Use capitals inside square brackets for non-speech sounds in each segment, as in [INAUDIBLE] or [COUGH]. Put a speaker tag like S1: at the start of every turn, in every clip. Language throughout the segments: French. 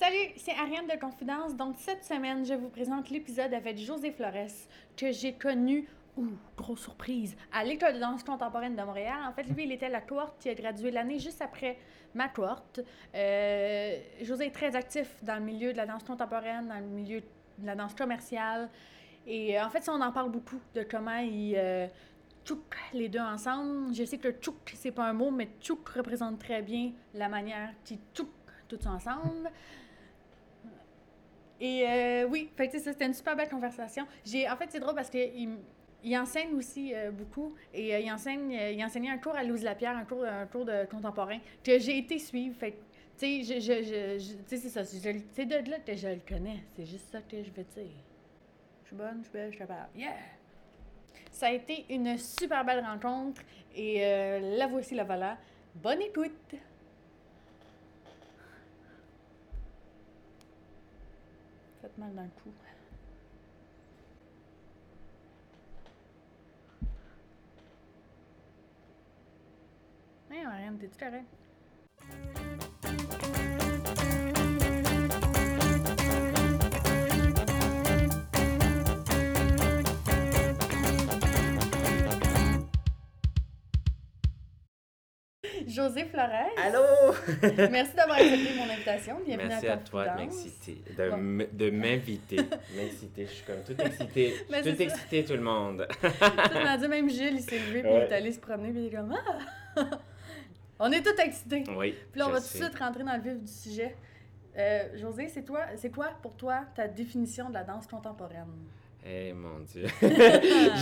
S1: Salut, c'est Ariane de Confidence. Donc, cette semaine, je vous présente l'épisode avec José Flores, que j'ai connu, ouh, grosse surprise, à l'École de danse contemporaine de Montréal. En fait, lui, il était la cohorte qui a gradué l'année juste après ma cohorte. Euh, José est très actif dans le milieu de la danse contemporaine, dans le milieu de la danse commerciale. Et euh, en fait, ça, on en parle beaucoup de comment il euh, les deux ensemble. Je sais que tchouk, c'est pas un mot, mais tchouk représente très bien la manière qu'ils tchouk tous ensemble. Et euh, oui, fait que, c'était une super belle conversation. J'ai, en fait, c'est drôle parce qu'il il enseigne aussi euh, beaucoup et euh, il enseigne euh, il enseignait un cours à Louise Lapierre, un cours, un cours de contemporain que j'ai été suivre. Fait que, tu sais, c'est ça. C'est de là que je le connais. C'est juste ça que je veux dire. Je suis bonne, je suis belle, je suis capable. Yeah! Ça a été une super belle rencontre et la voici la voilà. Bonne écoute! Mal dans le cou. Hey, Marianne, José Flores.
S2: Allô? [LAUGHS]
S1: Merci d'avoir accepté mon invitation. Bienvenue
S2: Merci
S1: à
S2: à toi de m'exciter, de,
S1: Bon.
S2: m- de m'inviter. [LAUGHS] m'exciter, je suis comme tout excité. [LAUGHS] Je
S1: Mais
S2: suis tout
S1: c'est ça.
S2: excité, tout le monde.
S1: Tu m'as dit, même Gilles, il s'est levé, puis il est allé se promener, puis il est comme Ah! On est tous excités.
S2: Oui.
S1: Puis là, on va tout de suite rentrer dans le vif du sujet. Euh, José, c'est toi, c'est quoi pour toi ta définition de la danse contemporaine?
S2: Eh mon Dieu.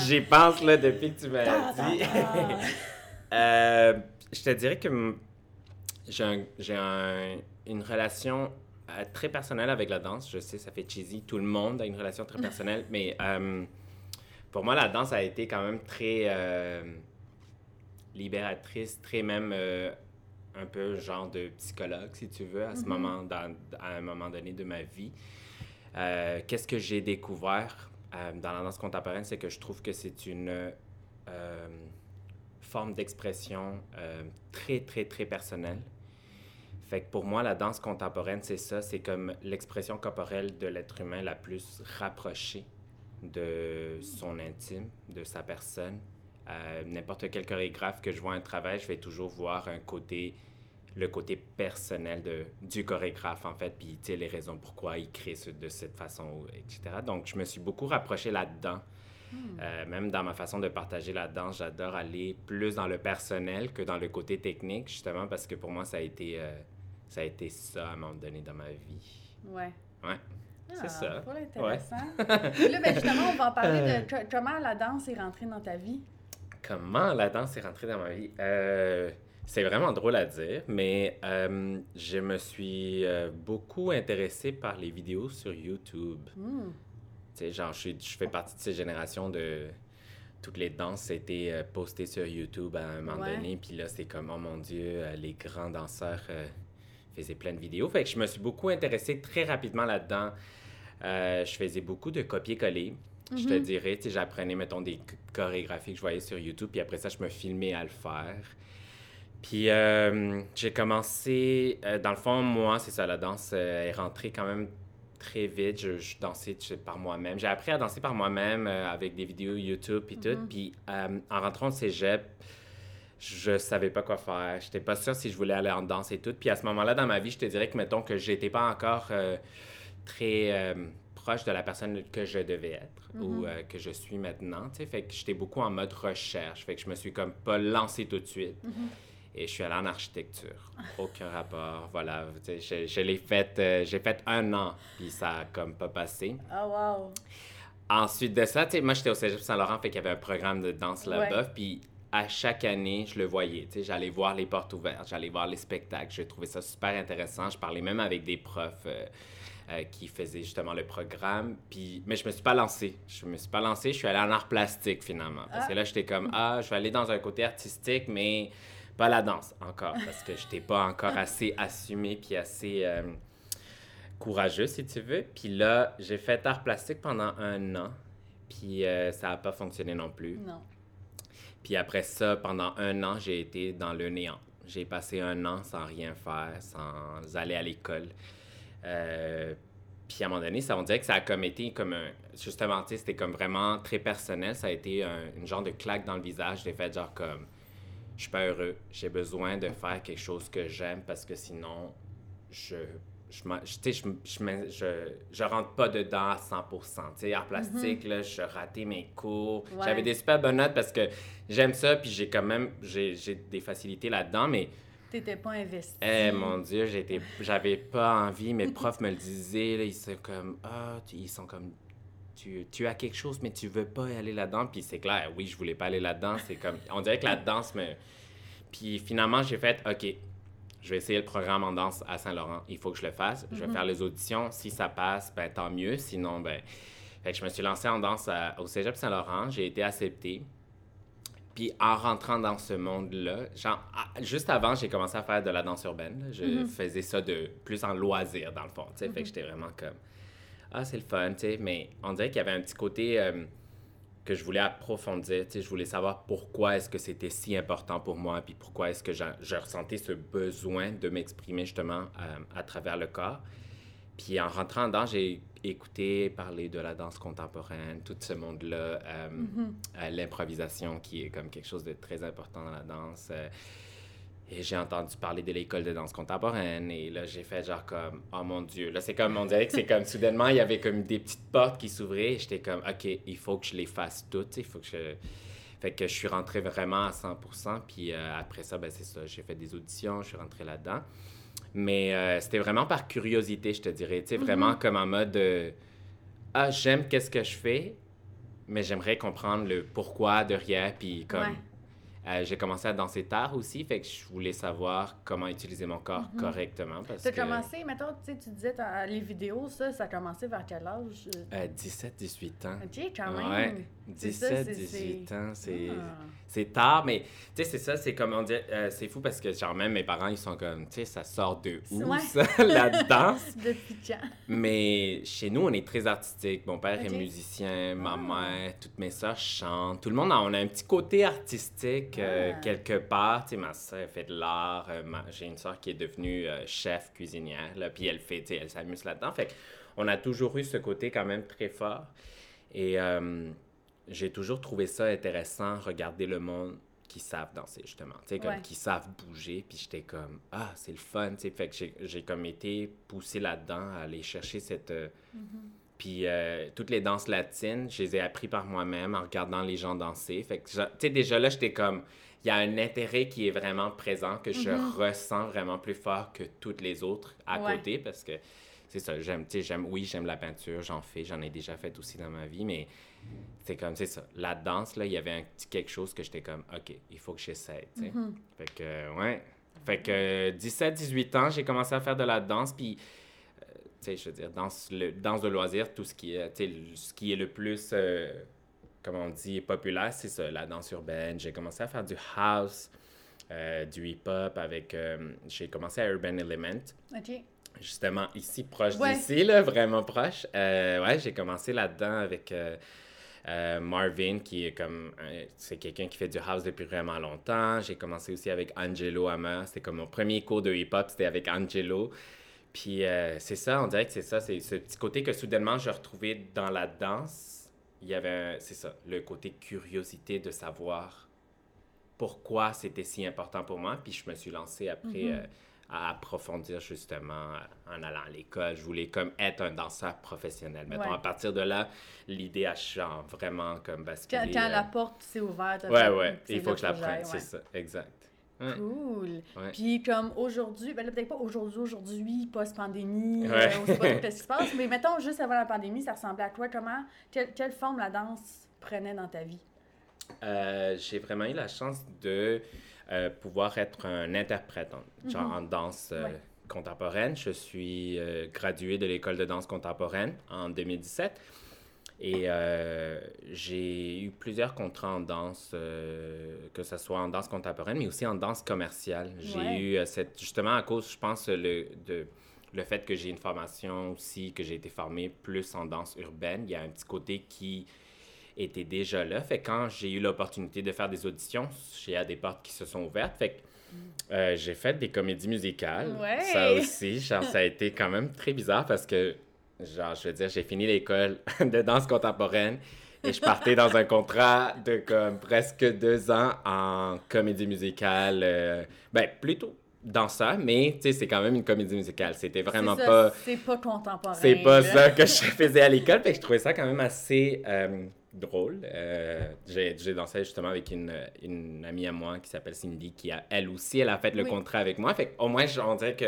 S2: J'y pense là depuis que tu m'as dit. Euh, je te dirais que j'ai un- une relation euh, très personnelle avec la danse. Je sais, ça fait cheesy. Tout le monde a une relation très [LAUGHS] personnelle. mais euh, pour moi, la danse a été quand même très euh, libératrice, très même un peu genre de psychologue, si tu veux, à ce
S1: Mhm.
S2: moment, dans- à un moment donné de ma vie. Qu'est-ce que j'ai découvert dans la danse contemporaine, c'est que je trouve que c'est une forme d'expression euh, très, très, très personnelle. Fait que pour moi, la danse contemporaine, c'est ça, c'est comme l'expression corporelle de l'être humain la plus rapprochée de son intime, de sa personne. Euh, N'importe quel chorégraphe que je vois un travail, je vais toujours voir un côté, le côté personnel de, du chorégraphe, en fait, puis les raisons pourquoi il crée ce- de cette façon, etc. Donc, je me suis beaucoup rapproché là-dedans. Euh, même dans ma façon de partager la danse, j'adore aller plus dans le personnel que dans le côté technique, justement, parce que pour moi, ça a été, euh, ça, a été ça à un moment donné dans ma vie.
S1: Ouais.
S2: Ouais.
S1: Ah,
S2: C'est ça.
S1: Pas intéressant. [LAUGHS] Puis là, ben, justement, on va en parler
S2: Euh.
S1: de co- comment la danse est rentrée dans ta vie?
S2: Comment la danse est rentrée dans ma vie? Euh, c'est vraiment drôle à dire, mais euh, je me suis euh, beaucoup intéressé par les vidéos sur YouTube.
S1: Hmm.
S2: Genre, je, fais partie de ces générations de... Toutes les danses étaient euh, postées sur YouTube à un moment
S1: Ouais.
S2: donné, puis là, c'est comme, oh mon Dieu, euh, les grands danseurs euh, faisaient plein de vidéos. Fait que je me suis beaucoup intéressé très rapidement là-dedans. Euh, je faisais beaucoup de copier-coller. Je te
S1: Mhm.
S2: dirais, j'apprenais, mettons, des ch- chorégraphies que je voyais sur YouTube, puis après ça, je me filmais à le faire. Puis j'ai commencé, dans le fond, moi, c'est ça, la danse est rentrée quand même très vite. Je, je dansais par moi-même. J'ai appris à danser par moi-même euh, avec des vidéos YouTube puis tout.
S1: Mhm.
S2: Puis euh, en rentrant au cégep, je savais pas quoi faire. J'étais pas sûre si je voulais aller en danse et tout. Puis à ce moment-là dans ma vie, je te dirais que, mettons, que j'étais pas encore euh, très proche de la personne que je devais être ou euh, que je suis maintenant, tu sais. Fait que j'étais beaucoup en mode recherche. Fait que je me suis comme pas lancé tout de suite.
S1: Mhm.
S2: Et je suis allé en architecture. Aucun rapport. Voilà, je, je l'ai fait, euh, j'ai fait un an, puis ça a comme pas passé.
S1: Ah, wow.
S2: Ensuite de ça, moi j'étais au Cégep Saint-Laurent, fait qu'il y avait un programme de danse là-bas,
S1: Ouais.
S2: puis à chaque année, je le voyais, j'allais voir les portes ouvertes, j'allais voir les spectacles, j'ai trouvé ça super intéressant, je parlais même avec des profs euh, euh, qui faisaient justement le programme, puis, mais je me suis pas lancé, je me suis pas lancé, je suis allé en art plastique finalement, parce
S1: Ah.
S2: que là, j'étais comme, ah, je vais aller dans un côté artistique, mais pas la danse encore, parce que j'étais pas encore assez assumé, puis assez... euh, courageux, si tu veux. Puis là, j'ai fait art plastique pendant un an. Puis euh, ça n'a pas fonctionné non plus.
S1: Non.
S2: Puis après ça, pendant un an, j'ai été dans le néant. J'ai passé un an sans rien faire, sans aller à l'école. Euh, puis à un moment donné, ça, on dirait que ça a comme été comme un. Justement, tu sais, c'était comme vraiment très personnel. Ça a été un, une genre de claque dans le visage. J'ai fait genre comme. Je suis pas heureux. J'ai besoin de faire quelque chose que j'aime parce que sinon, je. Je, je, je, je, je, je rentre pas dedans à 100 Tu sais, art plastique, là, je ratais mes cours. J'avais des super bonnes notes parce que j'aime ça, puis j'ai quand même j'ai des facilités là-dedans, mais
S1: T'étais pas investi.
S2: Eh mon Dieu, j'avais pas envie. Mes profs me le disaient. Là, ils sont comme, ah, ils sont comme, tu, tu, as quelque chose, mais tu veux pas aller là-dedans. Puis c'est clair, oui, je voulais pas aller là-dedans. C'est comme, on dirait que la danse me. Puis finalement, j'ai fait, ok, je vais essayer le programme en danse à Saint-Laurent. Il faut que je le fasse. Je vais mhm. faire les auditions. Si ça passe, ben tant mieux. Sinon, ben. Fait que je me suis lancé en danse au Cégep Saint-Laurent. J'ai été accepté. Puis en rentrant dans ce monde-là, genre, ah, juste avant, j'ai commencé à faire de la danse urbaine. Je mm-hmm. faisais ça de plus en loisir, dans le fond. Fait que mm-hmm. j'étais vraiment comme, ah, c'est le fun, tu sais. Mais on dirait qu'il y avait un petit côté euh, que je voulais approfondir. Tu sais, je voulais savoir pourquoi est-ce que c'était si important pour moi, puis pourquoi est-ce que je ressentais ce besoin de m'exprimer justement euh, à travers le corps. Puis en rentrant dedans, j'ai écouté parler de la danse contemporaine, tout ce monde-là, euh, mm-hmm. l'improvisation qui est comme quelque chose de très important dans la danse. Euh, et j'ai entendu parler de l'école de danse contemporaine et là j'ai fait genre comme oh mon dieu là c'est comme on dirait que c'est comme soudainement il y avait comme des petites portes qui s'ouvraient et j'étais comme ok il faut que je les fasse toutes il faut que je fait que je suis rentré vraiment à 100% puis après ça ben c'est ça j'ai fait des auditions je suis rentré là-dedans mais euh, c'était vraiment par curiosité, je te dirais. Tu sais, vraiment mhm. comme en mode Ah, j'aime qu'est-ce que je fais, mais j'aimerais comprendre le pourquoi derrière. Puis comme. Euh, j'ai commencé à danser tard aussi, fait que je voulais savoir comment utiliser mon corps mhm. correctement.
S1: Tu as commencé, mettons, tu disais les vidéos, ça, ça a commencé vers quel âge?
S2: 17, 18 ans.
S1: OK, quand même.
S2: 17, 18 ans, c'est... Ah c'est tard, mais tu sais, c'est ça, c'est comme on dit, euh, c'est fou parce que genre même mes parents, ils sont comme, tu sais, ça sort de où ça, [LAUGHS] la danse? [LAUGHS]
S1: Depuis quand?
S2: mais chez nous, on est très artistique. Mon père est musicien, ma ah. mère, toutes mes soeurs chantent. Tout le monde, a, on a un petit côté artistique euh, ah. quelque part. Tu sais, ma soeur fait de l'art. Euh, j'ai une soeur qui est devenue chef cuisinière, là, puis elle fait, tu sais, elle s'amuse là-dedans. Fait on a toujours eu ce côté quand même très fort. Et j'ai toujours trouvé ça intéressant, regarder le monde qui savent danser, justement. Tu sais, comme qui savent bouger. Puis j'étais comme, ah, c'est le fun. Tu sais, fait que j'ai comme été poussé là-dedans à aller chercher cette. Euh, mm-hmm. Puis euh, toutes les danses latines, je les ai appris par moi-même en regardant les gens danser. Fait que, tu sais, déjà là, j'étais comme, il y a un intérêt qui est vraiment présent, que je mm-hmm. ressens vraiment plus fort que toutes les autres à côté. Parce que c'est ça, j'aime, tu sais, j'aime, oui, j'aime la peinture, j'en fais, j'en ai déjà fait aussi dans ma vie, mais c'est comme, c'est ça. La danse, là, il y avait un petit quelque chose que j'étais comme, OK, il faut que j'essaie, tu sais. Mm-hmm. Fait que, ouais. Fait que 17-18 ans, j'ai commencé à faire de la danse, puis, je veux dire, danse, le, danse de loisir, tout ce qui est, ce qui est le plus, euh, comment on dit, populaire, c'est ça, la danse urbaine. J'ai commencé à faire du house, euh, du hip-hop avec, j'ai commencé à Urban Element.
S1: OK
S2: justement ici, proche d'ici, là, vraiment proche. ouais, j'ai commencé là-dedans avec euh, Marvin, qui est comme. c'est quelqu'un qui fait du house depuis vraiment longtemps. J'ai commencé aussi avec Angelo Hammer. C'était comme mon premier cours de hip-hop, c'était avec Angelo. Puis euh, c'est ça, on dirait que c'est ça, c'est ce petit côté que soudainement je retrouvais dans la danse. Il y avait, c'est ça, le côté curiosité de savoir pourquoi c'était si important pour moi. Puis je me suis lancé après. Mm-hmm. Euh, à approfondir justement en allant à l'école. Je voulais comme être un danseur professionnel. Mettons, à partir de là, l'idée a changé vraiment comme basculé.
S1: Quand, quand la euh, porte s'est ouverte.
S2: Ouais, ouais. Il faut que je la prenne, c'est ça. Exact.
S1: Cool. Puis comme aujourd'hui, ben là peut-être pas aujourd'hui, aujourd'hui, post-pandémie, euh, on sait pas tout ce qui se [LAUGHS] passe, mais mettons juste avant la pandémie, ça ressemblait à quoi? Comment, quelle, quelle forme la danse prenait dans ta vie?
S2: Euh, j'ai vraiment eu la chance de euh, pouvoir être un interprète en, genre mhm. en danse euh, contemporaine. Je suis euh, gradué de l'école de danse contemporaine en 2017. Et j'ai eu plusieurs contrats en danse, que ce soit en danse contemporaine, mais aussi en danse commerciale. J'ai eu cette, justement à cause, je pense, le, de, le fait que j'ai une formation aussi, que j'ai été formé plus en danse urbaine. Il y a un petit côté qui était déjà là. Fait quand j'ai eu l'opportunité de faire des auditions, j'ai des portes qui se sont ouvertes. Fait Euh, j'ai fait des comédies musicales.
S1: Ouais.
S2: Ça aussi, genre, ça a été quand même très bizarre parce que, genre, je veux dire, j'ai fini l'école [LAUGHS] de danse contemporaine et je partais dans un contrat de comme presque deux ans en comédie musicale. euh, ben, plutôt dans ça, mais tu sais, c'est quand même une comédie musicale. C'était vraiment
S1: ça,
S2: pas.
S1: C'est pas contemporain.
S2: C'est pas ça que je [LAUGHS] faisais à l'école. Fait que je trouvais ça quand même assez euh, drôle. Euh, j'ai, j'ai dansé justement avec une, une amie à moi qui s'appelle Cindy, qui a, elle aussi, elle a fait le
S1: Oui.
S2: contrat avec moi. Fait au moins, on dirait que.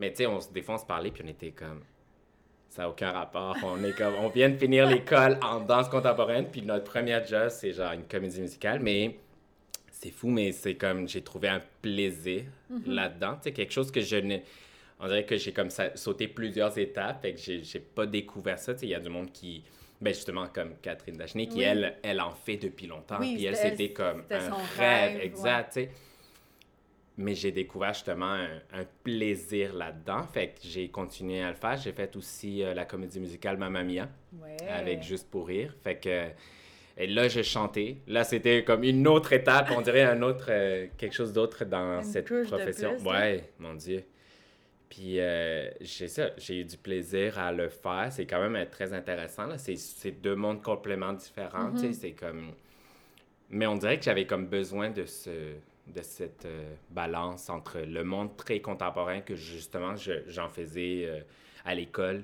S2: Mais tu sais, on, se- des fois, on se parlait, puis on était comme. Ça n'a aucun rapport. On est comme. On vient de finir l'école en danse contemporaine, puis notre première job, c'est genre une comédie musicale. Mais c'est fou, mais c'est comme. J'ai trouvé un plaisir là-dedans. Tu sais, quelque chose que je ne. On dirait que j'ai comme ça, sauté plusieurs étapes, fait que j'ai pas découvert ça. Tu sais, il y a du monde qui. Ben justement, comme Catherine Dachny, qui,
S1: Oui.
S2: elle, elle en fait depuis longtemps.
S1: Oui,
S2: puis elle,
S1: c'était-
S2: comme un rêve,
S1: rêve,
S2: exact, tu sais. Mais j'ai découvert justement un, un plaisir là-dedans. Fait que j'ai continué à le faire. J'ai fait aussi euh, la comédie musicale Mamma Mia
S1: Ouais.
S2: avec Juste pour rire. Fait que. Et là, j'ai chanté. Là, c'était comme une autre étape, on dirait un autre, euh, quelque chose d'autre dans
S1: Une
S2: cette profession.
S1: plus,
S2: ouais, mon Dieu. Puis, euh, j'ai ça, j'ai eu du plaisir à le faire. C'est quand même euh, très intéressant. Là. C'est, deux mondes complètement différents. tu sais.
S1: Mhm.
S2: C'est comme. Mais on dirait que j'avais comme besoin de, ce, de cette euh, balance entre le monde très contemporain que justement je- j'en faisais euh, à l'école,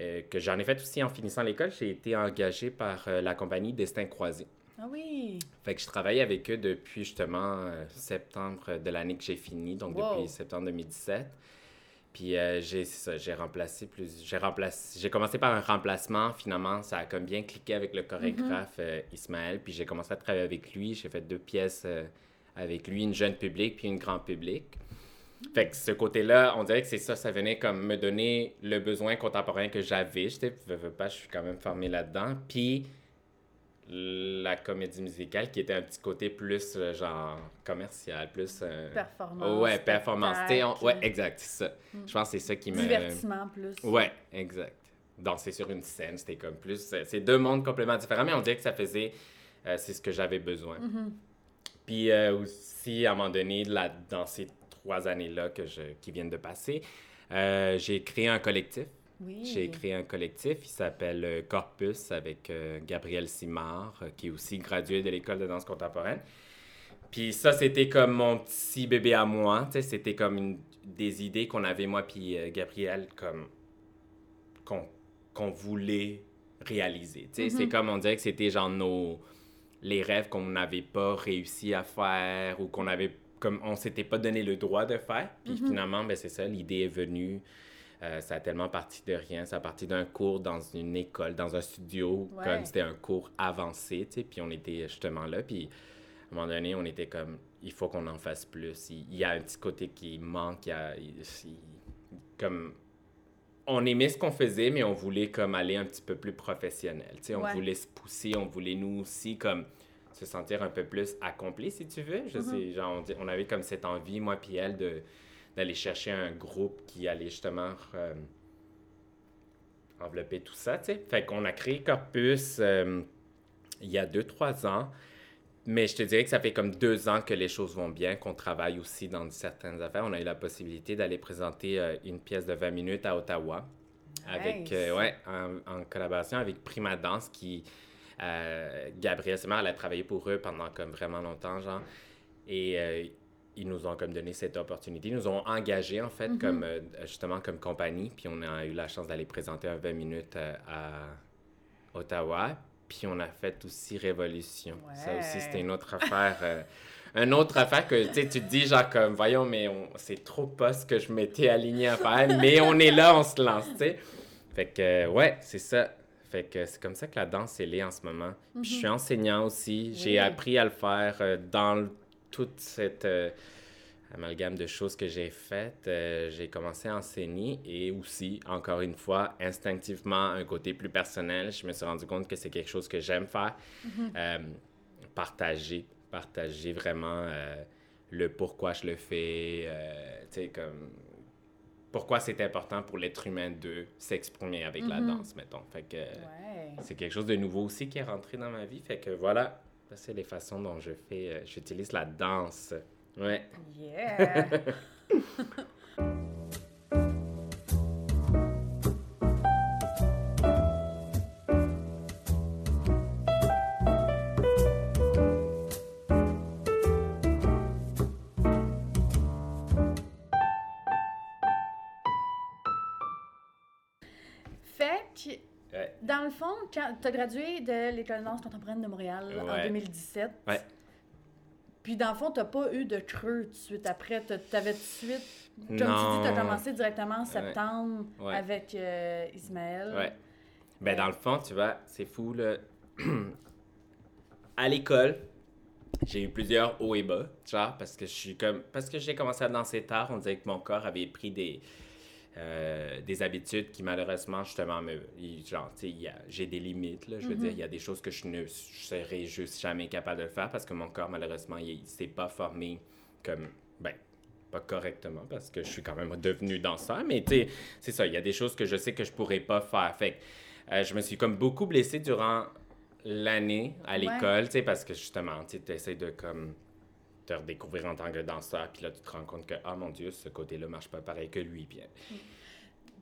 S2: euh, que j'en ai fait aussi en finissant l'école. J'ai été engagé par la compagnie Destin Croisé.
S1: Ah oui.
S2: Fait que je travaillais avec eux depuis justement septembre de l'année que j'ai fini, donc
S1: Wow.
S2: depuis septembre 2017. Puis j'ai j'ai remplacé plus j'ai remplacé j'ai commencé par un remplacement, finalement ça a comme bien cliqué avec le chorégraphe euh, Ismaël, puis j'ai commencé à travailler avec lui, j'ai fait deux pièces avec lui, une jeune public puis une grand public. Fait que ce côté-là, on dirait que c'est ça, ça venait comme me donner le besoin contemporain que j'avais. J'étais, veux, veux pas, je suis quand même formé là-dedans. Puis la comédie musicale qui était un petit côté plus euh, genre commercial, plus. euh,
S1: Performance.
S2: ouais, performance. On- ouais, exact, c'est ça. Je pense que c'est ça qui me.
S1: Divertissement plus.
S2: Ouais, exact. Danser sur une scène, c'était comme plus. euh, C'est deux mondes complètement différents, mais on dirait que ça faisait. euh, c'est ce que j'avais besoin.
S1: Mhm.
S2: Puis euh, aussi, à un moment donné, là, dans ces trois années-là que je, qui viennent de passer, euh, j'ai créé un collectif.
S1: Oui.
S2: J'ai créé un collectif, il s'appelle euh, Corpus avec euh, Gabriel Simard, qui est aussi gradué de l'école de danse contemporaine. Puis ça, c'était comme mon petit bébé à moi, c'était comme une, des idées qu'on avait, moi puis Gabriel, comme qu'on voulait réaliser. C'est comme on dirait que c'était genre nos les rêves qu'on n'avait pas réussi à faire ou qu'on avait comme on s'était pas donné le droit de faire. Puis finalement, ben c'est ça, l'idée est venue. Euh, ça a tellement parti de rien. Ça a parti d'un cours dans une école, dans un studio,
S1: Ouais.
S2: comme c'était un cours avancé, tu sais. Puis on était justement là. Puis à un moment donné, on était comme, il faut qu'on en fasse plus. Il, il y a un petit côté qui manque. Il y a, il- il- comme, on aimait ce qu'on faisait, mais on voulait comme aller un petit peu plus professionnel. Tu sais, on
S1: Ouais.
S2: voulait se pousser, on voulait nous aussi comme se sentir un peu plus accompli, si tu veux. Je sais, genre, on, avait comme cette envie, moi puis elle, de d'aller chercher un groupe qui allait justement euh, envelopper tout ça, tu sais. Fait qu'on a créé Corpus euh, il y a deux, trois ans. Mais je te dirais que ça fait comme deux ans que les choses vont bien, qu'on travaille aussi dans certaines affaires. On a eu la possibilité d'aller présenter euh, une pièce de 20 minutes à Ottawa. Avec, euh, ouais, en, en collaboration avec Prima Danse, qui, euh, Gabrielle elle a travaillé pour eux pendant comme vraiment longtemps, genre. Et euh, ils nous ont comme donné cette opportunité. Ils nous ont engagés, en fait, comme, euh, justement, comme compagnie. Puis on a eu la chance d'aller présenter un 20 minutes à Ottawa. Puis on a fait aussi Révolution. Ça aussi, c'était une autre affaire. euh, une autre affaire que tu te dis, genre, comme, voyons, mais c'est trop pas ce que je m'étais aligné à faire. mais on est là, on se lance, tu sais. Fait que, euh, ouais, c'est ça. Fait que c'est comme ça que la danse, elle est en ce moment. Puis je suis enseignant aussi. J'ai
S1: Oui.
S2: appris à le faire euh, dans toute cette euh, amalgame de choses que j'ai faites. Euh, j'ai commencé à enseigner et aussi, encore une fois, instinctivement, un côté plus personnel, je me suis rendu compte que c'est quelque chose que j'aime faire. Euh, partager, partager vraiment euh, le pourquoi je le fais, tu sais, comme pourquoi c'est important pour l'être humain de s'exprimer avec la
S1: Mhm.
S2: danse, mettons. Fait que
S1: Ouais.
S2: c'est quelque chose de nouveau aussi qui est rentré dans ma vie. Fait que voilà, c'est les façons dont je fais, j'utilise la danse Ouais.
S1: Yeah! [LAUGHS] fait que,
S2: Ouais.
S1: dans le fond, quand tu as gradué de l'École de danse contemporaine de Montréal en
S2: Ouais.
S1: 2017,
S2: Ouais.
S1: Puis dans le fond, tu pas eu de creux tout de suite après. Tu avais tout de suite, comme tu dis,
S2: Non.
S1: tu as commencé directement en septembre
S2: Ouais.
S1: avec euh, Ismaël.
S2: Ouais. Ben, dans le fond, tu vois, c'est fou, là. [CLEARS THROAT] à l'école, j'ai eu plusieurs hauts et bas, genre, parce que je suis comme. Parce que j'ai commencé à danser tard, on dirait que mon corps avait pris des. Euh, des habitudes qui malheureusement justement me genre j'ai des limites là je veux
S1: Mhm.
S2: dire il y a des choses que je ne je serais juste jamais capable de faire parce que mon corps malheureusement il, il s'est pas formé comme ben pas correctement parce que je suis quand même devenu danseur mais tu sais c'est ça il y a des choses que je sais que je pourrais pas faire fait euh, je me suis comme beaucoup blessé durant l'année à
S1: Ouais.
S2: l'école tu sais parce que justement tu essaies de comme te redécouvrir en tant que danseur puis là tu te rends compte que ah mon dieu ce côté là marche pas pareil que lui puis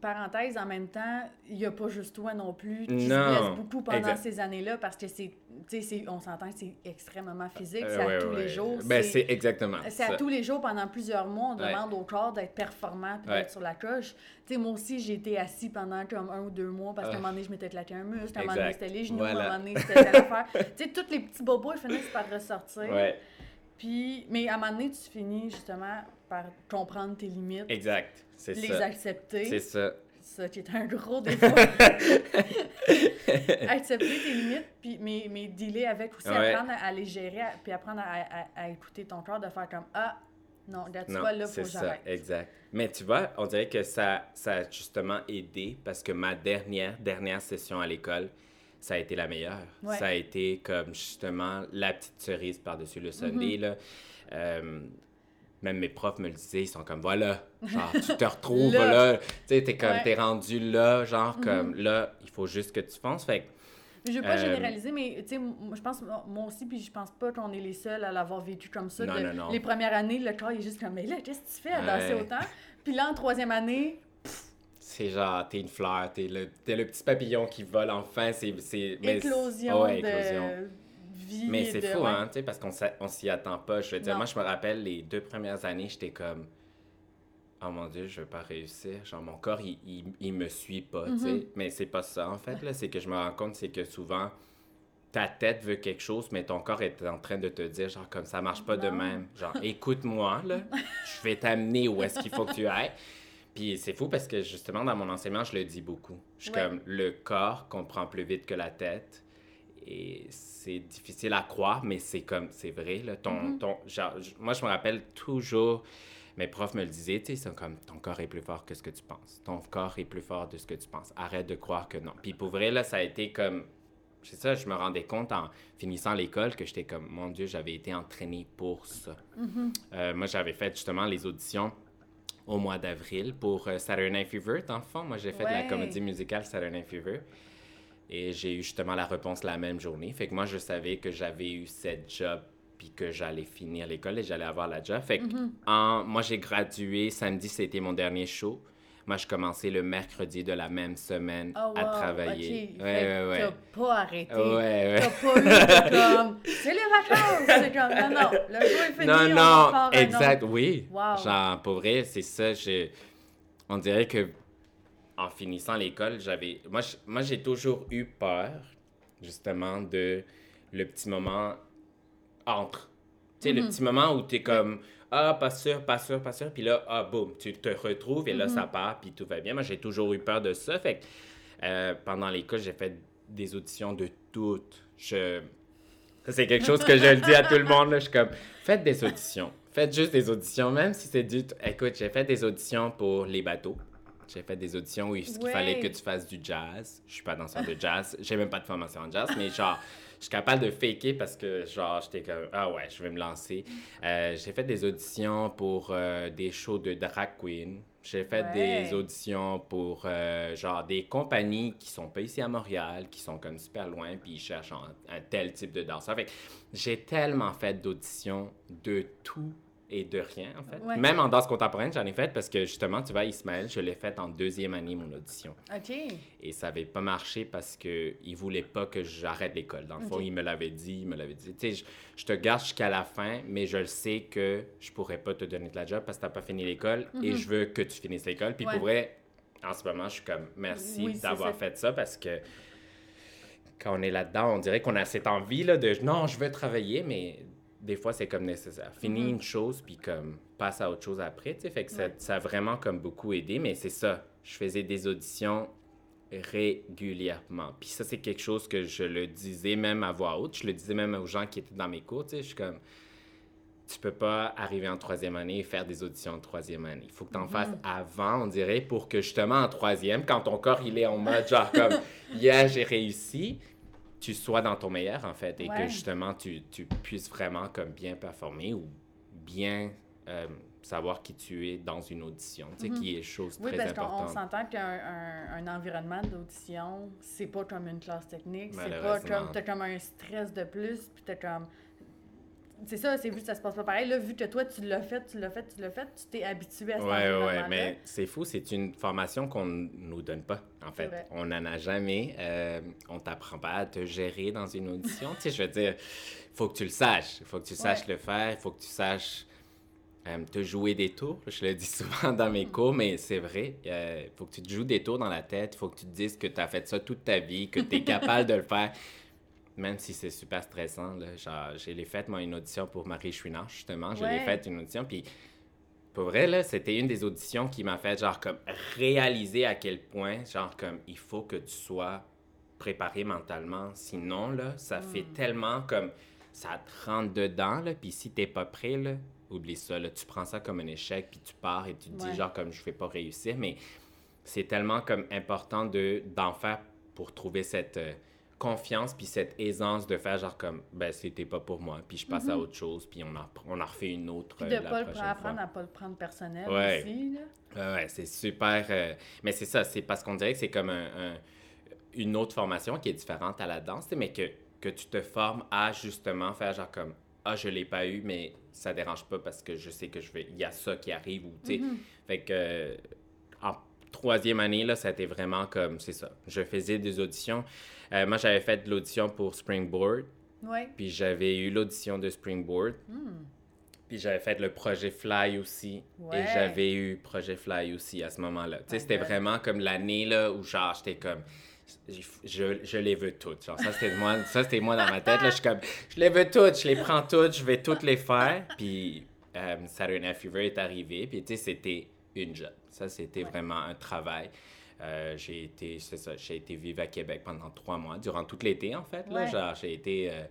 S1: Parenthèse, en même temps, il n'y a pas juste toi non plus se blesse beaucoup pendant
S2: exact.
S1: ces années-là parce que c'est, tu sais, c'est- on s'entend que c'est extrêmement physique,
S2: Euh,
S1: c'est
S2: ouais,
S1: à tous
S2: ouais.
S1: les jours.
S2: ben c'est exactement
S1: C'est à tous les jours pendant plusieurs mois, on
S2: Ouais.
S1: demande au corps d'être performant puis d'être sur la coche. Tu sais, moi aussi, j'ai été assis pendant comme un ou deux mois parce qu'à un
S2: Ah.
S1: moment donné, je m'étais éclaté un muscle, à un moment donné, c'était les genoux, à un moment donné, c'était telle affaire. [LAUGHS] Tu sais, tous les petits bobos, ils finissent par ressortir. Puis, mais à un moment donné, tu finis justement par comprendre tes limites,
S2: exact c'est
S1: les
S2: ça
S1: accepter.
S2: c'est ça
S1: Ça qui est un gros défaut. [LAUGHS] Accepter tes limites, puis, mais, mais dealer avec aussi,
S2: Ouais.
S1: apprendre à, à les gérer, à- puis apprendre à, écouter ton corps, de faire comme Ah, non, regarde, tu vois, là, faut que j'arrête.
S2: exact. Mais tu vois, on dirait que ça, ça a justement aidé parce que ma dernière, dernière session à l'école, ça a été la meilleure.
S1: Ouais.
S2: Ça a été comme justement la petite cerise par-dessus le Sunday.
S1: Mm-hmm.
S2: là. Euh, même mes profs me le disaient, ils sont comme voilà, genre tu te [LAUGHS] retrouves
S1: Là.
S2: tu sais, t'es comme,
S1: Ouais. Mm-hmm.
S2: t'es rendu là, genre comme là, il faut juste que tu fonces. Fait
S1: Je veux pas
S2: Euh,
S1: généraliser, mais tu sais, je pense, moi aussi, puis je pense pas qu'on est les seuls à l'avoir vécu comme ça.
S2: Non,
S1: de-
S2: non, non.
S1: Les premières années, le corps il est juste comme, mais là, qu'est-ce que tu fais à danser
S2: Ouais.
S1: autant? Puis là, en troisième année,
S2: c'est genre, t'es une fleur, t'es le, t'es le petit papillon qui vole enfin. C'est,
S1: éclosion
S2: Ouais,
S1: de
S2: éclosion.
S1: vie.
S2: Mais c'est
S1: de-
S2: fou, hein, tu sais, parce qu'on on s'y attend pas. Je veux dire,
S1: Non.
S2: moi, je me rappelle, les deux premières années, j'étais comme, oh mon Dieu, je vais pas réussir. Genre, mon corps, il, il, il me suit pas, tu sais.
S1: Mhm.
S2: Mais c'est pas ça, en fait, là. C'est que je me rends compte, c'est que souvent, ta tête veut quelque chose, mais ton corps est en train de te dire, genre, comme ça marche pas de même. Genre, écoute-moi, là. [LAUGHS] Je vais t'amener où est-ce qu'il faut que tu ailles. Puis c'est fou parce que justement, dans mon enseignement, je le dis beaucoup. Je suis
S1: Ouais.
S2: comme, le corps comprend plus vite que la tête. Et c'est difficile à croire, mais c'est comme, c'est vrai, là. Ton,
S1: Mhm.
S2: ton, genre, moi, je me rappelle toujours, mes profs me le disaient, tu sais, ils sont comme, ton corps est plus fort que ce que tu penses. Ton corps est plus fort de ce que tu penses. Arrête de croire que non. Puis pour vrai, là, ça a été comme, c'est ça, je me rendais compte en finissant l'école que j'étais comme, mon Dieu, j'avais été entraîné pour ça.
S1: Mhm.
S2: Euh, moi, j'avais fait justement les auditions au mois d'avril pour euh, Saturday Night Fever, le fond. Moi, j'ai fait de la comédie musicale Saturday Night Fever. Et j'ai eu justement la réponse la même journée. Fait que moi, je savais que j'avais eu cette job puis que j'allais finir l'école et j'allais avoir la job. Fait que
S1: Mhm.
S2: en- moi, j'ai gradué samedi, c'était mon dernier show. Moi, je commençais le mercredi de la même semaine
S1: Oh,
S2: à travailler.
S1: ok.
S2: Ouais,
S1: Fait
S2: ouais, ouais.
S1: T'as pas arrêté.
S2: Ouais, ouais.
S1: T'as pas eu de [LAUGHS] comme, c'est les vacances! C'est comme, non, non, le jour est fini,
S2: Non,
S1: on
S2: non, exact, oui.
S1: Wow.
S2: Genre, pour vrai, c'est ça. On dirait que en finissant l'école, j'avais. Moi, j'ai toujours eu peur, justement, de le petit moment entre. Tu sais, le
S1: Mhm.
S2: petit moment où tu es comme. Ah, pas sûr, pas sûr, pas sûr. Puis là, ah, boum, tu te retrouves et là,
S1: Mhm.
S2: ça part, puis tout va bien. Moi, j'ai toujours eu peur de ça. Fait que euh, pendant l'école, j'ai fait des auditions de toutes. Je. C'est quelque chose que je le dis à tout le monde. Là. Je suis comme, faites des auditions. Faites juste des auditions, même si c'est du... Écoute, j'ai fait des auditions pour les bateaux. J'ai fait des auditions où il
S1: Ouais.
S2: fallait que tu fasses du jazz. Je suis pas danseur de jazz. J'ai même pas de formation en jazz, mais genre, je suis capable de faker parce que, genre, j'étais comme, ah ouais, je vais me lancer. Euh, j'ai fait des auditions pour euh, des shows de drag queen. J'ai fait
S1: Ouais.
S2: des auditions pour, euh, genre, des compagnies qui sont pas ici à Montréal, qui sont comme super loin, puis ils cherchent un, un tel type de danseur. Fait j'ai tellement fait d'auditions de tous et de rien, en fait.
S1: Ouais.
S2: Même en danse contemporaine, j'en ai fait parce que justement, tu vois, Ismaël, je l'ai fait en deuxième année, mon audition.
S1: OK.
S2: Et ça n'avait pas marché parce qu'il ne voulait pas que j'arrête l'école. Dans le fond, il me l'avait dit, il me l'avait dit. Tu sais, je, je te garde jusqu'à la fin, mais je le sais que je pourrais pas te donner de la job parce que tu n'as pas fini l'école et je veux que tu finisses l'école. Puis
S1: Mhm. Ouais.
S2: pour vrai, en ce moment, je suis comme merci
S1: Oui,
S2: d'avoir fait ça parce que quand on est là-dedans, on dirait qu'on a cette envie là, de non, je veux travailler, mais des fois, c'est comme nécessaire. Finis
S1: Mhm.
S2: une chose, puis comme passe à autre chose après, tu sais. Fait que ça,
S1: Ouais.
S2: ça a vraiment comme beaucoup aidé, mais c'est ça. Je faisais des auditions régulièrement. Puis ça, c'est quelque chose que je le disais même à voix haute. Je le disais même aux gens qui étaient dans mes cours, tu sais. Je suis comme, tu peux pas arriver en troisième année et faire des auditions en troisième année. Il faut que tu en fasses avant, on dirait, pour que justement en troisième, quand ton corps, il est en mode genre comme, [LAUGHS] yeah, j'ai réussi, tu sois dans ton meilleur, en fait, et
S1: Ouais.
S2: que justement, tu, tu puisses vraiment comme bien performer ou bien euh, savoir qui tu es dans une audition, tu sais, qui est chose
S1: Oui,
S2: très
S1: parce qu'on on
S2: importante.
S1: s'entend qu'un un, un environnement d'audition, c'est pas comme une classe technique, c'est pas comme. T'as comme un stress de plus, puis t'as comme. C'est ça, c'est vu que ça se passe pas pareil. Là, vu que toi, tu l'as fait, tu l'as fait, tu l'as fait, tu t'es habitué à cet
S2: Ouais, ouais, mais c'est fou, c'est une formation qu'on nous donne pas, en fait. On n'en a jamais. euh, on t'apprend pas à te gérer dans une audition. [LAUGHS] tu sais, je veux dire, faut que tu le saches. Il faut que tu saches
S1: Ouais.
S2: le faire. Il faut que tu saches euh, te jouer des tours. Je le dis [LAUGHS] souvent dans mes cours, mais c'est vrai. Il faut que tu te joues des tours dans la tête. Il faut que tu te dises que tu as fait ça toute ta vie, que tu es capable de le faire. Même si c'est super stressant, j'ai fait, moi, une audition pour Marie Chouinard, justement. J'ai
S1: Ouais.
S2: fait une audition, puis pour vrai, là, c'était une des auditions qui m'a fait, genre, comme réaliser à quel point, genre, comme, il faut que tu sois préparé mentalement. Sinon, là, ça fait tellement comme, ça te rentre dedans, là, puis si t'es pas prêt, là, oublie ça, là, tu prends ça comme un échec, puis tu pars et tu te
S1: Ouais.
S2: dis, genre, comme, je vais pas réussir, mais c'est tellement comme important de d'en faire pour trouver cette euh, confiance puis cette aisance de faire genre comme ben c'était pas pour moi puis je passe à autre chose puis on en on en refait une autre.
S1: Puis
S2: euh,
S1: de
S2: la
S1: pas le
S2: prochaine
S1: apprendre
S2: fois.
S1: à pas le prendre personnel
S2: Ouais.
S1: aussi. Là.
S2: Ouais, ouais, c'est super euh, mais c'est ça c'est parce qu'on dirait que c'est comme un, un- une autre formation qui est différente à la danse mais que que tu te formes à justement faire genre comme ah je l'ai pas eu mais ça dérange pas parce que je sais que je vais il y a ça qui arrive ou tu sais fait que euh, en troisième année, là, ça a été vraiment comme, c'est ça. Je faisais des auditions. Euh, moi, j'avais fait de l'audition pour Springboard,
S1: Ouais.
S2: puis j'avais eu l'audition de Springboard,
S1: Hmm.
S2: puis j'avais fait le projet Fly aussi,
S1: Ouais.
S2: et j'avais eu projet Fly aussi à ce moment-là. Tu sais, c'était vraiment comme l'année, là, où genre, j'étais comme... Je, je, je les veux toutes. Genre, ça, c'était moi, ça, c'était moi dans ma tête. Là, je suis comme, je les veux toutes, je les prends toutes, je vais toutes les faire. Puis, euh, Saturday Night Fever est arrivé. Puis, tu sais, c'était une job. Ça, c'était
S1: Ouais.
S2: vraiment un travail. Euh, j'ai été, c'est ça, j'ai été vivre à Québec pendant trois mois, durant tout l'été, en fait. Là,
S1: Ouais.
S2: genre, j'ai été euh,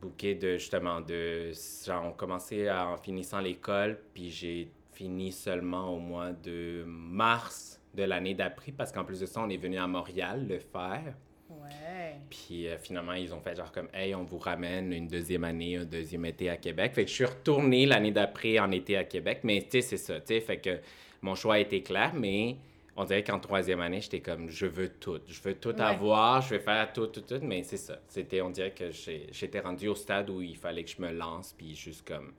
S2: booké de, justement, de... Genre, on commençait à- en finissant l'école, puis j'ai fini seulement au mois de mars de l'année d'après, parce qu'en plus de ça, on est venu à Montréal le faire.
S1: Ouais.
S2: Puis euh, finalement, ils ont fait genre comme, hey, on vous ramène une deuxième année, un deuxième été à Québec. Fait que je suis retourné l'année d'après en été à Québec. Mais tu sais, c'est ça, tu sais. Fait que mon choix a été clair, mais on dirait qu'en troisième année, j'étais comme, je veux tout. Je veux tout
S1: Ouais.
S2: avoir, je vais faire tout, tout, tout. Mais c'est ça. C'était, on dirait que j'étais rendu au stade où il fallait que je me lance, puis juste comme,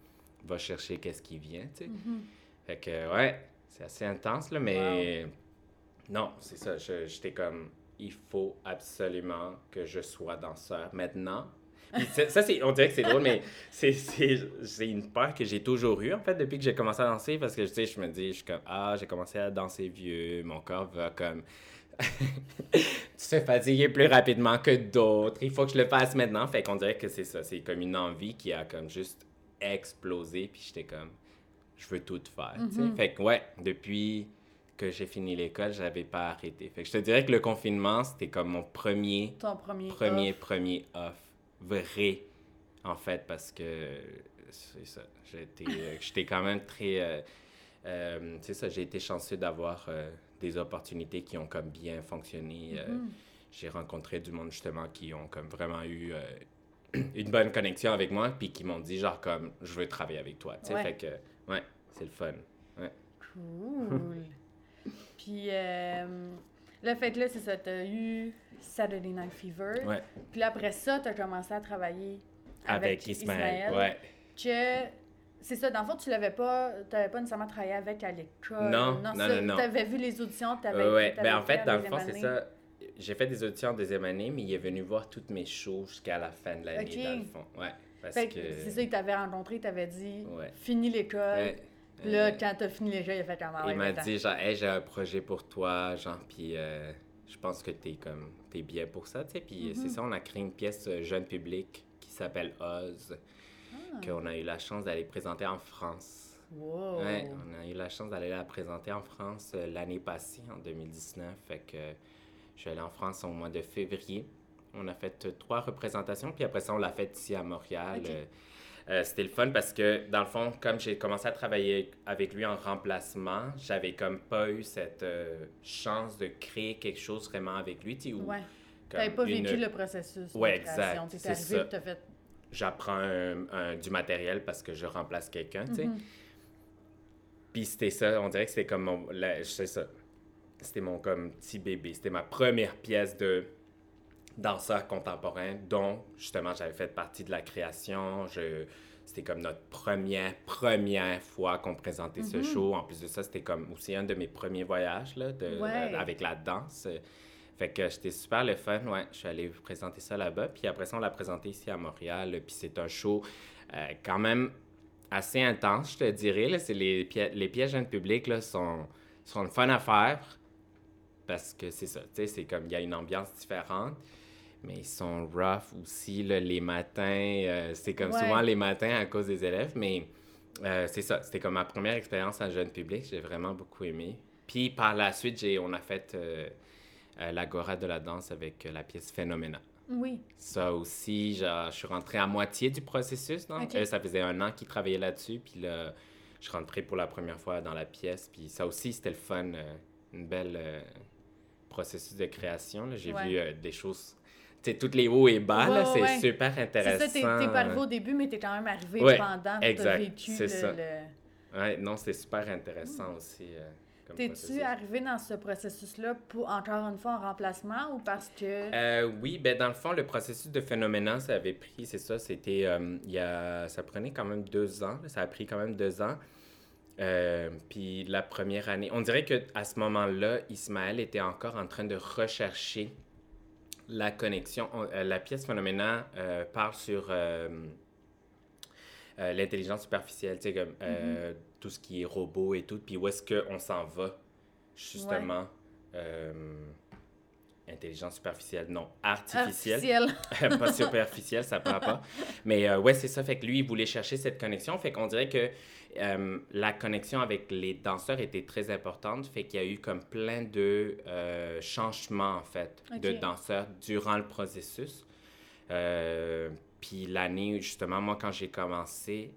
S2: va chercher qu'est-ce qui vient, tu sais. Fait que, ouais, c'est assez intense, là, mais non, c'est ça. J'étais comme, il faut absolument que je sois danseur maintenant. Ça, c'est, on dirait que c'est drôle, mais c'est, une peur que j'ai toujours eue, en fait, depuis que j'ai commencé à danser, parce que, tu sais, je me dis, je suis comme, ah, j'ai commencé à danser vieux, mon corps va comme... [LAUGHS] te fatiguer plus rapidement que d'autres, il faut que je le fasse maintenant. Fait qu'on dirait que c'est ça, c'est comme une envie qui a comme juste explosé, puis j'étais comme, je veux tout faire, sais.
S1: Mhm.
S2: Fait que, ouais, depuis que j'ai fini l'école, j'avais pas arrêté. Fait que je te dirais que le confinement, c'était comme mon premier,
S1: Ton premier.
S2: premier,
S1: off.
S2: premier off. Vrai, en fait, parce que c'est ça. J'étais, euh, j'étais quand même très. Euh, euh, c'est ça, j'ai été chanceux d'avoir euh, des opportunités qui ont comme bien fonctionné.
S1: Mhm.
S2: j'ai rencontré du monde justement qui ont comme vraiment eu [CLEARS THROAT] une bonne connexion avec moi, puis qui m'ont dit genre comme je veux travailler avec toi. Tu sais,
S1: Ouais.
S2: fait que ouais, c'est le fun.
S1: Cool. [LAUGHS] Puis, euh, le fait que là, c'est ça, t'as eu Saturday Night Fever.
S2: Ouais.
S1: Puis là, après ça, t'as commencé à travailler
S2: Avec, Ismaël.
S1: Ismaël.
S2: Ouais.
S1: Que C'est ça, dans le fond, tu l'avais pas, pas nécessairement travaillé avec à l'école.
S2: Non, non, non, non.
S1: T'avais vu les auditions, t'avais.
S2: Ouais, ouais.
S1: t'avais
S2: Ben, en fait,
S1: fait
S2: dans le fond, c'est ça. J'ai fait des auditions en deuxième année, mais il est venu voir toutes mes shows jusqu'à la fin de l'année, dans le fond. Ouais. Parce
S1: Fait que c'est ça, il t'avait rencontré, il t'avait dit,
S2: Ouais.
S1: fini l'école.
S2: Ouais.
S1: Là,
S2: Euh,
S1: quand t'as fini l'école, il a fait comme ah
S2: il m'a dit, genre, hey, j'ai un projet pour toi, genre, puis euh, je pense que t'es comme, t'es bien pour ça, tu sais. Puis
S1: Mhm.
S2: c'est ça, on a créé une pièce euh, jeune public qui s'appelle Oz,
S1: Ah.
S2: qu'on a eu la chance d'aller présenter en France.
S1: Wow.
S2: Ouais, on a eu la chance d'aller la présenter en France euh, l'année passée, en 2019. Fait que je suis allé en France au mois de février. On a fait euh, trois représentations, puis après ça, on l'a fait ici à Montréal. Euh, C'était le fun parce que, dans le fond, comme j'ai commencé à travailler avec lui en remplacement, j'avais comme pas eu cette euh, chance de créer quelque chose vraiment avec lui. tu
S1: Ouais. T'avais pas
S2: une-
S1: vécu le processus
S2: Ouais,
S1: de création.
S2: exact,
S1: arrivé fait.
S2: J'apprends un- un- du matériel parce que je remplace quelqu'un, tu sais.
S1: Mhm.
S2: Puis c'était ça, on dirait que c'était comme mon. la- je sais ça. C'était mon comme petit bébé. C'était ma première pièce de danseur contemporain dont justement j'avais fait partie de la création. Je, c'était comme notre première, première fois qu'on présentait ce
S1: Mhm.
S2: show. En plus de ça, c'était comme aussi un de mes premiers voyages là, de,
S1: Ouais.
S2: avec la danse. Fait que j'étais super le fun, ouais. Je suis allé présenter ça là-bas. Puis après ça, on l'a présenté ici à Montréal. Puis c'est un show euh, quand même assez intense, je te dirais. Là. C'est les, pi- les pièges jeunes publics là, sont, sont le fun à faire parce que c'est ça, tu sais, c'est comme il y a une ambiance différente. Mais ils sont rough aussi là, les matins. euh, c'est comme
S1: Ouais.
S2: souvent les matins à cause des élèves. Mais euh, c'est ça, c'était comme ma première expérience en jeune public. J'ai vraiment beaucoup aimé. Puis par la suite, j'ai, on a fait euh, euh, l'Agora de la danse avec la pièce Phénoména.
S1: Oui.
S2: Ça aussi, genre, je suis rentré à moitié du processus. Euh, ça faisait un an qu'ils travaillaient là-dessus. Puis là, je suis rentré pour la première fois dans la pièce. Puis ça aussi, c'était le fun. une belle processus de création. là. J'ai
S1: Ouais.
S2: vu des choses, tu sais, toutes les hauts et bas. là, c'est
S1: ouais.
S2: super
S1: C'est
S2: intéressant.
S1: ça, t'es pas arrivé au début, mais t'es quand même arrivé
S2: Ouais,
S1: pendant.
S2: exact,
S1: T'as vécu
S2: c'est
S1: le-
S2: ça.
S1: le-
S2: Ouais, non, c'était super intéressant aussi. euh,
S1: T'es-tu arrivé dans ce processus-là pour encore une fois en remplacement ou parce que.
S2: Euh, oui, ben dans le fond, le processus de phénoménal, ça avait pris, c'est ça, c'était, euh, il y a, ça prenait quand même deux ans, là, ça a pris quand même deux ans. Euh, puis la première année, on dirait que à ce moment-là, Ismaël était encore en train de rechercher la connexion. On- euh, la pièce phénoménal euh, parle sur euh, euh, l'intelligence superficielle, tu sais, comme euh, tout ce qui est robot et tout, puis où est-ce qu'on s'en va, justement. Intelligence superficielle, non, artificielle.
S1: Artificiel. [LAUGHS]
S2: pas superficielle, ça prend pas. Mais euh, ouais, c'est ça. Fait que lui, il voulait chercher cette connexion. Fait qu'on dirait que euh, la connexion avec les danseurs était très importante. Fait qu'il y a eu comme plein de euh, changements, en fait, de danseurs durant le processus. Euh, puis l'année, justement, moi, quand j'ai commencé,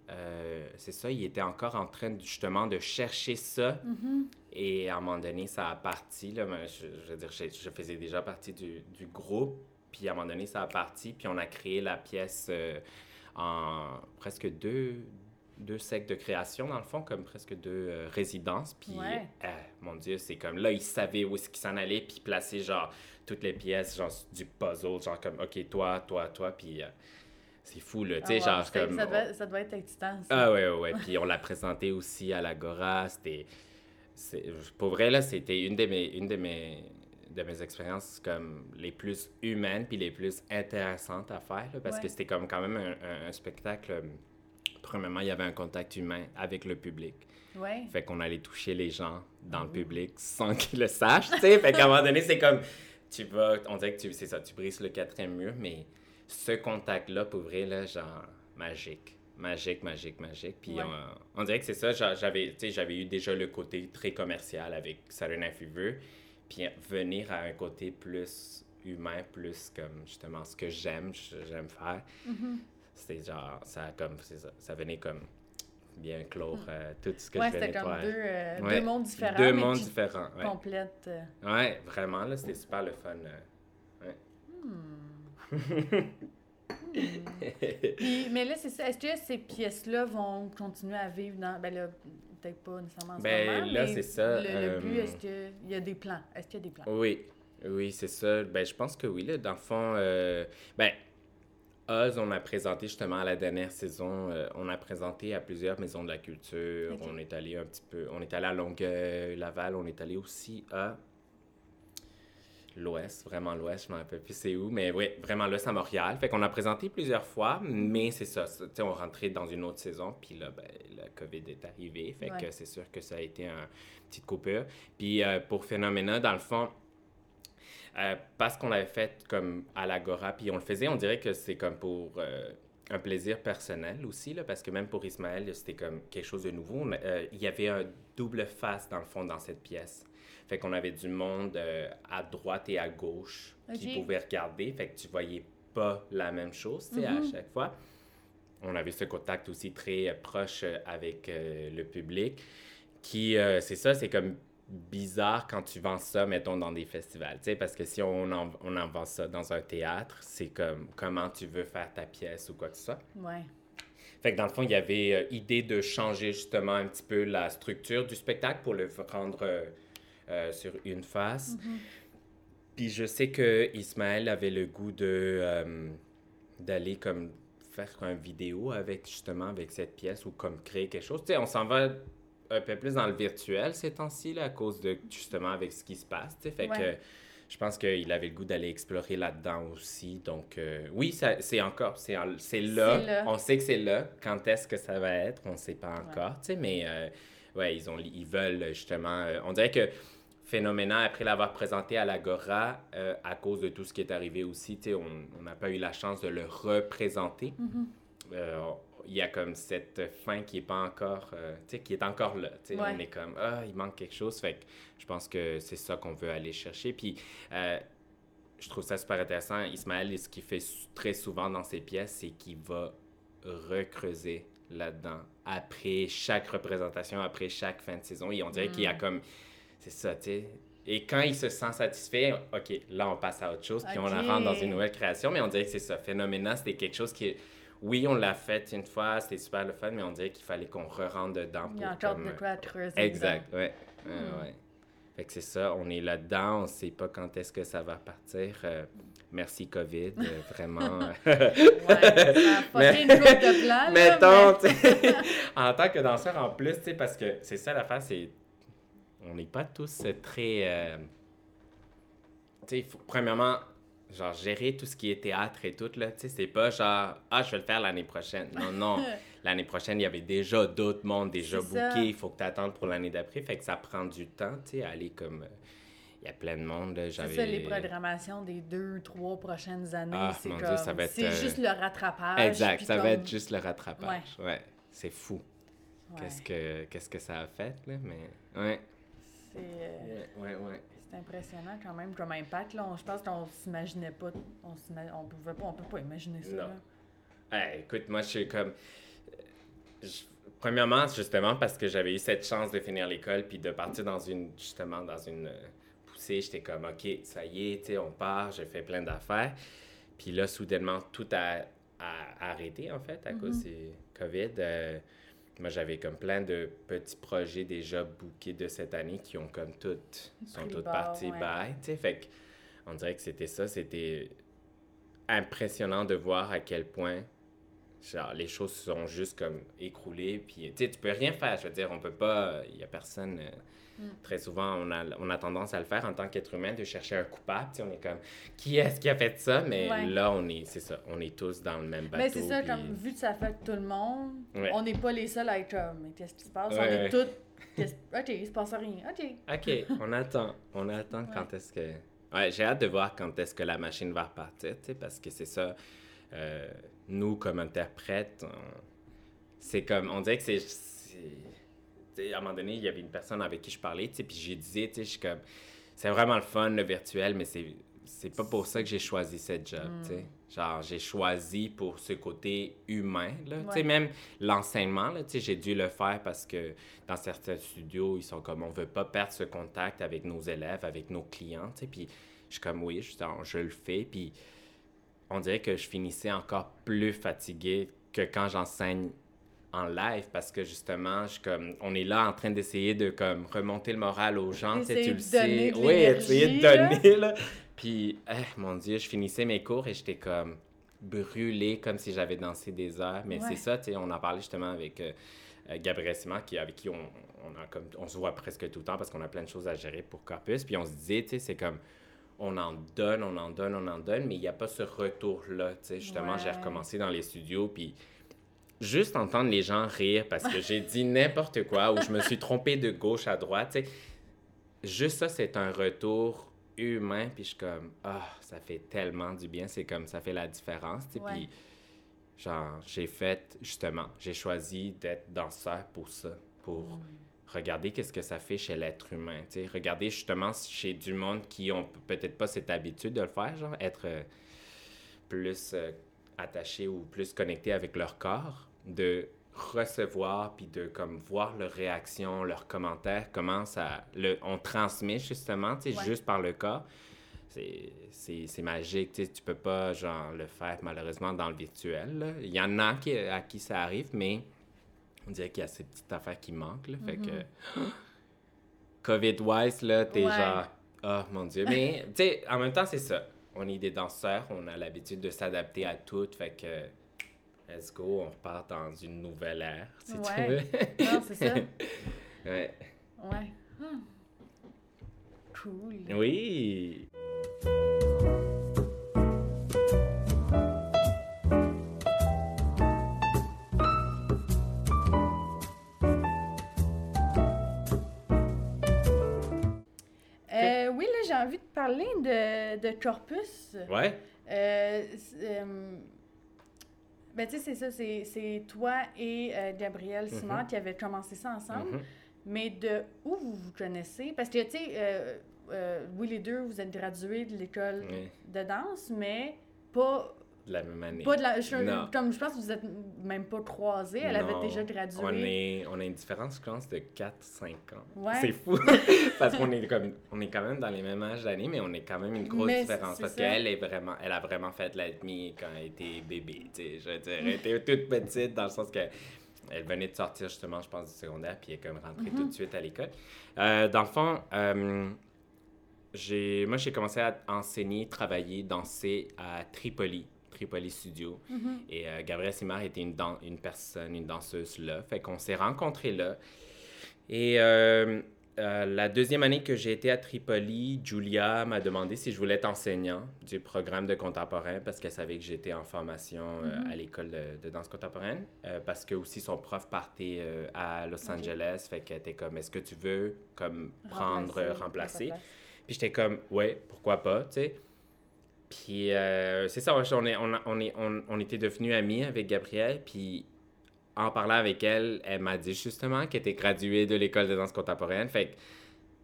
S2: c'est ça, il était encore en train, justement, de chercher ça.
S1: Mhm.
S2: Et à un moment donné, ça a parti. Là, je, je veux dire, je, je faisais déjà partie du, du groupe. Puis à un moment donné, ça a parti. Puis on a créé la pièce en presque deux, deux sectes de création, dans le fond, comme presque deux euh, résidences. Puis,
S1: Ouais.
S2: euh, mon Dieu, c'est comme là, ils savaient où est-ce qu'ils s'en allaient. Puis placer, genre, toutes les pièces, genre, du puzzle. Genre, comme, OK, toi, toi, toi. Puis euh, c'est fou, là. Tu sais,
S1: Ah,
S2: genre, comme.
S1: ça, doit, ça doit être excitant. ça.
S2: Ah ouais, ouais, ouais. [LAUGHS] Puis on l'a présenté aussi à l'Agora. C'était... Pour vrai, là, c'était une de mes, une de mes, de mes expériences comme les plus humaines puis les plus intéressantes à faire. là, parce
S1: Ouais.
S2: que c'était comme quand même un, un- un spectacle... Premièrement, il y avait un contact humain avec le public.
S1: Ouais.
S2: Fait qu'on allait toucher les gens dans le
S1: Ouh.
S2: public sans [LAUGHS] qu'ils le sachent, tu sais. Fait qu'à un moment donné, c'est comme... Tu vas... On dirait que tu... C'est ça, tu brises le quatrième mur, mais ce contact-là, pour vrai, là, genre, magique. Magique, magique, magique. Puis
S1: Ouais.
S2: on, on dirait que c'est ça, j'a- j'avais, tu sais, j'avais eu déjà le côté très commercial avec Saturday Night Fever. Puis venir à un côté plus humain, plus comme justement ce que j'aime, j'aime faire.
S1: Mhm.
S2: C'était genre, ça, comme, ça, ça venait comme bien clore euh, tout ce que
S1: Ouais,
S2: je venais de
S1: comme
S2: faire.
S1: deux, euh,
S2: Ouais.
S1: deux mondes différents.
S2: Deux mondes différents, ouais.
S1: complètent. euh,
S2: Ouais, vraiment, là, c'était super le fun. euh.
S1: Puis, mais là, c'est ça. Est-ce que ces pièces-là vont continuer à vivre dans. Ben là, peut-être pas nécessairement en ce
S2: Ben,
S1: moment,
S2: là, c'est ça,
S1: Le, le
S2: euh,
S1: but, est-ce qu'il y a des plans? Est-ce qu'il y a des plans?
S2: Oui, oui, c'est ça. Ben, je pense que oui, là. Dans le fond, euh, ben, euh, Oz, on a présenté justement à la dernière saison, euh, on a présenté à plusieurs maisons de la culture. On est allé un petit peu, on est allé à Longueuil, Laval, on est allé aussi à l'Ouest, vraiment l'Ouest, je m'en rappelle plus c'est où, mais oui, vraiment l'Ouest à Montréal. Fait qu'on a présenté plusieurs fois, mais c'est ça, ça, tu sais, on rentrait dans une autre saison, puis là, ben, la COVID est arrivée, fait
S1: Ouais.
S2: que c'est sûr que ça a été une petite coupure. Puis euh, pour Phénoména, dans le fond, euh, parce qu'on l'avait fait comme à l'Agora, puis on le faisait, on dirait que c'est comme pour euh, un plaisir personnel aussi, là, parce que même pour Ismaël, c'était comme quelque chose de nouveau. A- euh, il y avait un double face, dans le fond, dans cette pièce. Fait qu'on avait du monde à droite et à gauche qui
S1: Ok.
S2: pouvait regarder, fait que tu voyais pas la même chose, tu sais, à
S1: Mhm.
S2: chaque fois. On avait ce contact aussi très proche avec le public, qui, c'est ça, c'est comme bizarre quand tu vends ça, mettons, dans des festivals, tu sais, parce que si on en, on en vend ça dans un théâtre, c'est comme comment tu veux faire ta pièce ou quoi que ce soit.
S1: Ouais.
S2: Fait que dans le fond, il y avait euh, idée de changer justement un petit peu la structure du spectacle pour le rendre euh, euh, sur une face. Puis je sais que Ismaël avait le goût de euh, d'aller comme faire une vidéo avec justement avec cette pièce ou comme créer quelque chose. Tu sais, on s'en va un peu plus dans le virtuel ces temps-ci à cause de justement avec ce qui se passe. Tu sais, fait
S1: Ouais.
S2: que je pense qu'il avait le goût d'aller explorer là-dedans aussi. Donc euh, oui, c'est encore, c'est en- là. On sait que c'est là. Quand est-ce que ça va être, on ne sait pas encore. Tu sais, mais euh, ouais, ils ont, ils veulent justement. euh, on dirait que Phénoména, après l'avoir présenté à l'Agora, euh, à cause de tout ce qui est arrivé aussi, tu sais, on n'a pas eu la chance de le représenter.
S1: Mhm.
S2: Euh, Il y a comme cette fin qui est pas encore, euh, tu sais, qui est encore là. tu sais.
S1: Ouais.
S2: On est comme, ah, il manque quelque chose. Fait que je pense que c'est ça qu'on veut aller chercher. Puis euh, je trouve ça super intéressant. Ismaël, ce qu'il fait très souvent dans ses pièces, c'est qu'il va recreuser là-dedans après chaque représentation, après chaque fin de saison. Et on dirait qu'il y a
S1: Mm.
S2: comme, c'est ça, tu sais. Et quand il se sent satisfait, OK, là, on passe à autre chose, puis on
S1: OK.
S2: rentre dans une nouvelle création. Mais on dirait que c'est ça. Phénoména, c'était quelque chose qui. Oui, on l'a fait une fois, c'était super le fun, mais on dirait qu'il fallait qu'on re-rentre dedans
S1: Il y a encore
S2: comme,
S1: de quoi creuser.
S2: Exact, ouais. Ouais,
S1: Mm.
S2: ouais. Fait que c'est ça, on est là-dedans, on sait pas quand est-ce que ça va partir. Euh, merci COVID, euh, vraiment. [LAUGHS]
S1: Ouais, [LAUGHS] ça a une de plans, là,
S2: Mettons, [LAUGHS] en tant que danseur en plus, tu sais, parce que c'est ça l'affaire, c'est. On n'est pas tous très. euh, Tu sais, premièrement, genre, gérer tout ce qui est théâtre et tout, là, tu sais, c'est pas genre, ah, je vais le faire l'année prochaine. Non, non. [LAUGHS] L'année prochaine, il y avait déjà d'autres mondes déjà bookés. Il faut que tu attendes pour l'année d'après. Fait que ça prend du temps, tu sais, aller comme. euh, Il y a plein de monde, là.
S1: C'est ça, les programmations des deux, trois prochaines années.
S2: Ah,
S1: c'est
S2: mon Dieu,
S1: comme...
S2: ça va être,
S1: C'est
S2: euh,
S1: juste le rattrapage.
S2: Exact, ça va être juste le rattrapage. Ouais. C'est fou.
S1: Ouais,
S2: Qu'est-ce que qu'est-ce que ça a fait, là, mais... Ouais.
S1: C'est euh,
S2: Ouais, ouais, ouais.
S1: C'est impressionnant quand même comme impact. Là. On- je pense qu'on s'imaginait pas... On, on pouvait pas... On peut pas imaginer ça.
S2: Non. Hey, écoute, moi, je suis comme... je- Premièrement, justement, parce que j'avais eu cette chance de finir l'école puis de partir dans une... Justement, dans une euh, poussée, j'étais comme, OK, ça y est, tu sais, on part, j'ai fait plein d'affaires. Puis là, soudainement, tout a, a arrêté, en fait, à cause du COVID. Euh, moi, j'avais comme plein de petits projets déjà bookés de cette année qui ont comme toutes... sont toutes parties
S1: ouais.
S2: bye, tu sais. Fait que on dirait que c'était ça, c'était impressionnant de voir à quel point genre, les choses se sont juste comme écroulées. Puis, tu tu peux rien faire. Je veux dire, on peut pas. Il y a personne. euh,
S1: Mm.
S2: Très souvent, on a, on a tendance à le faire en tant qu'être humain, de chercher un coupable. On est comme, qui est-ce qui a fait ça? Mais
S1: Ouais.
S2: là, on est, c'est ça, on est tous dans le même bateau.
S1: Mais c'est ça,
S2: puis-
S1: comme vu que ça affecte tout le monde,
S2: Ouais.
S1: on n'est pas les seuls à être comme, mais qu'est-ce qui se passe? on est tous. Ok, il se passe rien. Ok.
S2: OK, on attend. On attend quand est-ce que. Ouais, j'ai hâte de voir quand est-ce que la machine va repartir, tu sais, parce que c'est ça. euh, nous, comme interprètes, on- c'est comme. On dirait que c'est. à un moment donné, il y avait une personne avec qui je parlais, tu sais, puis j'ai disais, tu sais, je suis comme. C'est vraiment le fun, le virtuel, mais c'est. C'est pas pour ça que j'ai choisi cette job, tu sais. Genre, j'ai choisi pour ce côté humain, là. Tu sais, même l'enseignement, là, tu sais, j'ai dû le faire parce que dans certains studios, ils sont comme, on veut pas perdre ce contact avec nos élèves, avec nos clients, tu sais. Puis je suis comme, oui, je, je le fais. Puis on dirait que je finissais encore plus fatigué que quand j'enseigne en live parce que justement, je, comme, on est là en train d'essayer de comme remonter le moral aux gens, tu sais,
S1: Essayer
S2: tu le sais. Oui, essayer de donner, là. Puis, eh, mon Dieu, je finissais mes cours et j'étais comme, brûlé comme si j'avais dansé des heures. Mais c'est ça, tu sais, on en parlait justement avec euh, euh, Gabriel Simon, qui, avec qui on, on, a comme, on se voit presque tout le temps parce qu'on a plein de choses à gérer pour Corpus. Puis on se disait, tu sais, c'est comme on en donne, on en donne, on en donne, mais il n'y a pas ce retour-là. Justement, j'ai recommencé dans les studios, puis juste entendre les gens rire parce que j'ai dit n'importe quoi ou je me suis trompé de gauche à droite, tu sais, juste ça, c'est un retour humain, puis je suis comme, ah, ça fait tellement du bien, c'est comme, ça fait la différence, tu puis genre, j'ai fait, justement, j'ai choisi d'être danseur pour ça, pour mm. Regarder qu'est-ce que ça fait chez l'être humain, regarder justement chez du monde qui ont peut-être pas cette habitude de le faire, genre, être euh, plus euh, attaché ou plus connecté avec leur corps, de recevoir puis de comme voir leur réaction, leurs commentaires, comment ça le on transmet justement, tu sais, juste par le corps. C'est magique, tu sais, tu peux pas genre le faire malheureusement dans le virtuel. Il y en a qui, à qui ça arrive, mais on dirait qu'il y a ces petites affaires qui manquent. Là, Fait que mm-hmm. [GASPS] COVID-wise, là, t'es genre, oh mon Dieu. Mais, tu sais, en même temps, c'est ça. On est des danseurs, on a l'habitude de s'adapter à tout. Fait que let's go, on repart dans une nouvelle ère, si tu veux.
S1: non, c'est ça. [LAUGHS]
S2: ouais.
S1: Ouais. Hmm. Cool.
S2: Oui.
S1: J'ai envie de parler de, de Corpus.
S2: Ouais.
S1: Euh, euh ben, tu sais, c'est ça, c'est toi et euh, Gabriel Simard mhm. qui avaient commencé ça ensemble. Mhm. Mais de où vous vous connaissez? Parce que, tu sais, euh, euh, oui, les deux, vous êtes gradués de l'école de danse, mais pas
S2: de la même année.
S1: Pas de la, je, comme je pense que vous êtes même pas croisés. Elle avait déjà gradué.
S2: On, est, on a une différence, je pense, de 4-5 ans. C'est fou. [LAUGHS] parce qu'on est, comme, on est quand même dans les mêmes âges d'année, mais on est quand même une grosse différence. Parce qu'elle est vraiment, elle a vraiment fait l'admi quand elle était bébé. Je veux dire, elle était toute petite dans le sens que elle venait de sortir justement, je pense, du secondaire, puis elle est comme rentrée tout de suite à l'école. Euh, dans le fond, euh, moi, j'ai commencé à enseigner, travailler, danser à Tripoli Tripoli Studio. Mm-hmm. Et euh, Gabrielle Simard était une, une personne, une danseuse là. Fait qu'on s'est rencontrés là. Et euh, euh, la deuxième année que j'ai été à Tripoli, Julia m'a demandé si je voulais être enseignant du programme de contemporain parce qu'elle savait que j'étais en formation mm-hmm. à l'école de, danse contemporaine. parce que aussi son prof partait à Los Angeles. Fait qu'elle était comme, est-ce que tu veux comme prendre, remplacer? Puis j'étais comme, ouais, pourquoi pas, tu sais. Puis euh, c'est ça, on, est, on, est, on, était devenus amis avec Gabrielle. Puis en parlant avec elle, elle m'a dit justement qu'elle était graduée de l'école de danse contemporaine. Fait que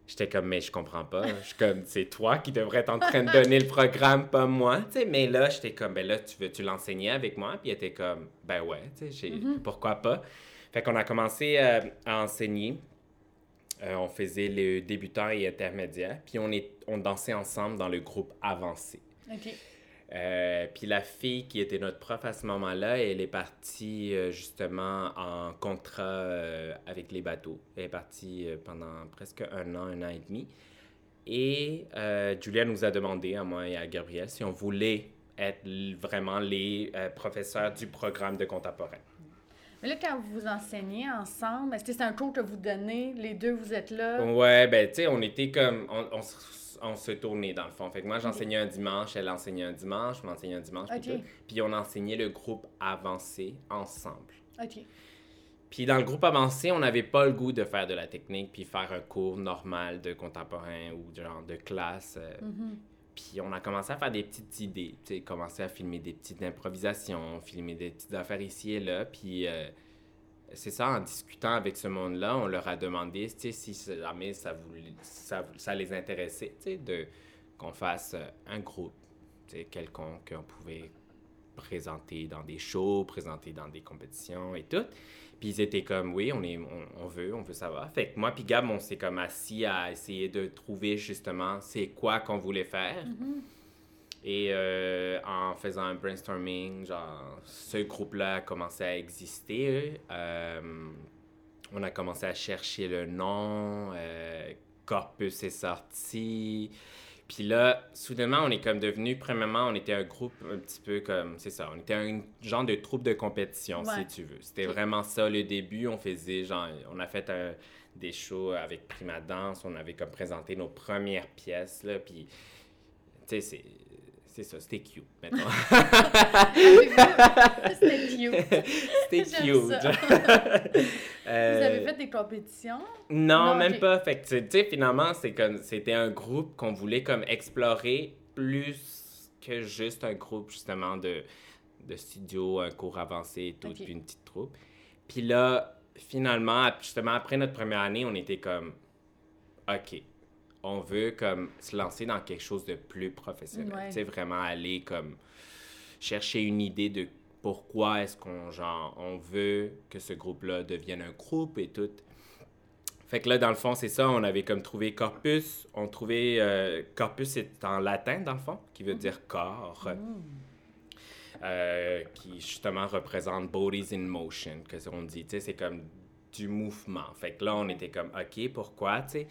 S2: j'étais comme, mais je comprends pas. Je suis comme, c'est toi qui devrais être en train de donner le programme, pas moi. mais là, j'étais comme, ben là, tu veux-tu l'enseigner avec moi? Puis elle était comme, ben ouais, mm-hmm. pourquoi pas? Fait qu'on a commencé euh, à enseigner. Euh, on faisait le débutant et intermédiaire. Puis on, est, on dansait ensemble dans le groupe avancé. Euh, puis la fille qui était notre prof à ce moment-là, elle est partie euh, justement en contrat euh, avec les bateaux. Elle est partie pendant presque un an, un an et demi. Et Julia nous a demandé, à moi et à Gabriel, si on voulait être vraiment les professeurs du programme de contemporain.
S1: Mais là, quand vous enseignez ensemble, est-ce que c'est un cours que vous donnez? Les deux, vous êtes là?
S2: Ouais, ben, tu sais, on était comme. on on se tournait dans le fond. Fait que moi, j'enseignais un dimanche, elle enseignait un dimanche, je m'enseignais un dimanche. Puis on enseignait le groupe avancé ensemble.
S1: OK.
S2: Puis dans le groupe avancé, on n'avait pas le goût de faire de la technique puis faire un cours normal de contemporain ou genre de classe. Euh. Mm-hmm. Puis on a commencé à faire des petites idées, tu sais, commencer à filmer des petites improvisations, filmer des petites affaires ici et là. Puis euh, c'est ça, en discutant avec ce monde-là, on leur a demandé si jamais ça, ça, ça les intéressait, qu'on fasse euh, un groupe quelconque qu'on pouvait présenter dans des shows, présenter dans des compétitions et tout. Puis ils étaient comme, oui, on, est, on, veut, on veut savoir. Fait que moi puis Gab, on s'est comme assis à essayer de trouver justement c'est quoi qu'on voulait faire. Mm-hmm. Et euh, en faisant un brainstorming, genre, ce groupe-là a commencé à exister. Euh, on a commencé à chercher le nom. Euh, Corpus est sorti. Puis là, soudainement, on est comme devenu, premièrement, on était un groupe un petit peu comme, c'est ça, on était un genre de troupe de compétition, si tu veux. C'était vraiment ça le début. On faisait, genre, on a fait des shows avec Prima Danse, on avait comme présenté nos premières pièces, là, puis, tu sais, c'est c'est ça, c'était cute, maintenant. [LAUGHS] [LAUGHS]
S1: c'était cute.
S2: C'était cute. [LAUGHS]
S1: Vous avez fait des compétitions?
S2: Non, même pas. Fait que, tu sais, finalement, c'était un groupe qu'on voulait comme explorer plus que juste un groupe, justement, de, de studio, un cours avancé et tout, puis une petite troupe. Puis là, finalement, justement, après notre première année, on était comme, OK, on veut comme se lancer dans quelque chose de plus professionnel. Tu sais, vraiment aller comme chercher une idée de pourquoi est-ce qu'on genre on veut que ce groupe-là devienne un groupe et tout. Fait que là, dans le fond, c'est ça, on avait comme trouvé corpus. On trouvait... Euh, corpus, c'est en latin, dans le fond, qui veut dire corps. Mm. Euh, qui justement représente bodies in motion, que on dit. Tu sais, c'est comme du mouvement. Fait que là, on était comme, OK, pourquoi, tu sais?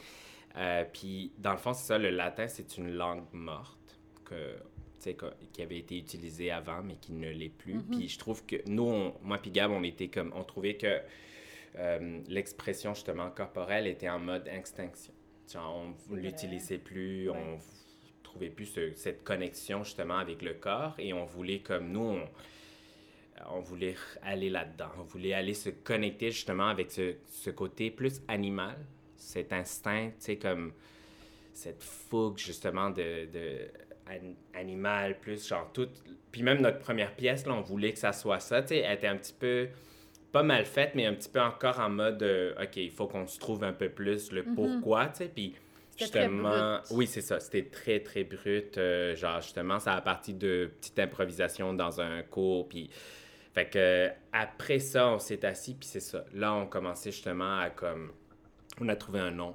S2: Euh, puis, dans le fond, c'est ça, le latin, c'est une langue morte que, qui avait été utilisée avant, mais qui ne l'est plus. Mm-hmm. Puis, je trouve que nous, moi puis Gab, on était comme, on trouvait que euh, l'expression, justement, corporelle était en mode extinction. Genre, on ne l'utilisait plus, on trouvait plus cette connexion, justement, avec le corps, et on voulait, comme nous, on, on voulait aller là-dedans. On voulait aller se connecter, justement, avec ce, ce côté plus animal, cet instinct, tu sais, comme cette fougue justement de, de animal, plus genre tout. Puis même notre première pièce, là, on voulait que ça soit ça, tu sais, elle était un petit peu pas mal faite, mais un petit peu encore en mode, euh, OK, il faut qu'on se trouve un peu plus le mhm. pourquoi, tu sais, puis justement, oui, c'est ça, c'était très, très brut, euh, genre justement, ça a parti de petites improvisations dans un cours, puis... Fait que après ça, on s'est assis, puis c'est ça. Là, on commençait justement à comme on a trouvé un nom.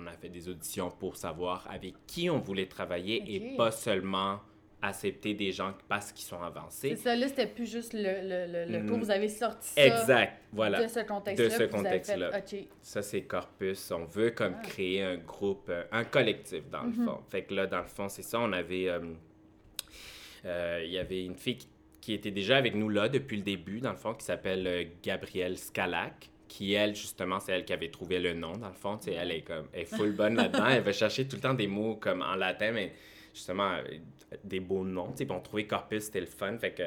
S2: On a fait des auditions pour savoir avec qui on voulait travailler et pas seulement accepter des gens parce qu'ils sont avancés.
S1: C'est ça, là, c'était plus juste le, le, le, cours. Vous avez sorti ça
S2: exact, voilà,
S1: de ce contexte-là.
S2: De ce contexte-là. Ça, c'est Corpus. On veut comme ah. créer un groupe, euh, un collectif, dans le mhm. fond. Fait que là, dans le fond, c'est ça. On avait... Euh, euh, il y avait une fille qui, qui, était déjà avec nous là depuis le début, dans le fond, qui s'appelle Gabrielle Scalac qui, elle, justement, c'est elle qui avait trouvé le nom, dans le fond. sais, elle est comme, elle est full bonne là-dedans. elle va chercher tout le temps des mots comme en latin, mais justement, des beaux noms. Puis on trouvait corpus, c'était le fun. Fait que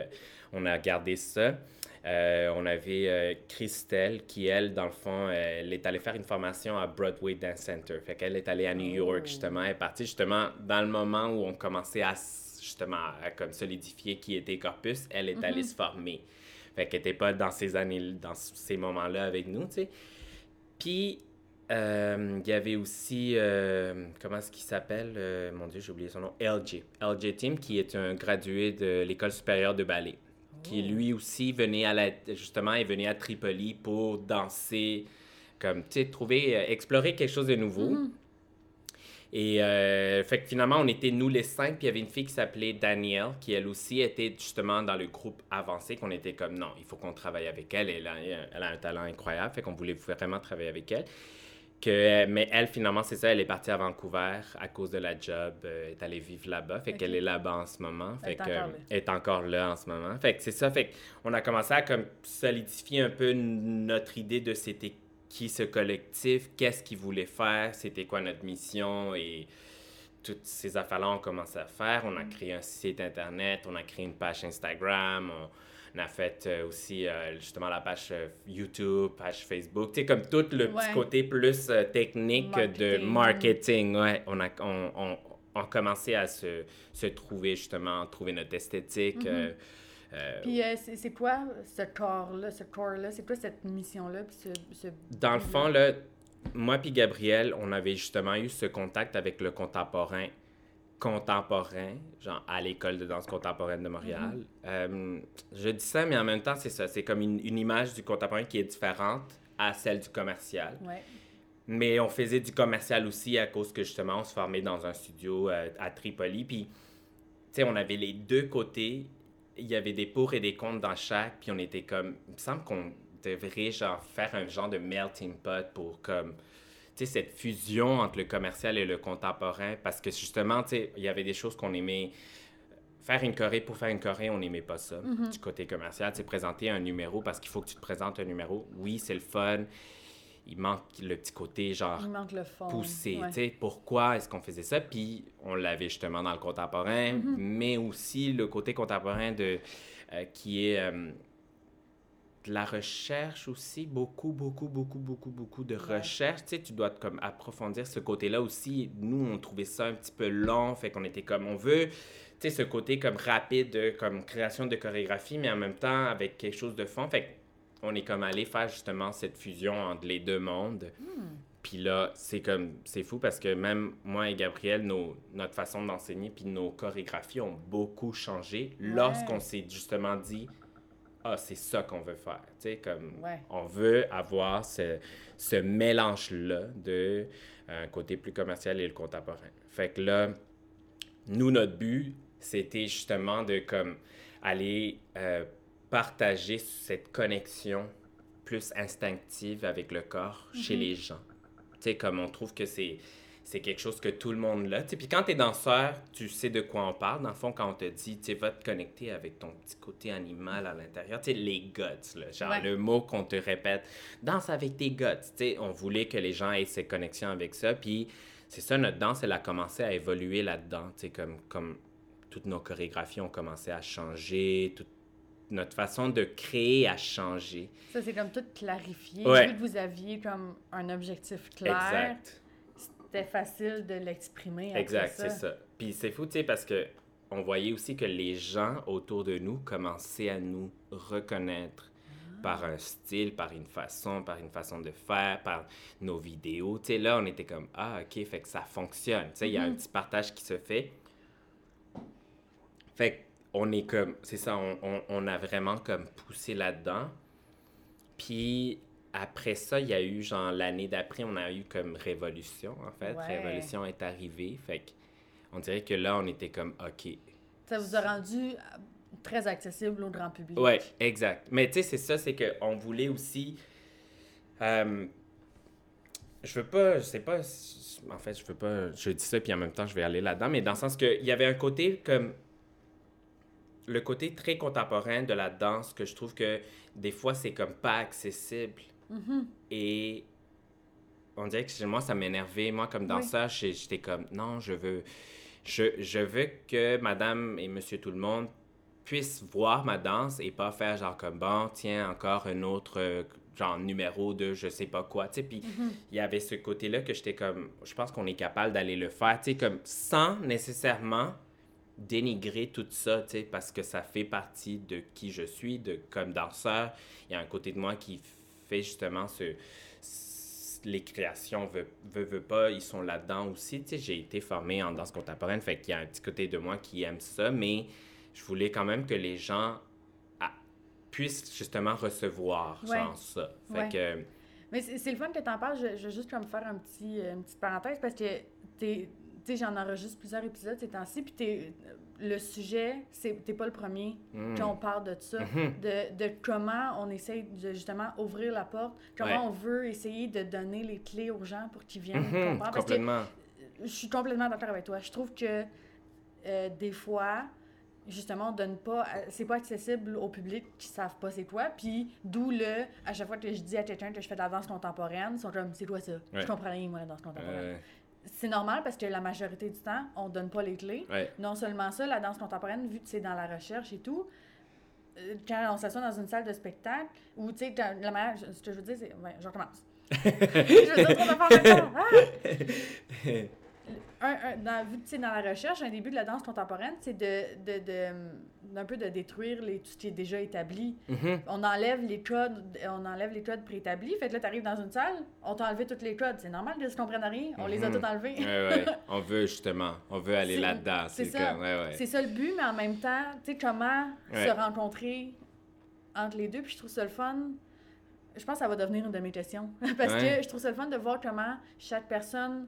S2: on a gardé ça. Euh, on avait euh, Christelle qui, elle, dans le fond, elle est allée faire une formation à Broadway Dance Center. Fait qu'elle est allée à New York, oh. justement. Elle est partie, justement, dans le moment où on commençait à, justement, à, comme solidifier qui était Corpus. Elle est allée mm-hmm. se former. Fait qu'elle n'était pas dans ces années, dans ces moments-là avec nous, tu sais. Puis, euh, il y avait aussi, euh, comment est-ce qu'il s'appelle? Euh, mon Dieu, j'ai oublié son nom. LJ. LJ Tim, qui est un gradué de l'École supérieure de ballet. Qui oh. lui aussi venait à la, justement, il venait à Tripoli pour danser, comme, tu sais, trouver, explorer quelque chose de nouveau. Mm-hmm. Et euh, fait que finalement, on était nous les cinq, puis il y avait une fille qui s'appelait Danielle, qui elle aussi était justement dans le groupe avancé, qu'on était comme non, il faut qu'on travaille avec elle, elle a, elle a un talent incroyable, fait qu'on voulait vraiment travailler avec elle. Que, mais elle, finalement, c'est ça, elle est partie à Vancouver à cause de la job, euh, elle est allée vivre là-bas, fait qu'elle est là-bas en ce moment, fait qu'elle est encore là. en ce moment. Fait que c'est ça, fait qu'on a commencé à comme solidifier un peu notre idée de c'était qui ce collectif, qu'est-ce qu'il voulait faire, c'était quoi notre mission et toutes ces affaires-là, on commencé à faire. On a créé un site internet, on a créé une page Instagram, on, a fait euh, aussi euh, justement la page euh, YouTube, page Facebook, tu sais, comme tout le petit côté plus technique de marketing. Ouais, on a, on, on, commencé à se, se, trouver justement, trouver notre esthétique. Mm-hmm.
S1: Euh, puis euh, c'est quoi ce corps-là, ce corps-là? C'est quoi cette mission-là?
S2: Dans le fond, là, moi puis Gabriel, on avait justement eu ce contact avec le contemporain contemporain, genre à l'école de danse contemporaine de Montréal. Mm-hmm. Euh, je dis ça, mais en même temps, c'est ça. C'est comme une, image du contemporain qui est différente à celle du commercial.
S1: Ouais.
S2: Mais on faisait du commercial aussi à cause que justement, on se formait dans un studio à Tripoli. Puis, tu sais, on avait les deux côtés il y avait des pour et des contre dans chaque, puis on était comme, il me semble qu'on devrait genre faire un genre de melting pot pour comme, tu cette fusion entre le commercial et le contemporain, parce que justement, il y avait des choses qu'on aimait faire une choré pour faire une choré, on n'aimait pas ça.
S1: Mm-hmm.
S2: Du côté commercial, c'est présenter un numéro parce qu'il faut que tu te présentes un numéro. Oui, c'est le fun. Il manque le petit côté genre
S1: Il manque le fond.
S2: poussé.
S1: ouais.
S2: sais, Pourquoi est-ce qu'on faisait ça? Puis on l'avait justement dans le contemporain,
S1: Mm-hmm.
S2: mais aussi le côté contemporain de, euh, qui est euh, de la recherche aussi, beaucoup, beaucoup, beaucoup, beaucoup, beaucoup de
S1: Ouais.
S2: recherche. Tu sais, tu dois comme approfondir ce côté-là aussi. Nous, on trouvait ça un petit peu long, fait qu'on était comme, on veut, tu sais, ce côté comme rapide, de, comme création de chorégraphie, mais en même temps avec quelque chose de fond. Fait qu'on est comme allé faire justement cette fusion entre les deux mondes. Puis là, c'est comme, c'est fou parce que même moi et Gabriel, nos, notre façon d'enseigner puis nos chorégraphies ont beaucoup changé lorsqu'on s'est justement dit, ah, c'est ça qu'on veut faire. Tu sais, comme,
S1: Ouais.
S2: on veut avoir ce, ce mélange-là de un côté plus commercial et le contemporain. Fait que là, nous, notre but, c'était justement de comme aller euh, partager cette connexion plus instinctive avec le corps chez les gens. Tu sais, comme on trouve que c'est c'est quelque chose que tout le monde a. Tu sais, Puis quand tu es danseur, tu sais de quoi on parle. Dans le fond, quand on te dit, tu sais, va te connecter avec ton petit côté animal à l'intérieur, tu sais, les guts, là, genre
S1: Ouais.
S2: le mot qu'on te répète, danse avec tes guts. Tu sais, on voulait que les gens aient ces connexions avec ça. Puis c'est ça, notre danse, elle a commencé à évoluer là-dedans. Tu sais, comme, comme toutes nos chorégraphies ont commencé à changer, toute notre façon de créer a changé.
S1: Ça, c'est comme tout clarifié.
S2: Ouais.
S1: Vu que vous aviez comme un objectif clair,
S2: Exact.
S1: c'était facile de l'exprimer.
S2: Exact, c'est ça. Puis c'est fou, tu sais, parce que on voyait aussi que les gens autour de nous commençaient à nous reconnaître par un style, par une façon, par une façon de faire, par nos vidéos. Tu sais, là, on était comme, ah, OK, fait que ça fonctionne. Tu sais, il y a un petit partage qui se fait. Fait qu'on est comme, c'est ça, on, on- on a vraiment comme poussé là-dedans. Puis après ça, il y a eu, genre, l'année d'après, on a eu comme Révolution, en fait.
S1: Ouais.
S2: Révolution est arrivée. Fait on dirait que là, on était comme, OK.
S1: Ça vous a rendu euh, très accessible au grand public.
S2: Ouais, exact. Mais tu sais, c'est ça, c'est qu'on voulait aussi. euh, je veux pas, je sais pas, en fait, je veux pas, je dis ça, puis en même temps, je vais aller là-dedans, mais dans le sens qu'il y avait un côté comme. Le côté très contemporain de la danse que je trouve que des fois, c'est comme pas accessible.
S1: Mhm.
S2: Et on dirait que moi, ça m'énervait. Moi, comme danseur, j'étais comme, non, je veux, je, je veux que madame et monsieur tout le monde puissent voir ma danse et pas faire genre comme, bon, tiens, encore un autre, euh, genre numéro de je sais pas quoi. Tu sais, puis il y avait ce côté-là que j'étais comme, je pense qu'on est capable d'aller le faire, tu sais, comme sans nécessairement dénigrer tout ça, tu sais, parce que ça fait partie de qui je suis, de comme danseur. Il y a un côté de moi qui fait justement ce, ce- les créations, veut, veut, veut pas, ils sont là-dedans aussi. Tu sais, j'ai été formé en danse contemporaine, fait qu'il y a un petit côté de moi qui aime ça, mais je voulais quand même que les gens ah, puissent justement recevoir
S1: Ouais.
S2: genre ça. Fait
S1: Ouais.
S2: que,
S1: Mais c'est c'est le fun que t'en parles. Je, je veux juste comme faire un petit, euh, une petite parenthèse parce que t'es- tu sais, j'en enregistre plusieurs épisodes ces temps-ci, puis t'es- le sujet, c'est- t'es pas le premier
S2: hmm.
S1: qu'on parle de ça,
S2: Mhm.
S1: de, de comment on essaye de justement ouvrir la porte, comment
S2: Ouais.
S1: on veut essayer de donner les clés aux gens pour qu'ils viennent
S2: Mhm,
S1: comprendre.
S2: Complètement.
S1: je suis complètement d'accord avec toi. Je trouve que euh, des fois, justement, on donne pas, euh, c'est pas accessible au public qui savent pas c'est quoi. Puis d'où le, à chaque fois que je dis à quelqu'un que je fais de la danse contemporaine, ils sont comme c'est quoi ça?
S2: Ouais.
S1: Je comprends rien moi la danse contemporaine.
S2: Euh,
S1: C'est normal parce que la majorité du temps, on donne pas les clés.
S2: ouais.
S1: Non seulement ça, la danse contemporaine, vu que c'est dans la recherche et tout, euh, quand on s'assoit dans une salle de spectacle, ou tu sais, la manière, ce que je veux dire, c'est. Ouais, je recommence. [LAUGHS] je veux dire trop d'affaires. Ah! [LAUGHS] Un, un- dans, dans la recherche, un début de la danse contemporaine, c'est de, de, de- d'un peu de détruire les, tout ce qui est déjà établi.
S2: Mhm.
S1: On enlève les codes, on enlève les codes préétablis. Fait que là, t'arrives dans une salle, on t'a enlevé tous les codes. C'est normal qu'ils ne comprennent rien. On les a
S2: Mhm.
S1: tous enlevés.
S2: Ouais, ouais. On veut justement, on veut aller
S1: C'est-
S2: là-dedans.
S1: c'est
S2: C'est
S1: ça.
S2: ouais.
S1: C'est ça le but, mais en même temps, tu sais, comment se rencontrer entre les deux? Puis je trouve ça le fun. Je pense que ça va devenir une de mes questions. [LAUGHS] Parce
S2: Ouais.
S1: que je trouve ça le fun de voir comment chaque personne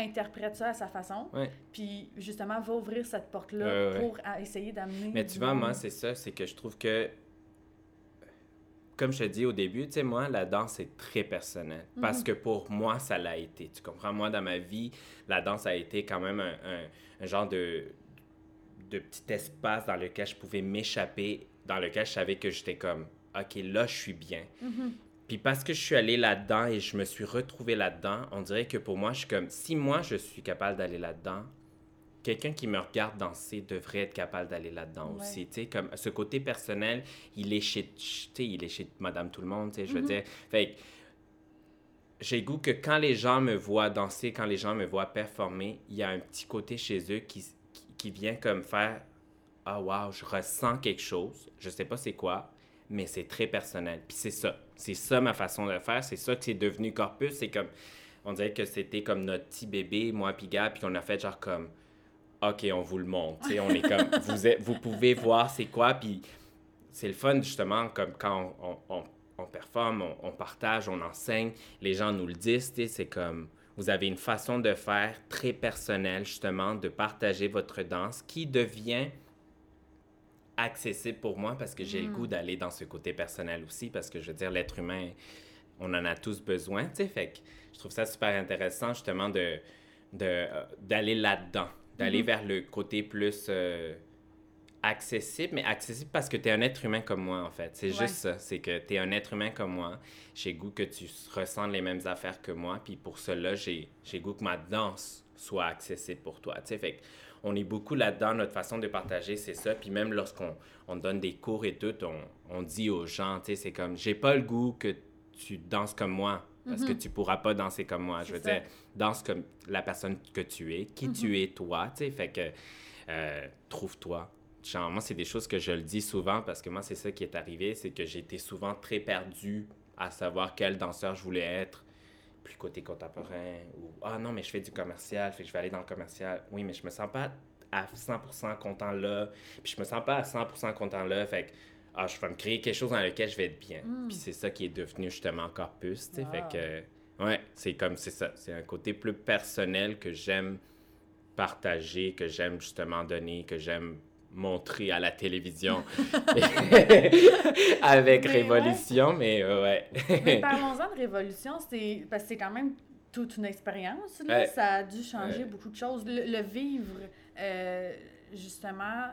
S1: interprète ça à sa façon.
S2: Ouais.
S1: Puis justement, va ouvrir cette porte-là
S2: ouais.
S1: pour essayer d'amener.
S2: Mais tu vois,
S1: monde.
S2: moi, c'est ça, c'est que je trouve que comme je te dis au début, tu sais, moi, la danse, c'est très personnel. Parce
S1: Mhm.
S2: que pour moi, ça l'a été. Tu comprends? Moi, dans ma vie, la danse a été quand même un, un- un genre de, de petit espace dans lequel je pouvais m'échapper, dans lequel je savais que j'étais comme, OK, là, je suis bien.
S1: Mhm.
S2: Puis parce que je suis allé là-dedans et je me suis retrouvé là-dedans, on dirait que pour moi, je suis comme, si moi, je suis capable d'aller là-dedans, quelqu'un qui me regarde danser devrait être capable d'aller là-dedans
S1: Ouais.
S2: aussi. Tu sais, comme ce côté personnel, il est chez, il est chez Madame Tout le Monde, tu sais, je veux
S1: Mhm.
S2: dire. Fait j'ai goût que quand les gens me voient danser, quand les gens me voient performer, il y a un petit côté chez eux qui, qui, qui vient comme faire Ah, wow, je ressens quelque chose. Je sais pas c'est quoi, mais c'est très personnel. Puis c'est ça. C'est ça ma façon de faire. C'est ça que c'est devenu Corpus. C'est comme. On dirait que c'était comme notre petit bébé, moi puis Gab, puis qu'on a fait genre comme. OK, on vous le montre. On est comme. [LAUGHS] vous, êtes- vous pouvez voir c'est quoi, puis c'est le fun justement, comme quand on, on- on- on performe, on, on partage, on enseigne, les gens nous le disent, c'est comme. Vous avez une façon de faire très personnelle, justement, de partager votre danse qui devient accessible pour moi parce que j'ai le
S1: Mm.
S2: goût d'aller dans ce côté personnel aussi parce que je veux dire, l'être humain, on en a tous besoin, tu sais. Fait que je trouve ça super intéressant, justement, de, de, euh, d'aller là-dedans, d'aller
S1: Mhm.
S2: vers le côté plus euh, accessible, mais accessible parce que tu es un être humain comme moi, en fait. C'est
S1: Ouais.
S2: juste ça, c'est que tu es un être humain comme moi. J'ai goût que tu ressens les mêmes affaires que moi, puis pour cela, j'ai, j'ai goût que ma danse soit accessible pour toi, tu sais. Fait que on est beaucoup là-dedans, notre façon de partager, c'est ça. Puis même lorsqu'on on donne des cours et tout, on, on dit aux gens, tu sais, c'est comme, j'ai pas le goût que tu danses comme moi, parce que
S1: Mhm.
S2: tu pourras pas danser comme moi. Je veux
S1: ça.
S2: dire, danse comme la personne que tu es, qui
S1: Mhm.
S2: tu es toi, tu sais. Fait que, euh, trouve-toi. Genre, moi, c'est des choses que je le dis souvent, parce que moi, c'est ça qui est arrivé, c'est que j'étais souvent très perdu à savoir quel danseur je voulais être plus côté contemporain ou ah non mais je fais du commercial fait que je vais aller dans le commercial oui mais je me sens pas à 100% content là puis je me sens pas à 100% content là fait que ah je vais me créer quelque chose dans lequel je vais être bien
S1: Mm.
S2: puis c'est ça qui est devenu justement Corpus tu sais
S1: Wow.
S2: fait que ouais c'est comme c'est ça c'est un côté plus personnel que j'aime partager que j'aime justement donner que j'aime montrer à la télévision [LAUGHS] [LAUGHS] avec
S1: Mais
S2: Révolution mais euh, ouais
S1: Mais [LAUGHS] parlons-en de révolution, c'est parce que c'est quand même toute une expérience. Là.
S2: Ouais.
S1: Ça a dû changer
S2: Ouais.
S1: beaucoup de choses. Le, le vivre, euh, justement,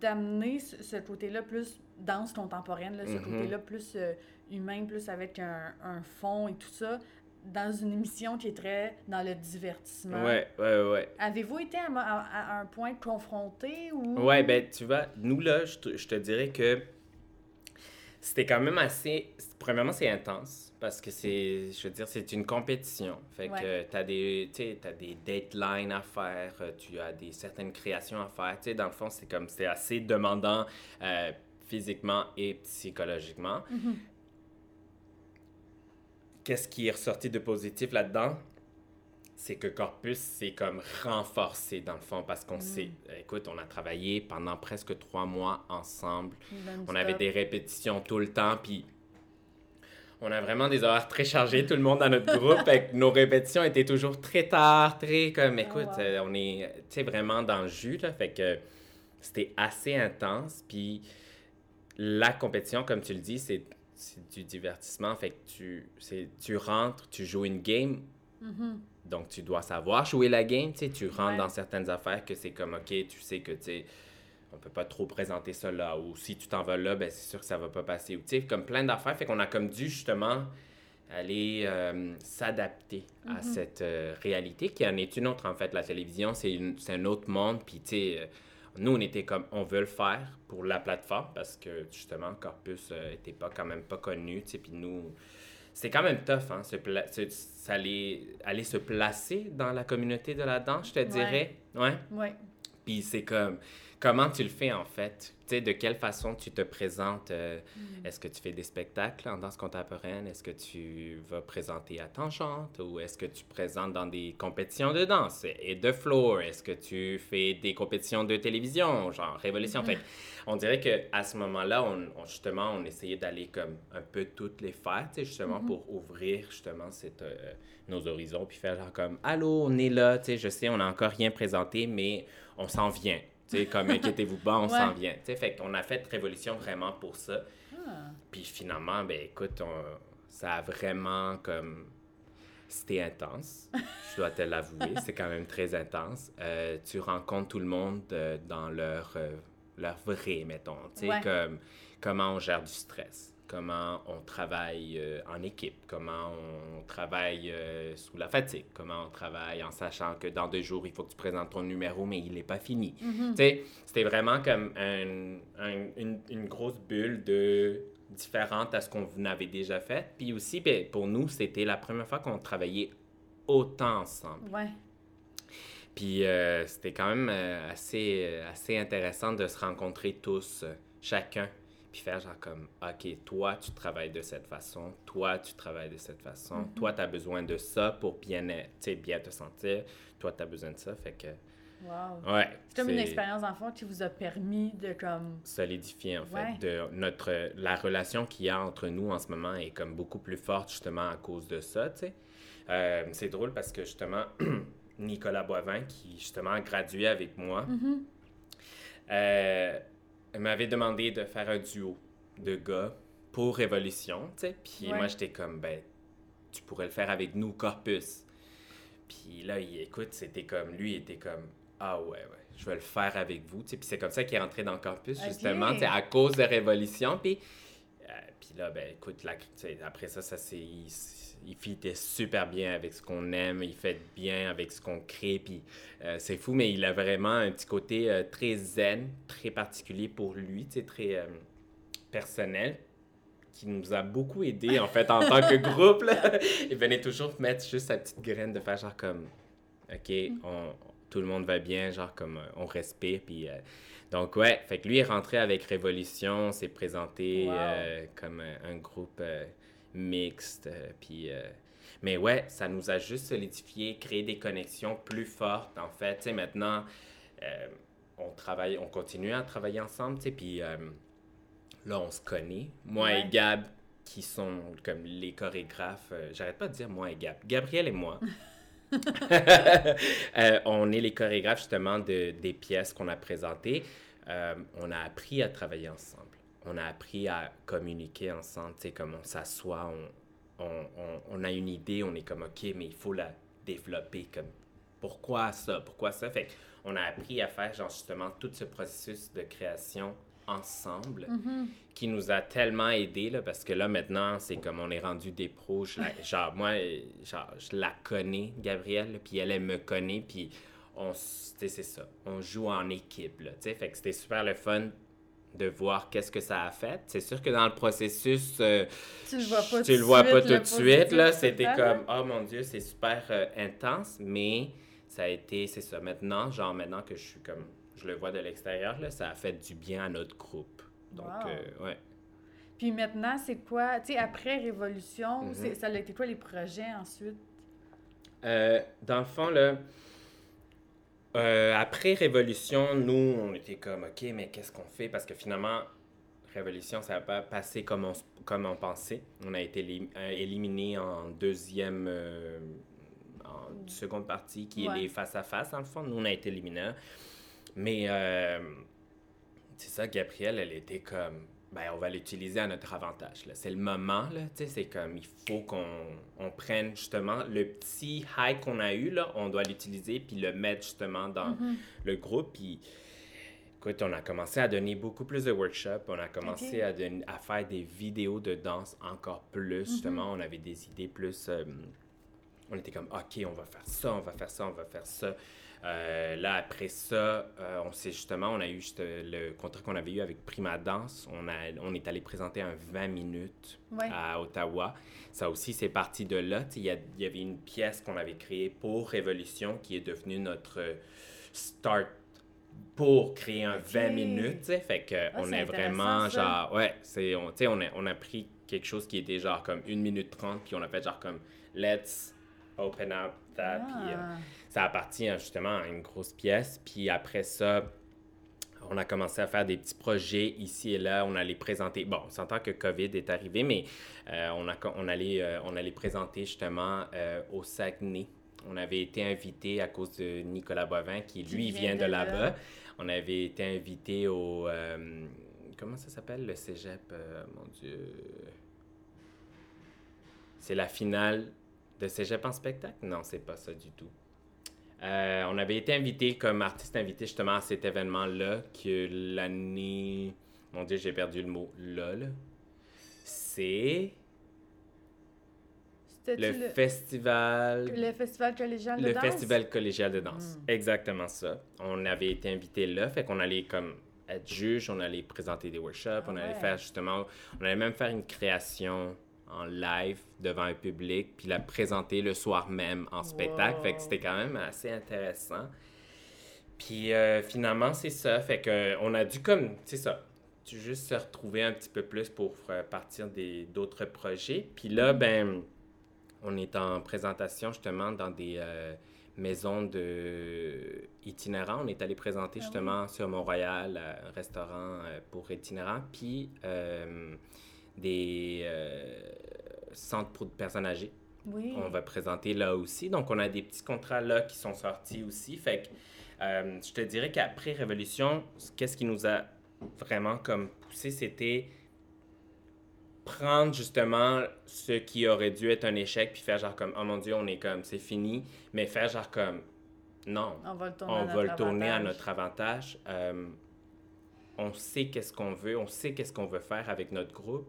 S1: d'amener ce, ce côté-là plus danse contemporaine, là, ce
S2: Mhm.
S1: côté-là plus euh, humain, plus avec un, un fond et tout ça, dans une émission qui est très dans le divertissement.
S2: ouais ouais ouais
S1: Avez-vous été à, à- à un point confronté ou...
S2: Ouais, ben tu vois, nous là, je te, je te dirais que c'était quand même assez. Premièrement, c'est intense parce que c'est, je veux dire, c'est une compétition. Fait
S1: Ouais.
S2: que t'as des, tu sais, t'as des deadlines à faire, euh, tu as des certaines créations à faire. Tu sais, dans le fond, c'est comme, c'est assez demandant euh, physiquement et psychologiquement.
S1: Mhm.
S2: Qu'est-ce qui est ressorti de positif là-dedans? C'est que Corpus s'est comme renforcé dans le fond parce qu'on
S1: Mm.
S2: s'est. Écoute, on a travaillé pendant presque trois mois ensemble. On avait des répétitions tout le temps, puis on a vraiment des horaires très chargés, tout le monde dans notre groupe. fait que nos répétitions étaient toujours très tard, très comme, écoute,
S1: wow.
S2: euh, on est, tu sais, vraiment dans le jus, là. Fait que c'était assez intense, puis la compétition, comme tu le dis, c'est c'est du divertissement. Fait que tu, tu rentres, tu joues une game,
S1: Mhm.
S2: donc, tu dois savoir jouer la game, tu sais, tu rentres
S1: Ouais.
S2: dans certaines affaires que c'est comme, OK, tu sais que, tu sais, on peut pas trop présenter ça là, ou si tu t'en vas là, ben c'est sûr que ça va pas passer, ou tu sais, comme plein d'affaires, fait qu'on a comme dû, justement, aller euh, s'adapter à
S1: Mhm.
S2: cette euh, réalité qui en est une autre, en fait. La télévision, c'est un autre monde, puis, tu sais, euh, nous, on était comme, on veut le faire pour la plateforme, parce que, justement, Corpus euh, était pas, quand même pas connu, tu sais, puis nous c'est quand même tough, hein, se aller se placer dans la communauté de la danse, je te dirais. Ouais.
S1: Ouais.
S2: Puis c'est comme, comment tu le fais en fait? Tu sais, de quelle façon tu te présentes? euh,
S1: Mm.
S2: Est-ce que tu fais des spectacles en danse contemporaine? Est-ce que tu vas présenter à Tangente? Ou est-ce que tu présentes dans des compétitions de danse et de floor? Est-ce que tu fais des compétitions de télévision, genre Révolution?
S1: Mhm.
S2: Fait on dirait qu'à ce moment-là, on, on- justement, on essayait d'aller comme un peu toutes les faire, tu sais, justement,
S1: Mhm.
S2: pour ouvrir justement cette, euh, nos horizons, puis faire genre comme « Allô, on est là, tu sais, je sais, on n'a encore rien présenté, mais on s'en vient. » sais, comme inquiétez-vous pas, on s'en vient. Tu sais, fait qu'on a fait Révolution vraiment pour ça.
S1: Ah.
S2: Puis finalement, ben écoute, on- ça a vraiment comme. C'était intense, je dois te l'avouer. [LAUGHS] C'est quand même très intense. Euh, tu rencontres tout le monde euh, dans leur, euh, leur vrai, mettons. Tu sais,
S1: Ouais.
S2: comme comment on gère du stress, comment on travaille euh, en équipe, comment on travaille euh, sous la fatigue, comment on travaille en sachant que dans deux jours, il faut que tu présentes ton numéro, mais il n'est pas fini. Tu sais, c'était vraiment comme un- un- une, une grosse bulle de différente à ce qu'on avait déjà fait. Puis aussi, ben, pour nous, c'était la première fois qu'on travaillait autant ensemble.
S1: Ouais.
S2: Puis euh, c'était quand même assez, assez intéressant de se rencontrer tous, chacun, puis faire genre comme, OK, toi, tu travailles de cette façon, toi, tu travailles de cette façon,
S1: Mhm.
S2: toi, tu as besoin de ça pour bien, être- bien te sentir, toi, tu as besoin de ça, fait que,
S1: Wow.
S2: ouais.
S1: C'est comme une expérience d'enfant qui vous a permis de comme.
S2: solidifier en fait
S1: Ouais.
S2: de notre la relation qu'il y a entre nous en ce moment est comme beaucoup plus forte justement à cause de ça tu sais Euh, c'est drôle parce que justement [CLEARS THROAT] Nicolas Boivin qui justement a gradué avec moi
S1: Mhm.
S2: euh, m'avait demandé de faire un duo de gars pour Révolution tu sais puis
S1: Ouais.
S2: moi j'étais comme ben tu pourrais le faire avec nous Corpus puis là il écoute c'était comme lui il était comme ah ouais ouais je vais le faire avec vous tu sais puis c'est comme ça qu'il est rentré dans
S1: Ok.
S2: justement tu sais, à cause de Révolution puis euh, puis là ben écoute la, après ça ça c'est il, fitait super bien avec ce qu'on aime il fait bien avec ce qu'on crée puis euh, c'est fou mais il a vraiment un petit côté euh, très zen très particulier pour lui très euh, personnel qui nous a beaucoup aidé en fait en tant que groupe là. [LAUGHS] il venait toujours mettre juste sa petite graine de faire genre comme ok on, tout le monde va bien genre comme on respire puis euh, donc ouais fait que lui est rentré avec Révolution s'est présenté
S1: Wow.
S2: euh, comme un, un groupe euh, mixte euh, puis euh, mais ouais ça nous a juste solidifié créé des connexions plus fortes en fait tu sais maintenant euh, on travaille on continue à travailler ensemble tu sais puis là on se connaît moi
S1: Ouais.
S2: et Gab qui sont comme les chorégraphes euh, j'arrête pas de dire moi et Gab Gabriel et moi [LAUGHS] Euh, on est les chorégraphes justement de, des pièces qu'on a présentées. Euh, on a appris à travailler ensemble. On a appris à communiquer ensemble. Tu sais, comme on s'assoit, on, on, on- on a une idée, on est comme OK, mais il faut la développer. Comme pourquoi ça, pourquoi ça? Fait on a appris à faire genre justement tout ce processus de création ensemble
S1: Mhm.
S2: qui nous a tellement aidé là, parce que là maintenant c'est comme on est rendu des pros Je la- [LAUGHS] genre moi genre je la connais Gabrielle puis elle elle me connaît puis on c'est ça on joue en équipe là tu sais fait que c'était super le fun de voir qu'est-ce que ça a fait. C'est sûr que dans le processus euh,
S1: Tu le vois pas
S2: tu
S1: tout
S2: le vois
S1: de
S2: pas
S1: suite,
S2: tout de suite là. c'était comme oh mon dieu c'est super euh, intense mais ça a été c'est ça. Maintenant genre maintenant que je suis comme je le vois de l'extérieur là ça a fait du bien à notre groupe. Donc
S1: Wow.
S2: euh, ouais.
S1: Puis maintenant, c'est quoi, tu sais, après Révolution, c'est- ça a été quoi les projets ensuite?
S2: Dans le fond, là, euh, après Révolution, nous, on était comme, OK, mais qu'est-ce qu'on fait? Parce que finalement, Révolution, ça n'a pas passé comme on, comme on pensait. On a été euh, éliminé en deuxième, euh, en seconde partie, qui
S1: Ouais.
S2: est les face-à-face, dans le fond. Nous, on a été éliminés. Mais euh, c'est ça, Gabrielle, elle était comme, ben, on va l'utiliser à notre avantage. là. C'est le moment, là, tu sais, c'est comme, il faut qu'on on prenne justement le petit high qu'on a eu, là, on doit l'utiliser, puis le mettre justement dans
S1: Mhm.
S2: le groupe, puis écoute, on a commencé à donner beaucoup plus de workshops, on a commencé à, donner- à faire des vidéos de danse encore plus, justement, on avait des idées plus... euh, on était comme, OK, on va faire ça, on va faire ça, on va faire ça. Euh, là, après ça, euh, on s'est justement, on a eu juste euh, le contrat qu'on avait eu avec Prima Danse. On, a, on est allé présenter un 20 minutes
S1: Ouais.
S2: à Ottawa. Ça aussi, c'est parti de là. Il y, y avait une pièce qu'on avait créée pour Révolution qui est devenue notre start pour créer un
S1: Ok.
S2: 20 minutes. Fait que
S1: Ah,
S2: on est vraiment genre, ouais, c'est, on, on, a, on a pris quelque chose qui était genre comme 1 minute 30, puis on a fait genre comme let's open up that. Puis, euh,
S1: Ah.
S2: ça appartient justement à une grosse pièce. Puis après ça, on a commencé à faire des petits projets ici et là. On allait présenter. Bon, on s'entend que COVID est arrivé, mais euh, on, a, on, allait, euh, on allait présenter justement euh, au Saguenay. on avait été invité à cause de Nicolas Boivin, qui lui
S1: vient
S2: vient
S1: de
S2: de
S1: là.
S2: là-bas. On avait été invité au. euh, comment ça s'appelle le cégep Mon Dieu? C'est la finale de cégep en spectacle? Non, c'est pas ça du tout. Euh, on avait été invité comme artiste invité justement à cet événement-là, que l'année. Mon Dieu, j'ai perdu le mot. Là, là. C'est. Le,
S1: le,
S2: festival.
S1: le festival collégial de
S2: Le
S1: danse?
S2: festival collégial de danse.
S1: Mm.
S2: Exactement ça. On avait été invité là, fait qu'on allait comme être juge, on allait présenter des workshops,
S1: Ah
S2: on allait
S1: ouais.
S2: faire justement, on allait même faire une création en live devant un public, puis la présenter le soir même en spectacle. Fait que c'était quand même assez intéressant. Puis euh, finalement, c'est ça. Fait que on a dû comme, c'est ça, tu juste se retrouver un petit peu plus pour euh, partir des d'autres projets. Puis là, ben, on est en présentation justement dans des euh, maisons de itinérants. On est allé présenter
S1: Ah
S2: justement sur Mont-Royal un restaurant pour itinérants, puis euh, des euh, centres pour personnes âgées.
S1: Oui.
S2: On va présenter là aussi. Donc, on a des petits contrats là qui sont sortis aussi. Fait que euh, je te dirais qu'après Révolution, qu'est-ce qui nous a vraiment comme poussé, c'était prendre justement ce qui aurait dû être un échec puis faire genre comme oh mon dieu on est comme c'est fini mais faire genre comme non
S1: On va le tourner
S2: on
S1: à
S2: va
S1: notre
S2: le tourner à
S1: avantage.
S2: notre avantage. Euh, on sait qu'est-ce qu'on veut, on sait qu'est-ce qu'on veut faire avec notre groupe.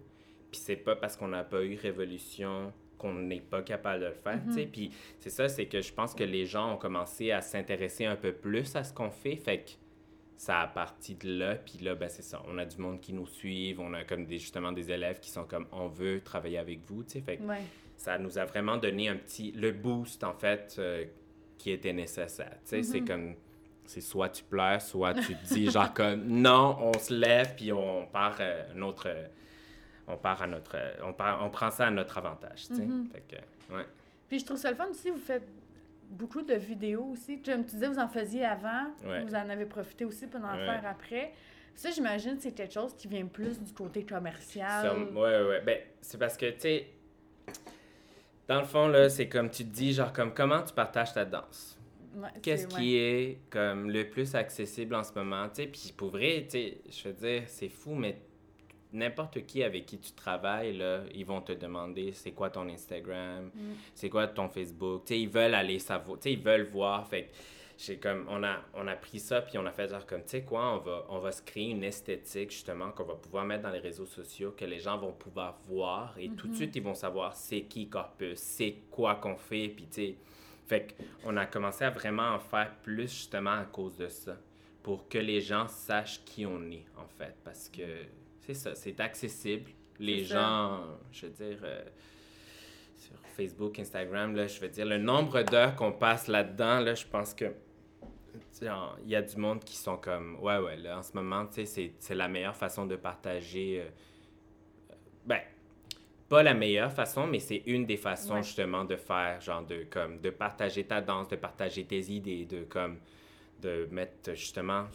S2: Puis c'est pas parce qu'on n'a pas eu Révolution qu'on n'est pas capable de le faire, tu sais. Puis c'est ça, c'est que je pense que les gens ont commencé à s'intéresser un peu plus à ce qu'on fait. Fait que ça a parti de là. Puis là, ben c'est ça. On a du monde qui nous suivent. On a comme des, justement des élèves qui sont comme on veut travailler avec vous, tu sais. Fait que
S1: Ouais.
S2: ça nous a vraiment donné un petit le boost en fait euh, qui était nécessaire tu sais c'est comme c'est soit tu pleures soit tu te dis genre comme non on se lève puis on part euh, un autre euh, on part à notre euh, on part on prend ça à notre avantage tu sais fait que ouais
S1: Puis je trouve ça le fun aussi, vous faites beaucoup de vidéos aussi. Comme tu disais, vous en faisiez avant,
S2: Ouais.
S1: vous en avez profité aussi pour en
S2: Ouais.
S1: faire après. Ça, j'imagine, c'est quelque chose qui vient plus du côté commercial.
S2: Ouais, ouais. Ben, c'est parce que, tu sais, dans le fond, là, c'est comme tu te dis, genre, comme comment tu partages ta danse?
S1: Ouais,
S2: Qu'est-ce qui est comme le plus accessible en ce moment, tu sais, puis pour vrai, je veux dire, c'est fou, mais n'importe qui avec qui tu travailles, là, ils vont te demander c'est quoi ton Instagram,
S1: Mm.
S2: c'est quoi ton Facebook, tu sais, ils veulent aller savoir, ils veulent voir, fait j'ai comme, on a, on a pris ça, puis on a fait genre comme, tu sais quoi, on va, on va se créer une esthétique, justement, qu'on va pouvoir mettre dans les réseaux sociaux, que les gens vont pouvoir voir, et tout de suite, ils vont savoir c'est qui Corpus, c'est quoi qu'on fait, puis tu sais, fait qu'on a commencé à vraiment en faire plus, justement, à cause de ça, pour que les gens sachent qui on est, en fait, parce que c'est ça, c'est accessible. Les
S1: ça.
S2: gens, je veux dire, euh, sur Facebook, Instagram, là, je veux dire, le nombre d'heures qu'on passe là-dedans, là, je pense que il y a du monde qui sont comme, ouais, ouais, là, en ce moment, tu sais, c'est- la meilleure façon de partager. euh, euh, ben, pas la meilleure façon, mais c'est une des façons,
S1: Ouais.
S2: justement, de faire, genre, de, comme, de partager ta danse, de partager tes idées, de, comme, de mettre, justement,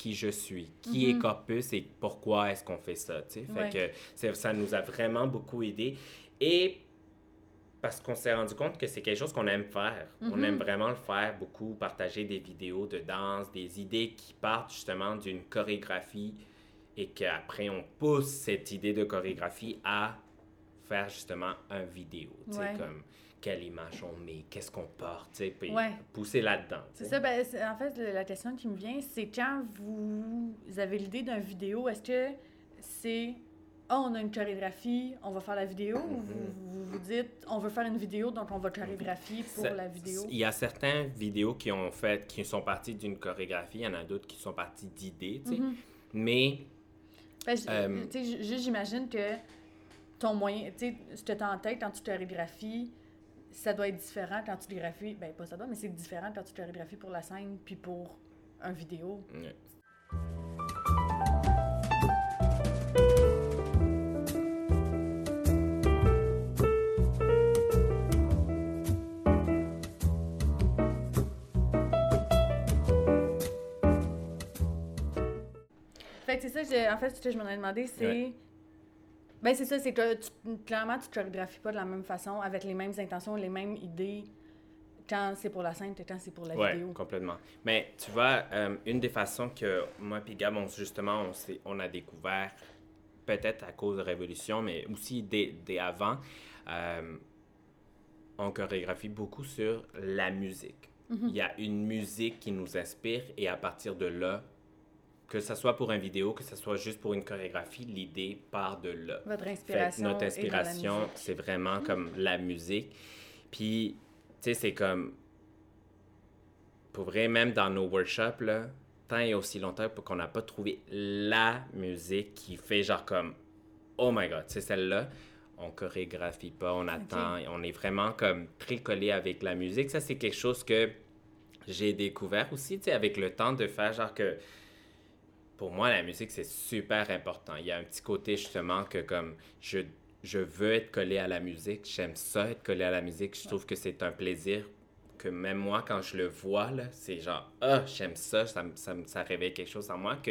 S2: qui je suis, qui est Corpus et pourquoi est-ce qu'on fait ça. Fait
S1: Ouais.
S2: que ça nous a vraiment beaucoup aidé. Et parce qu'on s'est rendu compte que c'est quelque chose qu'on aime faire. On aime vraiment le faire beaucoup, partager des vidéos de danse, des idées qui partent justement d'une chorégraphie et qu'après on pousse cette idée de chorégraphie à faire justement un vidéo.
S1: Ouais.
S2: comme quelle image on met, qu'est-ce qu'on porte, puis
S1: Ouais.
S2: pousser là-dedans.
S1: C'est ça, ben, en fait, la question qui me vient, c'est quand vous avez l'idée d'une vidéo, est-ce que c'est oh, on a une chorégraphie, on va faire la vidéo, ou vous, vous vous dites on veut faire une vidéo, donc on va chorégraphier pour
S2: Ça-
S1: la vidéo?
S2: Il y a certaines vidéos qui ont fait, qui sont parties d'une chorégraphie, il y en a d'autres qui sont parties d'idées, tu sais.
S1: Mhm.
S2: Mais
S1: Ben,
S2: Euh,
S1: j'imagine que ton moyen, tu sais, ce que tu as en tête quand tu chorégraphies, ça doit être différent quand tu graphies. Ben, pas ça doit, mais c'est différent quand tu chorégraphies pour la scène puis pour un vidéo.
S2: Ouais.
S1: Fait que c'est ça, en fait, ce que je m'en ai demandé, c'est.
S2: Ouais.
S1: Ben, c'est ça, c'est que tu- clairement, tu chorégraphies pas de la même façon, avec les mêmes intentions, les mêmes idées Quand c'est pour la scène, tant c'est pour la
S2: ouais,
S1: vidéo.
S2: complètement. Mais tu vois, euh, une des façons que moi et Gab, on, justement, on, a découvert, peut-être à cause de Révolution, mais aussi dès, dès avant, euh, on chorégraphie beaucoup sur la musique. Il y a une musique qui nous inspire et à partir de là, que ce soit pour une vidéo, que ce soit juste pour une chorégraphie, l'idée part de là.
S1: Votre inspiration.
S2: notre inspiration, c'est vraiment comme la musique. Puis, tu sais, c'est comme. Pour vrai, même dans nos workshops, là, tant et aussi longtemps qu'on n'a pas trouvé la musique qui fait genre comme. Oh my god, c'est celle-là. On chorégraphie pas, on attend. On est vraiment comme très collé avec la musique. Ça, c'est quelque chose que j'ai découvert aussi, tu sais, avec le temps de faire genre que pour moi, la musique, c'est super important. Il y a un petit côté, justement, que comme je, je veux être collé à la musique, j'aime ça être collé à la musique. Je trouve que c'est un plaisir que même moi, quand je le vois, c'est genre, ah, j'aime ça, ça, ça, ça réveille quelque chose en moi que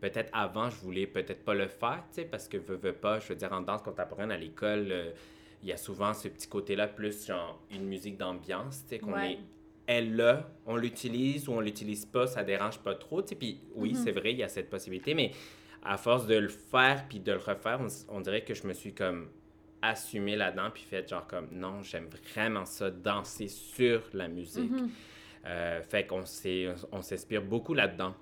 S2: peut-être avant, je voulais peut-être pas le faire, tu sais, parce que veux, veux pas, je veux dire, en danse contemporaine à l'école, euh, il y a souvent ce petit côté-là, plus genre une musique d'ambiance, tu sais, qu'on
S1: Ouais.
S2: est elle là, on l'utilise ou on l'utilise pas, ça dérange pas trop. tu sais. Puis oui,
S1: Mhm.
S2: c'est vrai, il y a cette possibilité, mais à force de le faire puis de le refaire, on, dirait que je me suis comme assumé là-dedans puis fait genre comme non, j'aime vraiment ça, danser sur la musique.
S1: Mhm.
S2: Euh, fait qu'on s'inspire beaucoup là-dedans.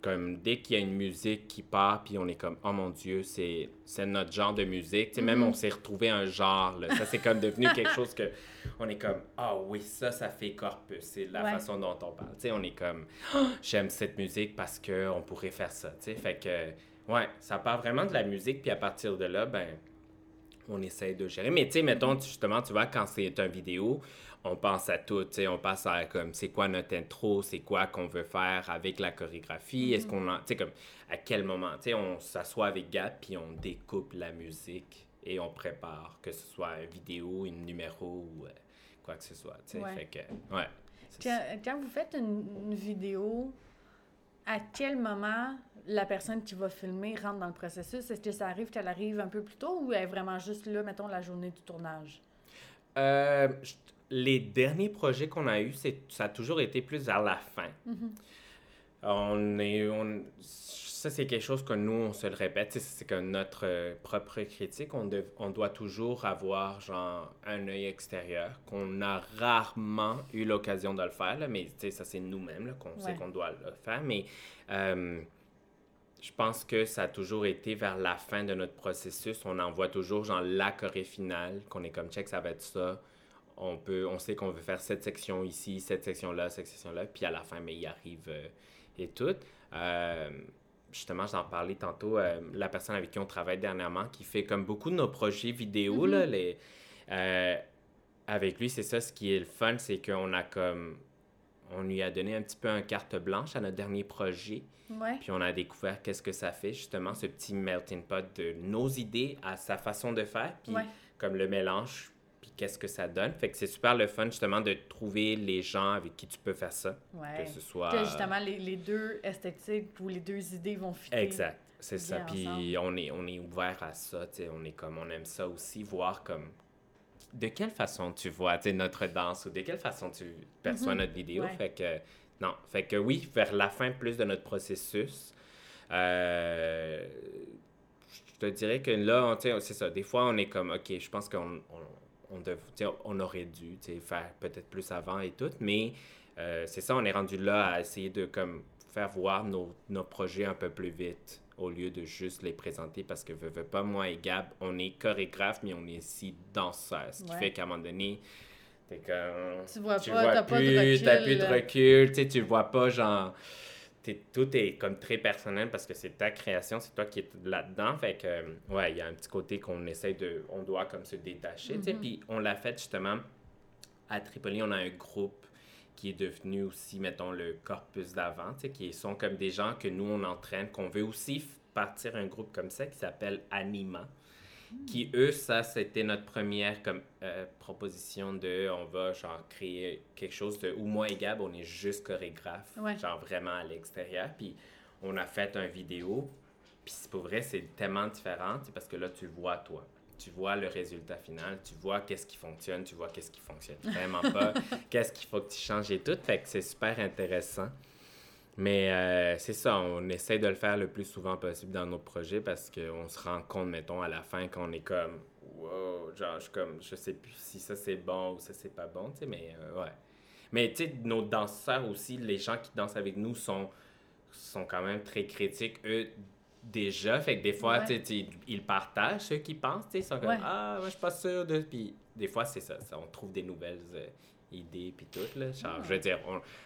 S2: Comme dès qu'il y a une musique qui part, puis on est comme, oh mon Dieu, c'est c'est notre genre de musique. Tu Même
S1: Mhm.
S2: on s'est retrouvé un genre. là. Ça, c'est comme devenu quelque chose que on est comme, ah oui, ça, ça fait corpus. C'est la
S1: Ouais.
S2: façon dont on parle. Sais, on est comme, Ah, j'aime cette musique parce qu'on pourrait faire ça. sais. Fait que, ouais, ça part vraiment de la musique, puis à partir de là, ben, on essaie de gérer. Mais tu sais, mettons, tu- justement, tu vois, quand c'est une vidéo, on pense à tout, tu sais, on passe à comme, c'est quoi notre intro, c'est quoi qu'on veut faire avec la chorégraphie, est-ce qu'on en, tu sais, comme, à quel moment, tu sais, on s'assoit avec Gab, puis on découpe la musique et on prépare, que ce soit une vidéo, une numéro ou euh, quoi que ce soit, tu sais,
S1: Ouais.
S2: fait que, ouais.
S1: Quand, quand vous faites une, une vidéo, à quel moment la personne qui va filmer rentre dans le processus? Est-ce que ça arrive qu'elle arrive un peu plus tôt ou elle est vraiment juste là, mettons, la journée du tournage?
S2: Euh, les derniers projets qu'on a eus, ça a toujours été plus vers la fin. On est, on, ça, c'est quelque chose que nous, on se le répète, c'est que notre euh, propre critique, on, dev- on doit toujours avoir genre un œil extérieur, qu'on a rarement eu l'occasion de le faire, là, mais ça, c'est nous-mêmes qu'on sait qu'on doit le faire. Mais euh, je pense que ça a toujours été vers la fin de notre processus. On envoie toujours genre la choré finale, qu'on est comme check, ça va être ça. On, peut, on sait qu'on veut faire cette section ici, cette section-là, cette section-là, puis à la fin, mais il arrive euh, et tout. Euh, justement, j'en parlais tantôt, euh, la personne avec qui on travaille dernièrement, qui fait comme beaucoup de nos projets vidéo, là, les, avec lui, c'est ça, ce qui est le fun, c'est qu'on a comme, on lui a donné un petit peu un carte blanche à notre dernier projet.
S1: Ouais.
S2: Puis on a découvert qu'est-ce que ça fait, justement, ce petit melting pot de nos idées à sa façon de faire, puis
S1: Ouais.
S2: comme le mélange, qu'est-ce que ça donne. Fait que c'est super le fun, justement, de trouver les gens avec qui tu peux faire ça.
S1: Ouais.
S2: Que ce soit...
S1: Que justement, les, les deux esthétiques ou les deux idées vont fitter.
S2: Exact, c'est ça. Puis on est, on est ouvert à ça, tu sais, on est comme, on aime ça aussi, voir comme... De quelle façon tu vois, tu notre danse, ou de quelle façon tu perçois
S1: Mhm.
S2: notre vidéo.
S1: Ouais.
S2: Fait que, non, fait que oui, vers la fin plus de notre processus, euh, je te dirais que là, c'est ça. Des fois, on est comme, OK, je pense qu'on on, dev- aurait dû faire peut-être plus avant et tout, mais euh, c'est ça, on est rendu là à essayer de comme, faire voir nos, nos projets un peu plus vite au lieu de juste les présenter parce que, veux, veux pas, moi et Gab, on est chorégraphe, mais on est aussi danseur. Ce qui
S1: Ouais.
S2: fait qu'à un moment donné, t'es comme...
S1: Tu vois
S2: Tu
S1: pas, de
S2: plus,
S1: recul.
S2: t'as plus de
S1: là.
S2: recul, tu sais, tu le vois pas, genre... tout est comme très personnel parce que c'est ta création, c'est toi qui es là-dedans. Fait que, euh, ouais, il y a un petit côté qu'on essaie de... On doit comme se détacher, tu sais.
S1: Mhm.
S2: Puis on l'a fait justement à Tripoli, on a un groupe qui est devenu aussi, mettons, le corpus d'avant, tu sais, qui sont comme des gens que nous, on entraîne, qu'on veut aussi partir un groupe comme ça qui s'appelle Anima. Qui, eux, ça, c'était notre première comme, euh, proposition de on va genre créer quelque chose de où moi et Gab, on est juste chorégraphe,
S1: Ouais.
S2: genre vraiment à l'extérieur. Puis on a fait un vidéo. Puis c'est pour vrai, c'est tellement différent, parce que là, tu vois toi. tu vois le résultat final, tu vois qu'est-ce qui fonctionne, tu vois qu'est-ce qui fonctionne vraiment pas, [LAUGHS] qu'est-ce qu'il faut que tu changes et tout. Fait que c'est super intéressant. Mais euh, c'est ça, on essaie de le faire le plus souvent possible dans nos projets parce qu'on se rend compte, mettons, à la fin qu'on est comme, wow, genre, je, comme, je sais plus si ça c'est bon ou ça c'est pas bon, tu sais, mais euh, ouais. Mais tu sais, nos danseurs aussi, les gens qui dansent avec nous sont, sont quand même très critiques, eux, déjà. Fait que des fois, tu sais, ils partagent ce qu'ils pensent, tu sais, ils sont comme, ah, moi je suis pas sûr de. Puis des fois, c'est ça, on trouve des nouvelles euh, idées, puis tout, là. Genre, je veux dire,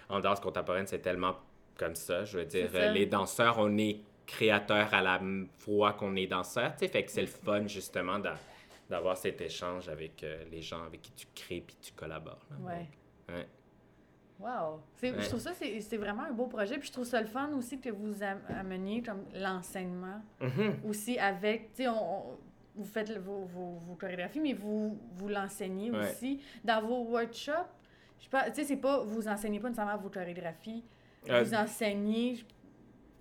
S2: en danse contemporaine, c'est tellement comme ça. Je veux dire, les danseurs, on est créateurs à la fois qu'on est danseur, tu sais, fait que c'est le fun, justement, d'avoir cet échange avec euh, les gens avec qui tu crées puis tu collabores.
S1: ouais. ouais. Wow! Je trouve ça, c'est vraiment un beau projet. Puis je trouve ça le fun aussi que vous ameniez comme l'enseignement mm-hmm. aussi avec, tu sais, vous faites vos, vos, chorégraphies, mais vous, vous l'enseignez aussi dans vos workshops. Je sais pas, tu sais, c'est pas, vous enseignez pas nécessairement vos chorégraphies, vous enseignez.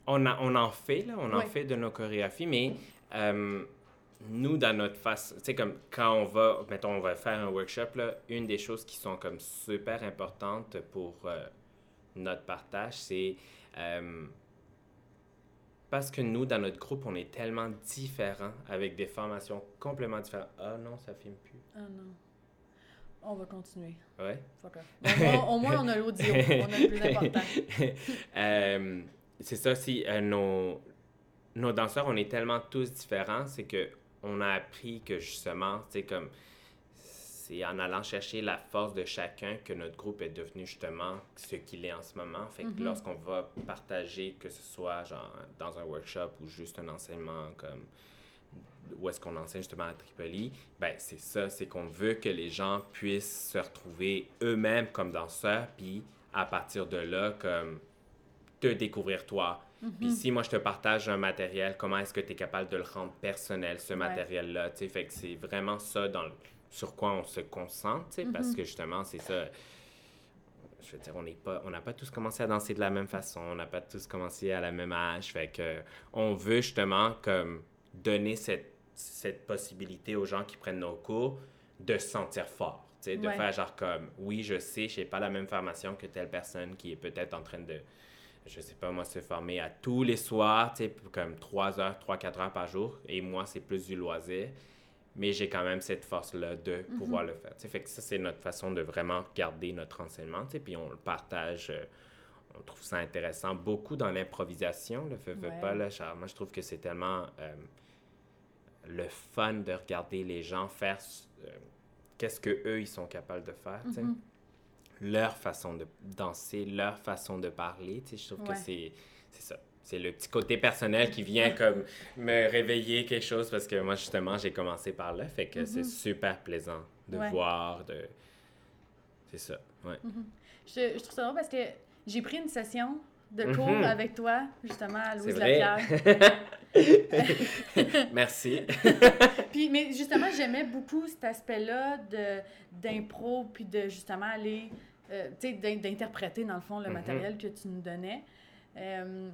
S2: On, a, on en fait, là, on en fait de nos chorégraphies, mais euh, nous, dans notre face, tu sais, comme quand on va, mettons, on va faire un workshop, là, une des choses qui sont comme super importantes pour euh, notre partage, c'est parce que nous, dans notre groupe, on est tellement différents avec des formations complètement différentes. Ah non, ça filme plus.
S1: Ah non. On va continuer.
S2: Ouais.
S1: au moins, on a l'audio. on a le plus important. [LAUGHS]
S2: Euh, c'est ça, si euh, nos, nos danseurs, on est tellement tous différents, c'est que on a appris que justement, c'est comme c'est en allant chercher la force de chacun que notre groupe est devenu justement ce qu'il est en ce moment. Fait que mm-hmm. lorsqu'on va partager, que ce soit genre dans un workshop ou juste un enseignement comme où est-ce qu'on enseigne justement à Tripoli, ben c'est ça, c'est qu'on veut que les gens puissent se retrouver eux-mêmes comme danseurs, puis à partir de là, comme te découvrir toi. Mhm. Puis si moi je te partage un matériel, comment est-ce que tu es capable de le rendre personnel, ce matériel-là, tu sais, fait que c'est vraiment ça dans sur quoi on se concentre, tu sais, parce mhm. que justement, c'est ça je veux dire, on n'est pas, on n'a pas tous commencé à danser de la même façon, on n'a pas tous commencé à la même âge, fait que on veut justement comme donner cette cette possibilité aux gens qui prennent nos cours de se sentir fort. de faire genre comme, oui, je sais, je n'ai pas la même formation que telle personne qui est peut-être en train de, je sais pas moi, se former à tous les soirs, comme 3 heures, 3-4 heures par jour. Et moi, c'est plus du loisir. Mais j'ai quand même cette force-là de mhm. pouvoir le faire. fait que ça, c'est notre façon de vraiment garder notre enseignement. Puis on le partage. Euh, on trouve ça intéressant. Beaucoup dans l'improvisation, le fait, pas. Là, moi, je trouve que c'est tellement. Euh, le fun de regarder les gens faire euh, qu'est-ce que eux ils sont capables de faire, mm-hmm. leur façon de danser, leur façon de parler, je trouve que c'est ça. C'est le petit côté personnel qui vient comme me réveiller quelque chose parce que moi justement j'ai commencé par là, fait que c'est mm-hmm. super plaisant de voir, de c'est ça, ouais.
S1: Mm-hmm. je, je trouve ça drôle parce que j'ai pris une session de cours avec toi, justement, à Louise Lapierre. [LAUGHS]
S2: Merci. [LAUGHS]
S1: puis, mais justement, j'aimais beaucoup cet aspect-là d'impro, puis de justement aller, euh, tu sais, d'interpréter, dans le fond, le mm-hmm. matériel que tu nous donnais. Euh,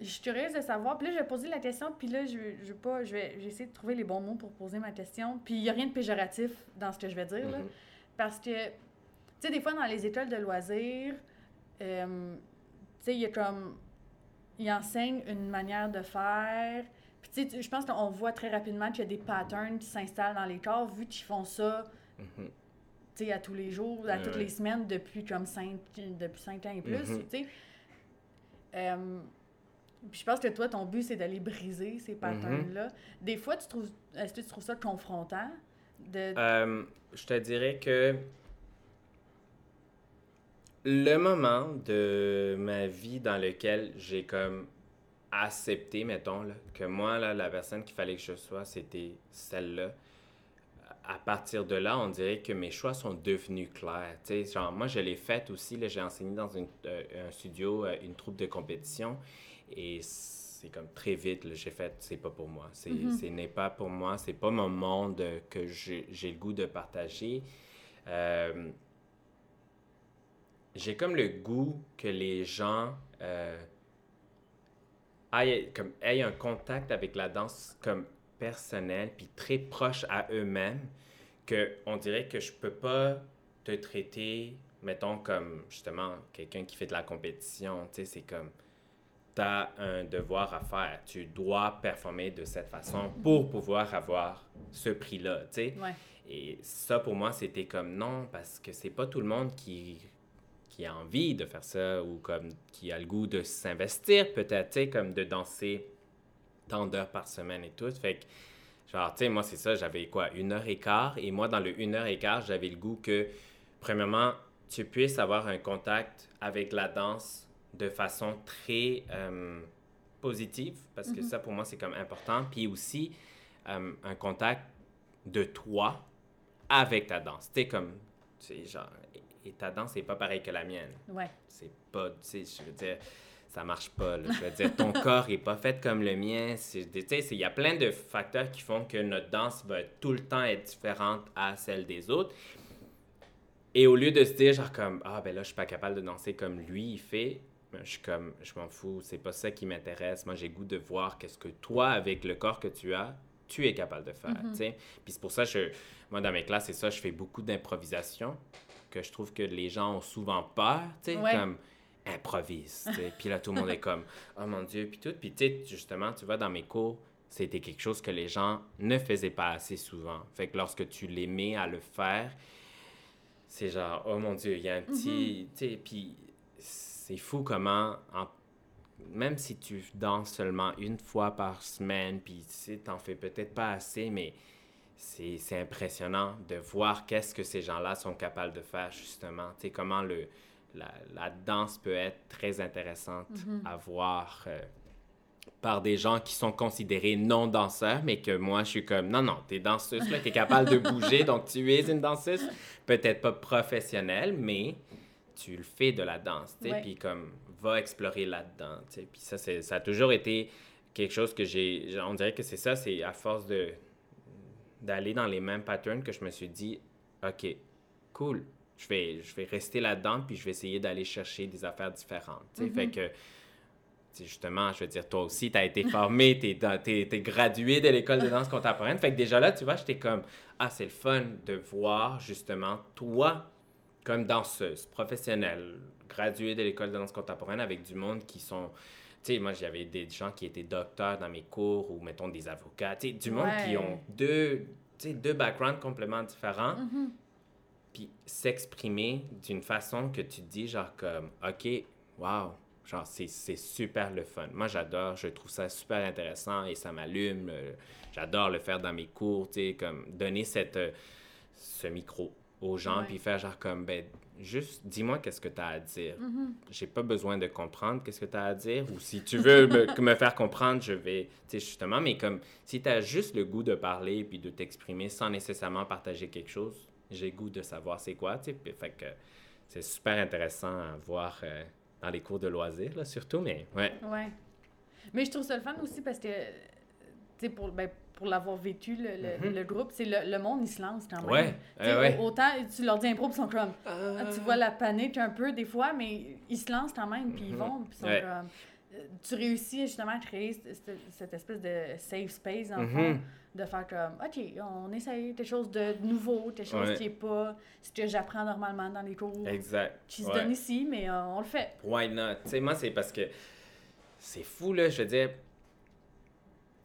S1: je suis curieuse de savoir. Puis là, je vais poser la question, puis là, je, je, pas, je vais essayer de trouver les bons mots pour poser ma question. Puis il n'y a rien de péjoratif dans ce que je vais dire, là, mm-hmm. parce que, tu sais, des fois, dans les écoles de loisirs, euh, sais, il y a comme il enseigne une manière de faire. Puis, tu sais, je pense qu'on voit très rapidement qu'il y a des patterns qui s'installent dans les corps, vu qu'ils font ça, tu sais, à tous les jours, à toutes les semaines, depuis comme cinq, depuis cinq ans et plus, tu sais. Euh, puis je pense que toi, ton but, c'est d'aller briser ces mm-hmm. patterns-là. Des fois, tu trouves, est-ce que tu trouves ça confrontant? De...
S2: Euh, je te dirais que le moment de ma vie dans lequel j'ai comme accepté, mettons, que moi, là, la personne qu'il fallait que je sois, c'était celle-là. À partir de là, on dirait que mes choix sont devenus clairs. genre, moi, je l'ai fait aussi. J'ai enseigné dans euh, un studio, euh, une troupe de compétition. Et c'est comme très vite, j'ai fait, c'est pas pour moi. C'est, mm-hmm. Ce n'est pas pour moi. C'est pas mon monde que j'ai, le goût de partager. Euh, j'ai comme le goût que les gens euh, aient, comme, aient un contact avec la danse comme personnels, puis très proches à eux-mêmes, que on dirait que je peux pas te traiter, mettons, comme justement quelqu'un qui fait de la compétition. Tu sais, c'est comme, tu as un devoir à faire. Tu dois performer de cette façon pour pouvoir avoir ce prix-là, tu sais.
S1: Ouais.
S2: Et ça, pour moi, c'était comme non, parce que c'est pas tout le monde qui, qui a envie de faire ça ou comme qui a le goût de s'investir, peut-être, tu sais, comme de danser tant d'heures par semaine et tout. Fait que, genre, tu sais, moi, c'est ça, j'avais quoi, une heure et quart. Et moi, dans le une heure et quart, j'avais le goût que, premièrement, tu puisses avoir un contact avec la danse de façon très euh, positive, parce que ça, pour moi, c'est comme important. Puis aussi, euh, un contact de toi avec ta danse. Tu sais, comme, tu sais, genre, et ta danse n'est pas pareille que la mienne.
S1: Ouais.
S2: C'est pas, tu sais, je veux dire, ça marche pas. là. Je veux dire, ton [LAUGHS] corps est pas fait comme le mien. C'est- Tu sais, il y a plein de facteurs qui font que notre danse va tout le temps être différente à celle des autres. Et au lieu de se dire, genre, comme, ah, ben là, je suis pas capable de danser comme lui, il fait, ben, je suis comme, je m'en fous, c'est pas ça qui m'intéresse. Moi, j'ai goût de voir qu'est-ce que toi, avec le corps que tu as, tu es capable de faire, tu sais. Puis c'est pour ça, je, moi, dans mes classes, c'est ça, je fais beaucoup d'improvisation, que je trouve que les gens ont souvent peur, tu sais,
S1: Ouais.
S2: comme, improvise, tu sais. Puis là, tout le monde est comme, oh mon Dieu, puis tout. Puis tu sais, justement, tu vois, dans mes cours, c'était quelque chose que les gens ne faisaient pas assez souvent. Fait que lorsque tu les mets à le faire, c'est genre, oh mon Dieu, il y a un petit. Tu sais, puis c'est fou comment, en- même si tu danses seulement une fois par semaine, puis tu sais, t'en fais peut-être pas assez, mais c'est impressionnant de voir qu'est-ce que ces gens-là sont capables de faire, justement. Tu sais, comment le, la, la danse peut être très intéressante à voir. euh, par des gens qui sont considérés non danseurs, mais que moi, je suis comme, non, non, t'es danseuse, là, t'es capable de bouger, donc tu es une danseuse, peut-être pas professionnelle, mais tu le fais de la danse, tu sais,
S1: Ouais.
S2: puis comme, va explorer là-dedans, tu sais, puis ça, ça a toujours été quelque chose que j'ai, on dirait que c'est ça, c'est à force de, d'aller dans les mêmes patterns que je me suis dit, OK, cool, je vais, je vais rester là-dedans, puis je vais essayer d'aller chercher des affaires différentes, tu sais, fait que tu sais, justement, je veux dire, toi aussi, tu as été formé, [LAUGHS] tu es, gradué de l'école de danse contemporaine. Fait que déjà là, tu vois, j'étais comme, ah, c'est le fun de voir justement toi comme danseuse professionnelle, graduée de l'école de danse contemporaine avec du monde qui sont. Tu sais, moi, j'avais des gens qui étaient docteurs dans mes cours ou, mettons, des avocats. Tu sais, du monde qui ont deux, tu sais, deux backgrounds complètement différents puis s'exprimer d'une façon que tu te dis genre comme OK, wow, genre c'est super le fun. Moi j'adore, je trouve ça super intéressant et ça m'allume. euh, J'adore le faire dans mes cours, tu sais comme donner cette euh, ce micro aux gens puis faire genre comme ben juste dis-moi qu'est-ce que tu as à dire. J'ai pas besoin de comprendre qu'est-ce que tu as à dire ou si tu veux me, me faire comprendre, je vais tu sais justement mais comme si tu as juste le goût de parler puis de t'exprimer sans nécessairement partager quelque chose, j'ai goût de savoir c'est quoi, tu sais. Fait que c'est super intéressant à voir euh, dans les cours de loisirs, là, surtout, mais ouais.
S1: Ouais. Mais je trouve ça le fun aussi parce que, tu sais, pour, ben, pour l'avoir vécu, le, le, le groupe, c'est le, le monde, il se lance quand même.
S2: Mhm. Ouais, ouais,
S1: Autant, tu leur dis impro, puis ils sont comme. Ah, tu vois la panique un peu des fois, mais ils se lancent quand même, puis ils vont, puis ils sont
S2: Mhm. Ouais.
S1: comme. euh, Tu réussis justement à créer cette, espèce de safe space, dans le
S2: Mhm.
S1: fond, de faire comme, OK, on essaye quelque chose de nouveau, quelque chose
S2: Ouais.
S1: qui est pas ce que j'apprends normalement dans les cours
S2: Exact.
S1: qui se
S2: ouais.
S1: donnent ici, mais euh, on le fait.
S2: Why not? Tu sais, moi, c'est parce que c'est fou, là. Je veux dire,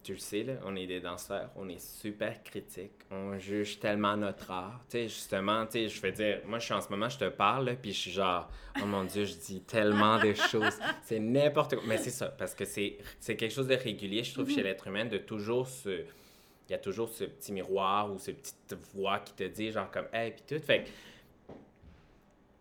S2: tu le sais, là, on est des danseurs, on est super critiques, on juge tellement notre art. Tu sais, justement, tu sais, je veux dire, moi, je suis en ce moment, je te parle, puis je suis genre, oh mon Dieu, je dis tellement de choses. C'est n'importe quoi. Mais c'est ça, parce que c'est quelque chose de régulier, je trouve, chez l'être humain, de toujours se. Il y a toujours ce petit miroir ou cette petite voix qui te dit, genre, comme, hey, puis tout. Fait que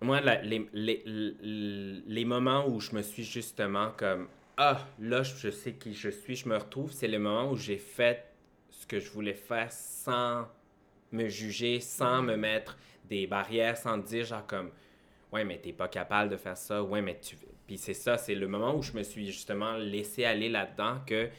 S2: moi, la- les, les, les, les moments où je me suis justement comme Ah, là, je sais qui je suis, je me retrouve, c'est le moment où j'ai fait ce que je voulais faire sans me juger, sans me mettre des barrières, sans dire genre comme Ouais, mais t'es pas capable de faire ça, ouais, mais tu. Puis c'est ça, c'est le moment où je me suis justement laissé aller là-dedans que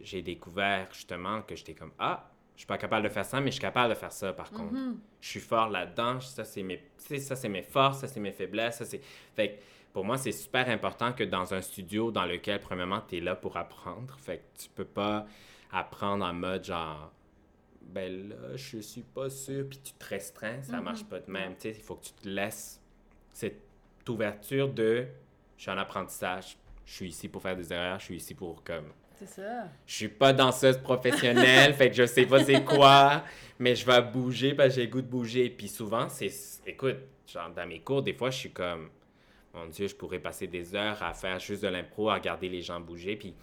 S2: j'ai découvert justement que j'étais comme Ah, je suis pas capable de faire ça, mais je suis capable de faire ça par contre je suis fort là-dedans, ça c'est mes ça c'est mes forces, ça c'est mes faiblesses, ça c'est fait que pour moi c'est super important que dans un studio dans lequel premièrement tu es là pour apprendre, fait que tu peux pas apprendre en mode genre, ben là, je suis pas sûr, puis tu te restreins, ça
S1: Mhm.
S2: marche pas de même. Tu sais, il faut que tu te laisses cette ouverture de, je suis en apprentissage, je suis ici pour faire des erreurs, je suis ici pour comme
S1: C'est ça.
S2: je suis pas danseuse professionnelle, [LAUGHS] fait que je sais pas c'est quoi, mais je vais bouger parce que j'ai le goût de bouger. Puis souvent, c'est. Écoute, genre dans mes cours, des fois, je suis comme. Mon Dieu, je pourrais passer des heures à faire juste de l'impro, à regarder les gens bouger. Puis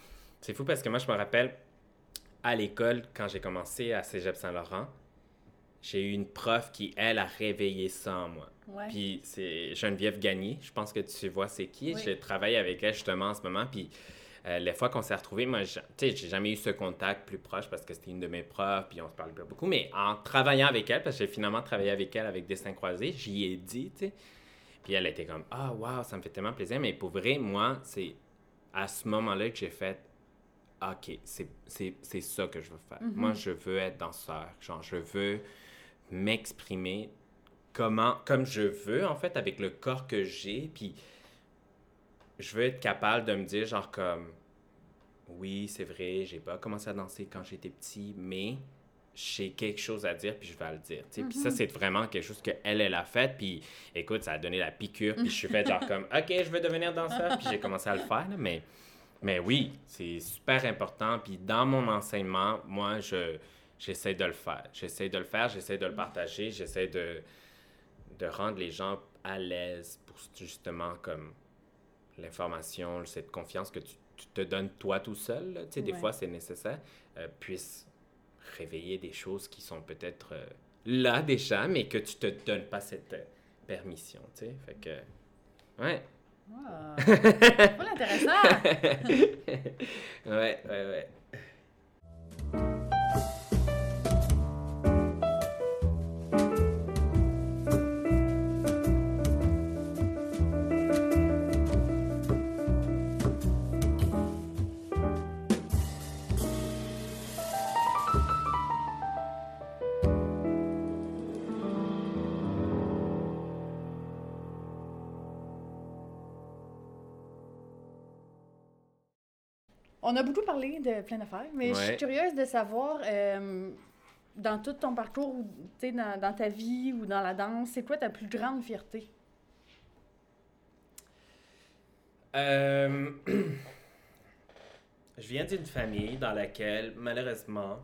S2: c'est fou parce que moi, je me rappelle à l'école, quand j'ai commencé à Cégep Saint-Laurent, j'ai eu une prof qui, elle, a réveillé ça en moi.
S1: Ouais.
S2: Puis c'est Geneviève Gagné, je pense que tu vois c'est qui.
S1: Oui.
S2: Je travaille avec elle justement en ce moment. Puis euh, les fois qu'on s'est retrouvés, moi, tu sais, j'ai jamais eu ce contact plus proche parce que c'était une de mes profs, puis on se parlait pas beaucoup. Mais en travaillant avec elle, parce que j'ai finalement travaillé avec elle avec Destin Croisé, j'y ai dit, tu sais. Puis elle était comme, ah, waouh, ça me fait tellement plaisir. Mais pour vrai, moi, c'est à ce moment-là que j'ai fait, OK, c'est- c'est c'est ça que je veux faire.
S1: Mhm.
S2: Moi, je veux être danseur. Genre, je veux m'exprimer comment, comme je veux, en fait, avec le corps que j'ai. Puis, je veux être capable de me dire, genre, comme, oui, c'est vrai, j'ai pas commencé à danser quand j'étais petit, mais j'ai quelque chose à dire, puis je vais le dire. tu sais. Puis ça, c'est vraiment quelque chose qu'elle, elle a fait. Puis, écoute, ça a donné la piqûre. Puis, je suis fait, genre, comme, OK, je veux devenir danseur. Puis, j'ai commencé à le faire, là, mais. Mais oui, c'est super important. Puis dans mon enseignement, moi, je j'essaie de le faire. J'essaie de le faire, j'essaie de le partager, j'essaie de, de rendre les gens à l'aise pour justement comme l'information, cette confiance que tu, tu te donnes toi tout seul. Tu sais, des fois, c'est nécessaire. euh, puisse réveiller des choses qui sont peut-être euh, là déjà, mais que tu te donnes pas cette euh, permission. Tu sais, fait que... Ouais.
S1: C'est [LAUGHS] pas intéressant.
S2: ouais, ouais, ouais.
S1: On a beaucoup parlé de plein d'affaires, mais je suis curieuse de savoir, euh, dans tout ton parcours, ou, tu sais, dans, dans ta vie ou dans la danse, c'est quoi ta plus grande fierté?
S2: Euh, [CLEARS THROAT] je viens d'une famille dans laquelle, malheureusement,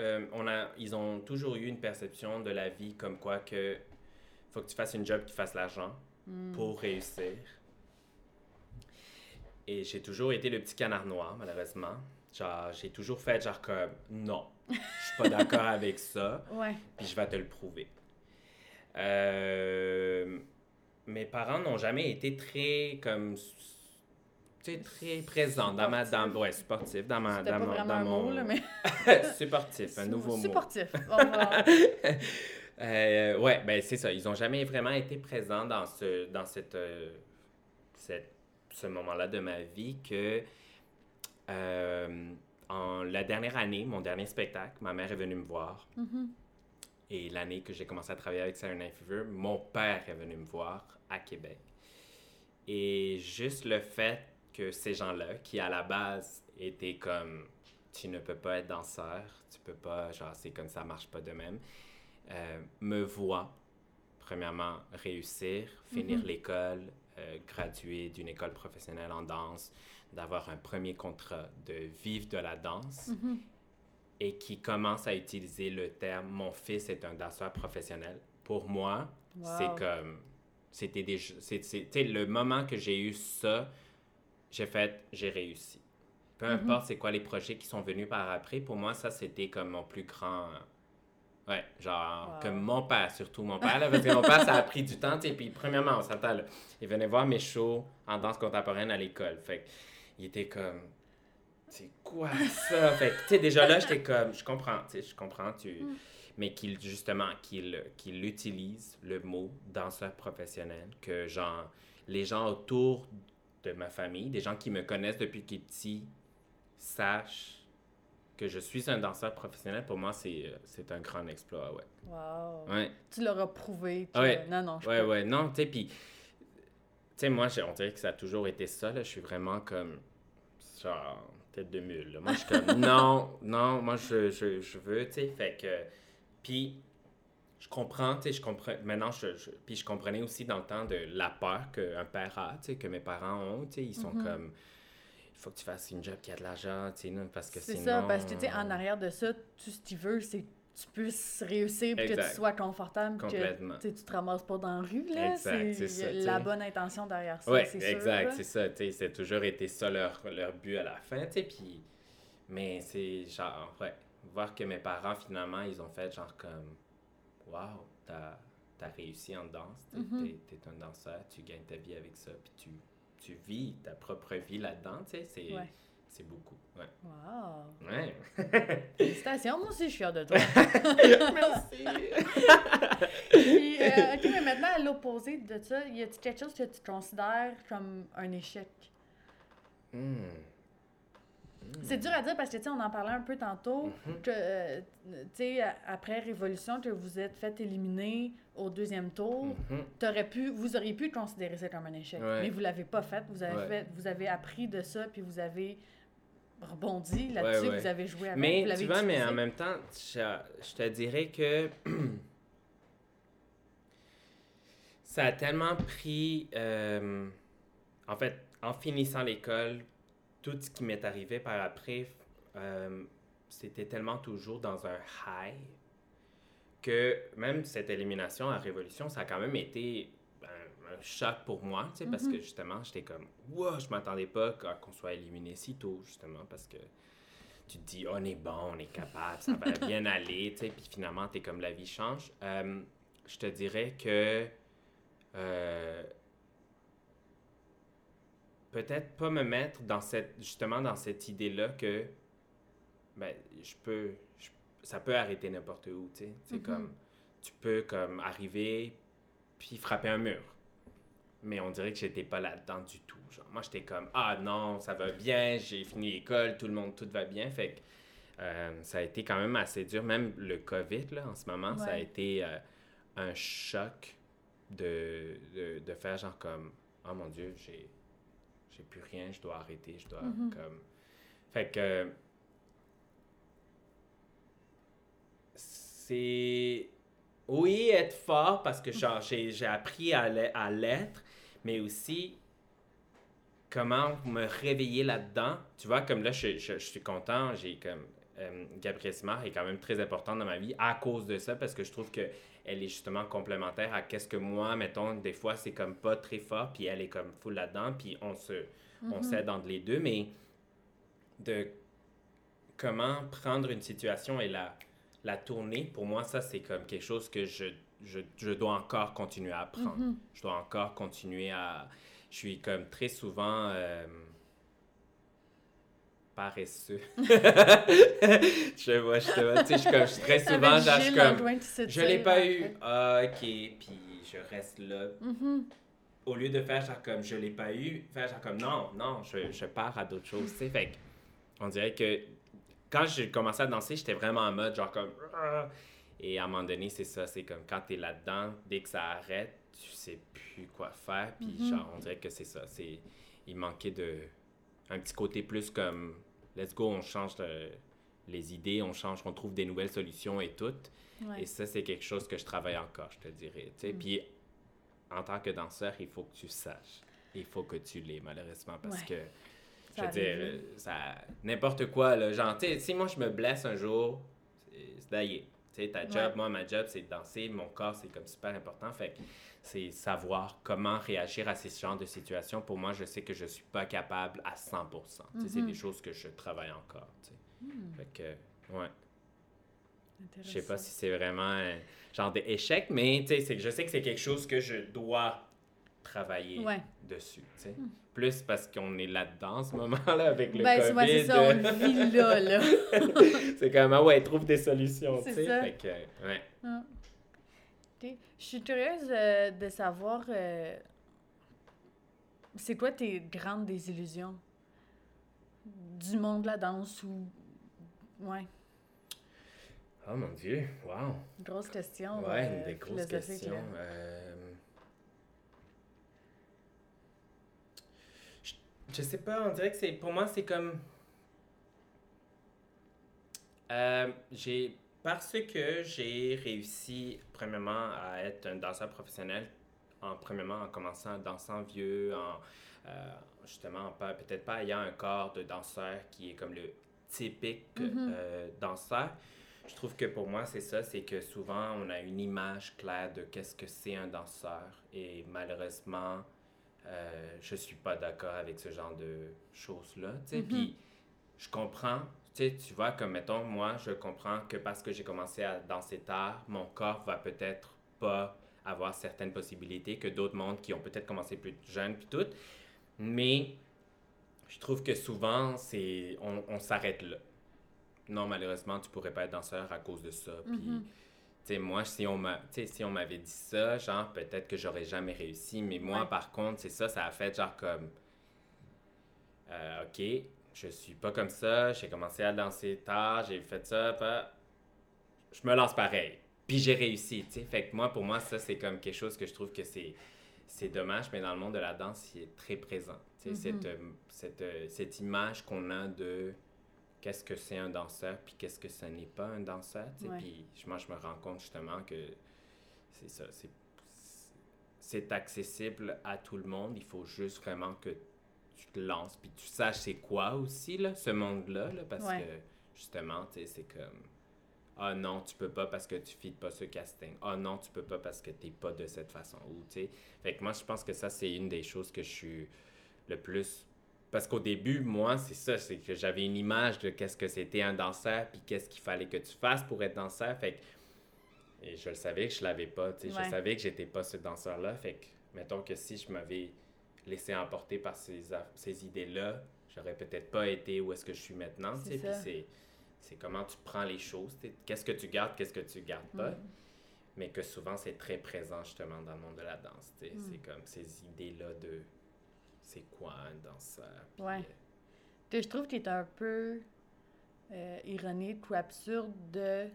S2: euh, on a, ils ont toujours eu une perception de la vie comme quoi que faut que tu fasses une job qui fasse l'argent pour réussir. Et j'ai toujours été le petit canard noir, malheureusement. Genre, j'ai toujours fait genre comme non, je suis pas d'accord [LAUGHS] avec ça
S1: Ouais.
S2: puis je vais te le prouver. Euh, mes parents n'ont jamais été très comme tu sais, très présents dans ma dans ouais, sportif dans ma dans,
S1: pas
S2: mon- dans
S1: un
S2: mon
S1: mot, là, mais... [LAUGHS]
S2: supportif, un nouveau mot.
S1: Supportif. [LAUGHS] On va-
S2: Euh, ouais, ben c'est ça. Ils ont jamais vraiment été présents dans ce, dans cette, euh, cette- ce moment-là de ma vie que euh, en la dernière année, mon dernier spectacle, ma mère est venue me voir.
S1: Mhm.
S2: Et l'année que j'ai commencé à travailler avec Saturday Night Fever, mon père est venu me voir à Québec. Et juste le fait que ces gens-là, qui à la base étaient comme tu ne peux pas être danseur, tu peux pas, genre c'est comme ça marche pas de même, euh, me voient premièrement réussir, finir
S1: Mhm.
S2: l'école, euh, graduer d'une école professionnelle en danse, d'avoir un premier contrat, de vivre de la danse
S1: Mhm.
S2: et qui commence à utiliser le terme mon fils est un danseur professionnel. Pour moi,
S1: Wow.
S2: c'est comme c'était des sais le moment que j'ai eu ça, j'ai fait j'ai réussi. Peu
S1: Mhm.
S2: importe c'est quoi les projets qui sont venus par après, pour moi ça c'était comme mon plus grand Ouais, genre,
S1: Wow.
S2: comme mon père, surtout mon père, là, parce que mon père, ça a pris du temps, tu sais, puis premièrement, on s'entend, là, il venait voir mes shows en danse contemporaine à l'école, fait que, il était comme, c'est quoi ça? Fait que, tu sais, déjà là, j'étais comme, je comprends, tu sais, je comprends, tu...
S1: Mm.
S2: Mais qu'il, justement, qu'il, qu'il utilise le mot danseur professionnel, que, genre, les gens autour de ma famille, des gens qui me connaissent depuis qu'il est petit, sachent que je suis un danseur professionnel, pour moi, c'est, euh, c'est un grand exploit, ouais.
S1: Wow.
S2: Ouais,
S1: Tu l'auras prouvé. que-
S2: Ouais.
S1: Non, non, je
S2: ouais,
S1: peux-
S2: ouais, non, tu sais, puis, tu sais, moi, j'ai- on dirait que ça a toujours été ça, là, je suis vraiment comme, genre, tête de mule. là. Moi, je suis comme, [LAUGHS] non, non, moi, je, je, je veux, tu sais. Fait que. Puis, je comprends, tu sais, je comprends. Maintenant, je, je- puis je comprenais aussi dans le temps de la peur qu'un père a, tu sais, que mes parents ont, tu sais. Ils sont
S1: Mhm.
S2: comme, faut que tu fasses une job qui a de l'argent, tu sais, parce que
S1: C'est
S2: sinon.
S1: ça, parce que tu sais, en arrière de ça, tout ce qu'il veut, c'est que tu puisses réussir, que tu sois confortable, que
S2: Complètement.
S1: tu te ramasses pas dans la rue, là.
S2: Exact, c'est ça,
S1: la bonne intention derrière ça,
S2: Ouais,
S1: c'est
S2: exact, c'est ça, tu sais, c'est toujours été ça leur, leur but à la fin, tu sais, puis... Mais c'est genre, ouais, voir que mes parents, finalement, ils ont fait genre comme, wow, t'as as réussi en danse, t'es
S1: Mhm.
S2: t'es- t'es un danseur, tu gagnes ta vie avec ça, puis tu, tu vis ta propre vie là-dedans, tu sais, c'est
S1: Ouais.
S2: c'est beaucoup, ouais.
S1: Wow!
S2: Ouais, [LAUGHS]
S1: Félicitations, moi aussi, je suis fière de toi. [LAUGHS]
S2: merci! [LAUGHS]
S1: Puis, euh, ok, mais maintenant, à l'opposé de ça, y a-t-il quelque chose que tu considères comme un échec?
S2: Hmm.
S1: C'est dur à dire parce que, tu sais, on en parlait un peu tantôt,
S2: Mhm.
S1: que, euh, tu sais, après Révolution, que vous êtes fait éliminer au deuxième tour, t'aurais pu, vous auriez pu considérer ça comme un échec,
S2: Ouais.
S1: mais vous l'avez pas fait. Vous avez
S2: Ouais.
S1: fait, vous avez appris de ça, puis vous avez rebondi là-dessus,
S2: Ouais,
S1: vous avez joué avec, vous
S2: Mais
S1: l'avez
S2: tu vois, mais en même temps, je, je te dirais que [CLEARS THROAT] ça a tellement pris. euh, en fait, en finissant l'école, tout ce qui m'est arrivé par après, euh, c'était tellement toujours dans un high que même cette élimination à Révolution, ça a quand même été un, un choc pour moi, tu sais, parce
S1: Mhm.
S2: que justement, j'étais comme, wow, je m'attendais pas qu'on soit éliminé si tôt, justement, parce que tu te dis, on est bon, on est capable, ça va bien [LAUGHS] aller, tu sais, puis finalement, t'es comme la vie change. Euh, je te dirais que euh, peut-être pas me mettre dans cette, justement, dans cette idée-là que ben, je peux, je- ça peut arrêter n'importe où, tu sais. C'est
S1: Mhm.
S2: comme, tu peux comme arriver puis frapper un mur. Mais on dirait que j'étais pas là-dedans du tout. Genre, moi, j'étais comme, ah non, ça va bien, j'ai fini l'école, tout le monde, tout va bien. Fait que euh, ça a été quand même assez dur. Même le COVID, là, en ce moment, ça a été euh, un choc de, de, de faire genre comme, oh mon Dieu, j'ai, j'ai plus rien, je dois arrêter, je dois
S1: Mhm.
S2: comme... Fait que... C'est... Oui, être fort parce que genre, j'ai, appris à, l'être, mais aussi comment me réveiller là-dedans. Tu vois, comme là, je, je- je suis content, j'ai comme... Euh, Gabrielle Simard est quand même très importante dans ma vie à cause de ça, parce que je trouve que elle est justement complémentaire à qu'est-ce que moi, mettons, des fois, c'est comme pas très fort, puis elle est comme full là-dedans, puis on se, on
S1: Mhm.
S2: s'aide entre les deux, mais de comment prendre une situation et la, la tourner, pour moi, ça, c'est comme quelque chose que je, je, je dois encore continuer à apprendre.
S1: Mhm.
S2: Je dois encore continuer à... Je suis comme très souvent... euh, paresseux. [LAUGHS] je vois, je tu sais, je suis très souvent, genre, je suis comme, je l'ai pas eu, ah, ok, puis je reste là.
S1: Mhm.
S2: Au lieu de faire genre comme, je l'ai pas eu, faire genre comme, non, non, je, je pars à d'autres choses, tu sais, fait on dirait que, quand j'ai commencé à danser, j'étais vraiment en mode, genre comme, Ah! et à un moment donné, c'est ça, c'est comme, quand t'es là-dedans, dès que ça arrête, tu sais plus quoi faire, puis
S1: Mhm.
S2: genre, on dirait que c'est ça, c'est, il manquait de, un petit côté plus comme, let's go, on change de- les idées, on change, on trouve des nouvelles solutions et tout.
S1: Ouais.
S2: Et ça, c'est quelque chose que je travaille encore, je te dirais. tu sais.
S1: Mm.
S2: Puis, en tant que danseur, il faut que tu saches. Il faut que tu l'aies, malheureusement, parce
S1: Ouais.
S2: que, je veux dire, euh, ça, n'importe quoi, là, genre, tu sais, si moi, je me blesse un jour, c'est d'ailleurs. Tu sais, ta job,
S1: Ouais.
S2: moi, ma job, c'est de danser, mon corps, c'est comme super important. Fait que c'est savoir comment réagir à ces genres de situations. Pour moi, je sais que je suis pas capable à 100%. Tu sais, C'est
S1: Mhm.
S2: des choses que je travaille encore, tu sais.
S1: Hmm,
S2: Fait que, ouais. Je sais pas si c'est vraiment un genre d'échec, mais je sais que c'est quelque chose que je dois travailler
S1: Ouais.
S2: dessus. Plus parce qu'on est là-dedans en ce moment-là avec le
S1: Ben, c'est- ouais, c'est ça, on
S2: COVID.
S1: vit là, là. [LAUGHS]
S2: c'est comme, ah ouais, trouve des solutions, tu
S1: C'est
S2: sais.
S1: ça.
S2: Fait que, ouais.
S1: Ah. Je suis curieuse euh, de savoir, euh, c'est quoi tes grandes désillusions? Du monde de la danse ou... Ouais,
S2: Oh mon Dieu, wow.
S1: grosse question.
S2: Ouais,
S1: euh,
S2: des grosses questions. Euh, Je, sais pas, on dirait que c'est pour moi c'est comme Euh, j'ai parce que j'ai réussi premièrement à être un danseur professionnel en premièrement en commençant en dansant vieux en euh, justement peut-être pas ayant un corps de danseur qui est comme le typique
S1: Mhm.
S2: euh, danseur je trouve que pour moi c'est ça c'est que souvent on a une image claire de qu'est-ce que c'est un danseur et malheureusement euh, je suis pas d'accord avec ce genre de choses là tu sais
S1: Mhm.
S2: puis je comprends tu vois, comme mettons, moi, je comprends que parce que j'ai commencé à danser tard, mon corps va peut-être pas avoir certaines possibilités que d'autres mondes qui ont peut-être commencé plus jeunes, puis tout. Mais je trouve que souvent, c'est on, on s'arrête là. Non, malheureusement, tu pourrais pas être danseur à cause de ça. Puis,
S1: Mhm.
S2: Sais, moi, si on m'a- tu sais, si on m'avait dit ça, genre, peut-être que j'aurais jamais réussi. Mais moi,
S1: Ouais.
S2: par contre, c'est ça, ça a fait genre comme. euh, ok, je suis pas comme ça, j'ai commencé à danser tard, j'ai fait ça, pas... je me lance pareil. Puis j'ai réussi, tu sais. Fait que moi, pour moi, ça, c'est comme quelque chose que je trouve que c'est, c'est dommage, mais dans le monde de la danse, il est très présent.
S1: Mhm.
S2: cette, euh, cette, euh, cette image qu'on a de qu'est-ce que c'est un danseur, puis qu'est-ce que ce n'est pas un danseur.
S1: Ouais.
S2: Puis moi, je me rends compte justement que c'est ça, c'est, c'est accessible à tout le monde. Il faut juste vraiment que tu te lances, puis tu saches c'est quoi aussi, là, ce monde-là, là, parce
S1: Ouais.
S2: que justement, tu sais, c'est comme ah non, tu peux pas parce que tu fites pas ce casting. Ah non, tu peux pas parce que t'es pas de cette façon. Ou. Fait que moi, je pense que ça, c'est une des choses que je suis le plus. Parce qu'au début, moi, c'est ça, c'est que j'avais une image de qu'est-ce que c'était un danseur, puis qu'est-ce qu'il fallait que tu fasses pour être danseur. Fait que. Et je le savais que je l'avais pas, tu sais.
S1: Ouais.
S2: Je savais que j'étais pas ce danseur-là. Fait que, mettons que si je m'avais laissé emporter par ces, ces idées-là, j'aurais peut-être pas été où est-ce que je suis maintenant, tu
S1: C'est
S2: sais. Puis c'est c'est comment tu prends les choses. Qu'est-ce que tu gardes, qu'est-ce que tu gardes pas.
S1: Mm.
S2: Mais que souvent, c'est très présent justement dans le monde de la danse. tu sais.
S1: Mm.
S2: C'est comme ces idées-là de c'est quoi un danseur. puis,
S1: Ouais.
S2: euh,
S1: Puis Je trouve que tu es un peu euh, ironique ou absurde de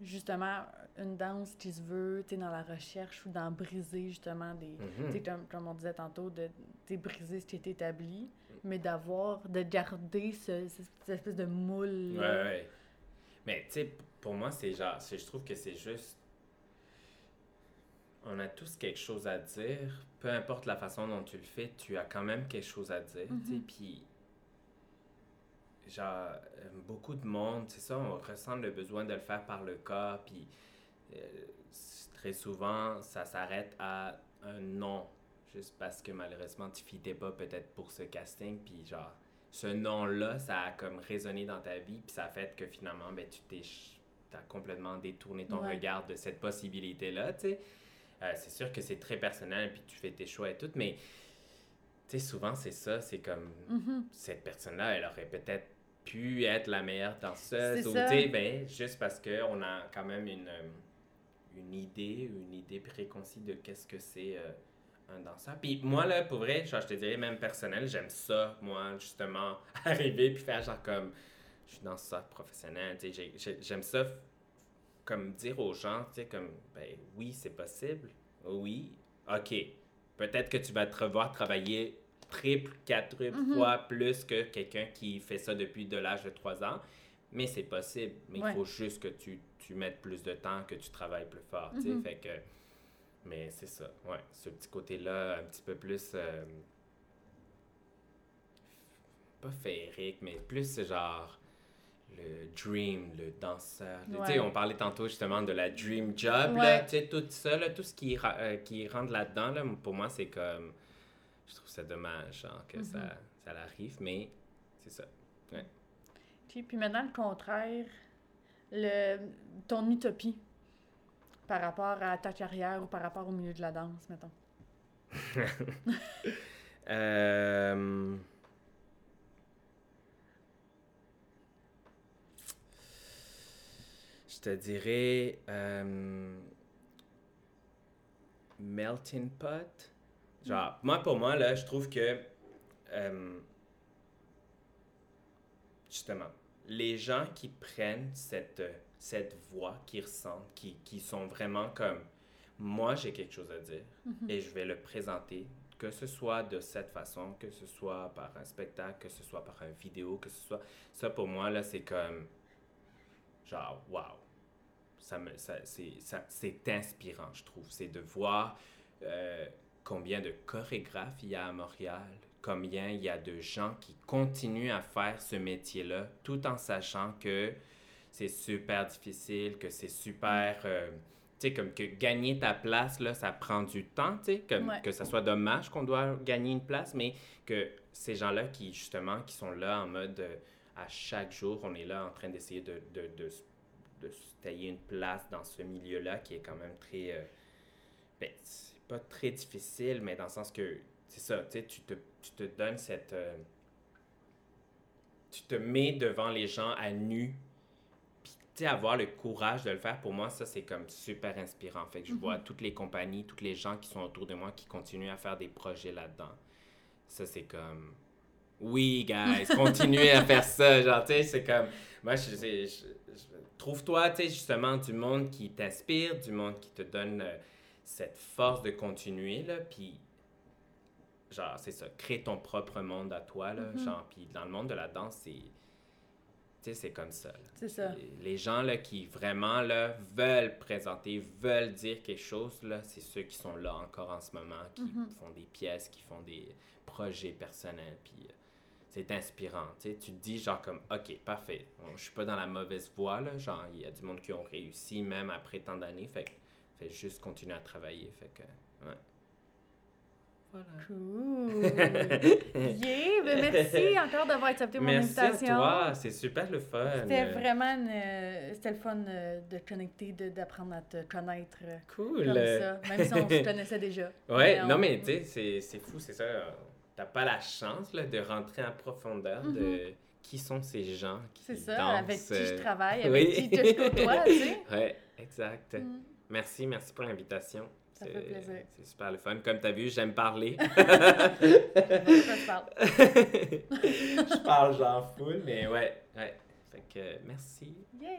S1: justement une danse qui se veut, dans la recherche ou dans briser justement des. Tu sais, comme, comme on disait tantôt, de sais, briser ce qui est établi, mais d'avoir, de garder ce, ce- cette espèce de moule.
S2: Ouais, ouais. Mais tu sais, pour moi, c'est genre, je trouve que c'est juste. On a tous quelque chose à dire. Peu importe la façon dont tu le fais, tu as quand même quelque chose à dire.
S1: Mhm.
S2: Puis, genre, euh, beaucoup de monde, c'est ça, on ressent le besoin de le faire par le corps. Puis, euh, très souvent, ça s'arrête à un non. Juste parce que malheureusement, tu fitais pas peut-être pour ce casting. Puis, genre, ce nom-là, ça a comme résonné dans ta vie, puis ça a fait que finalement, ben, tu t'es complètement détourné ton
S1: Ouais.
S2: regard de cette possibilité-là, tu sais. Euh, c'est sûr que c'est très personnel, puis tu fais tes choix et tout, mais tu sais, souvent, c'est ça, c'est comme
S1: Mhm.
S2: cette personne-là, elle aurait peut-être pu être la meilleure danseuse, ou tu sais, ben, juste parce qu'on a quand même une, euh, une idée, une idée préconçue de qu'est-ce que c'est euh, un danseur. Puis moi, là, pour vrai, genre, je te dirais même personnel, j'aime ça, moi, justement, [LAUGHS] arriver puis faire genre comme, je suis danseur professionnel, tu sais, j'ai- j'ai- j'aime ça, comme dire aux gens, tu sais, comme, ben oui, c'est possible, oui, ok, peut-être que tu vas te revoir travailler triple, quadruple
S1: Mhm.
S2: fois plus que quelqu'un qui fait ça depuis de l'âge de 3 ans, mais c'est possible, mais
S1: Ouais.
S2: il faut juste que tu, tu mettes plus de temps, que tu travailles plus fort, tu sais,
S1: Mhm.
S2: fait que... Mais c'est ça, ouais. Ce petit côté-là, un petit peu plus. euh, pas féerique, mais plus genre. Le dream, le danseur.
S1: Ouais.
S2: on parlait tantôt justement de la dream job, là.
S1: Ouais.
S2: Sais, tout ça, là, tout ce qui, euh, qui rentre là-dedans, là, pour moi, c'est comme. Je trouve ça dommage, que
S1: Mhm.
S2: ça, ça arrive, mais c'est ça.
S1: Puis, puis maintenant, le contraire, le, ton utopie par rapport à ta carrière ou par rapport au milieu de la danse, mettons. [LAUGHS]
S2: Euh, te dirais euh, melting pot? Genre, moi pour moi là, je trouve que euh, justement, les gens qui prennent cette cette voix, qui ressentent, qui, qui sont vraiment comme moi j'ai quelque chose à dire
S1: Mhm.
S2: et je vais le présenter, que ce soit de cette façon, que ce soit par un spectacle, que ce soit par une vidéo, que ce soit... Ça, pour moi, là, c'est comme... genre, waouh! Ça me, ça, c'est, ça, c'est inspirant, je trouve. C'est de voir euh, combien de chorégraphes il y a à Montréal, combien il y a de gens qui continuent à faire ce métier-là, tout en sachant que c'est super difficile, que c'est super... Euh, tu sais, comme que gagner ta place, là, ça prend du temps, tu sais, comme
S1: Ouais.
S2: que ça soit dommage qu'on doit gagner une place, mais que ces gens-là qui, justement, qui sont là en mode, euh, à chaque jour, on est là en train d'essayer de, de, de, de se tailler une place dans ce milieu-là qui est quand même très... euh, ben, c'est pas très difficile, mais dans le sens que, c'est ça, tu sais, tu te, tu te donnes cette... euh, tu te mets devant les gens à nu, puis tu sais, avoir le courage de le faire, pour moi, ça, c'est comme super inspirant. Fait que je vois toutes les compagnies, tous les gens qui sont autour de moi qui continuent à faire des projets là-dedans. Ça, c'est comme... Oui, guys, continuez à faire ça. Genre, tu sais, c'est comme... Moi, je, je- je- je- trouve-toi, tu sais, justement, du monde qui t'inspire, du monde qui te donne euh, cette force de continuer, là, puis... Genre, c'est ça, crée ton propre monde à toi, là,
S1: Mhm.
S2: genre, puis dans le monde de la danse, c'est... Tu sais, c'est comme ça.
S1: C'est ça.
S2: Les- gens là, qui vraiment là, veulent présenter, veulent dire quelque chose, là, c'est ceux qui sont là encore en ce moment, qui
S1: Mhm.
S2: font des pièces, qui font des projets personnels. Puis euh, c'est inspirant. Tu sais, tu te dis genre comme, OK, parfait, je suis pas dans la mauvaise voie. Là, genre, il y a du monde qui ont réussi même après tant d'années. Fait que fait juste continuer à travailler. Fait que, ouais. Voilà.
S1: Cool. [LAUGHS] yeah, ben merci encore d'avoir accepté mon
S2: Merci
S1: invitation.
S2: à toi, c'est super le fun.
S1: C'était vraiment une, c'était le fun euh, de te connecter, de- d'apprendre à te connaître euh,
S2: cool.
S1: comme ça, même si on se connaissait déjà.
S2: Ouais,
S1: on-
S2: non, mais tu sais, c'est- c'est fou, c'est ça. T'as pas la chance là, de rentrer en profondeur de qui sont ces gens qui
S1: Mhm. C'est ça,
S2: dansent,
S1: avec qui je
S2: euh,
S1: travaille, avec
S2: oui.
S1: qui je côtoie, tu sais. [LAUGHS]
S2: Ouais, exact.
S1: Mm.
S2: Merci, merci pour l'invitation.
S1: Ça fait plaisir.
S2: C'est super le fun. Comme tu as vu, j'aime parler. [LAUGHS]
S1: Tu parles? [LAUGHS]
S2: Je parle genre full, mais ouais, ouais. Fait que merci. Yeah.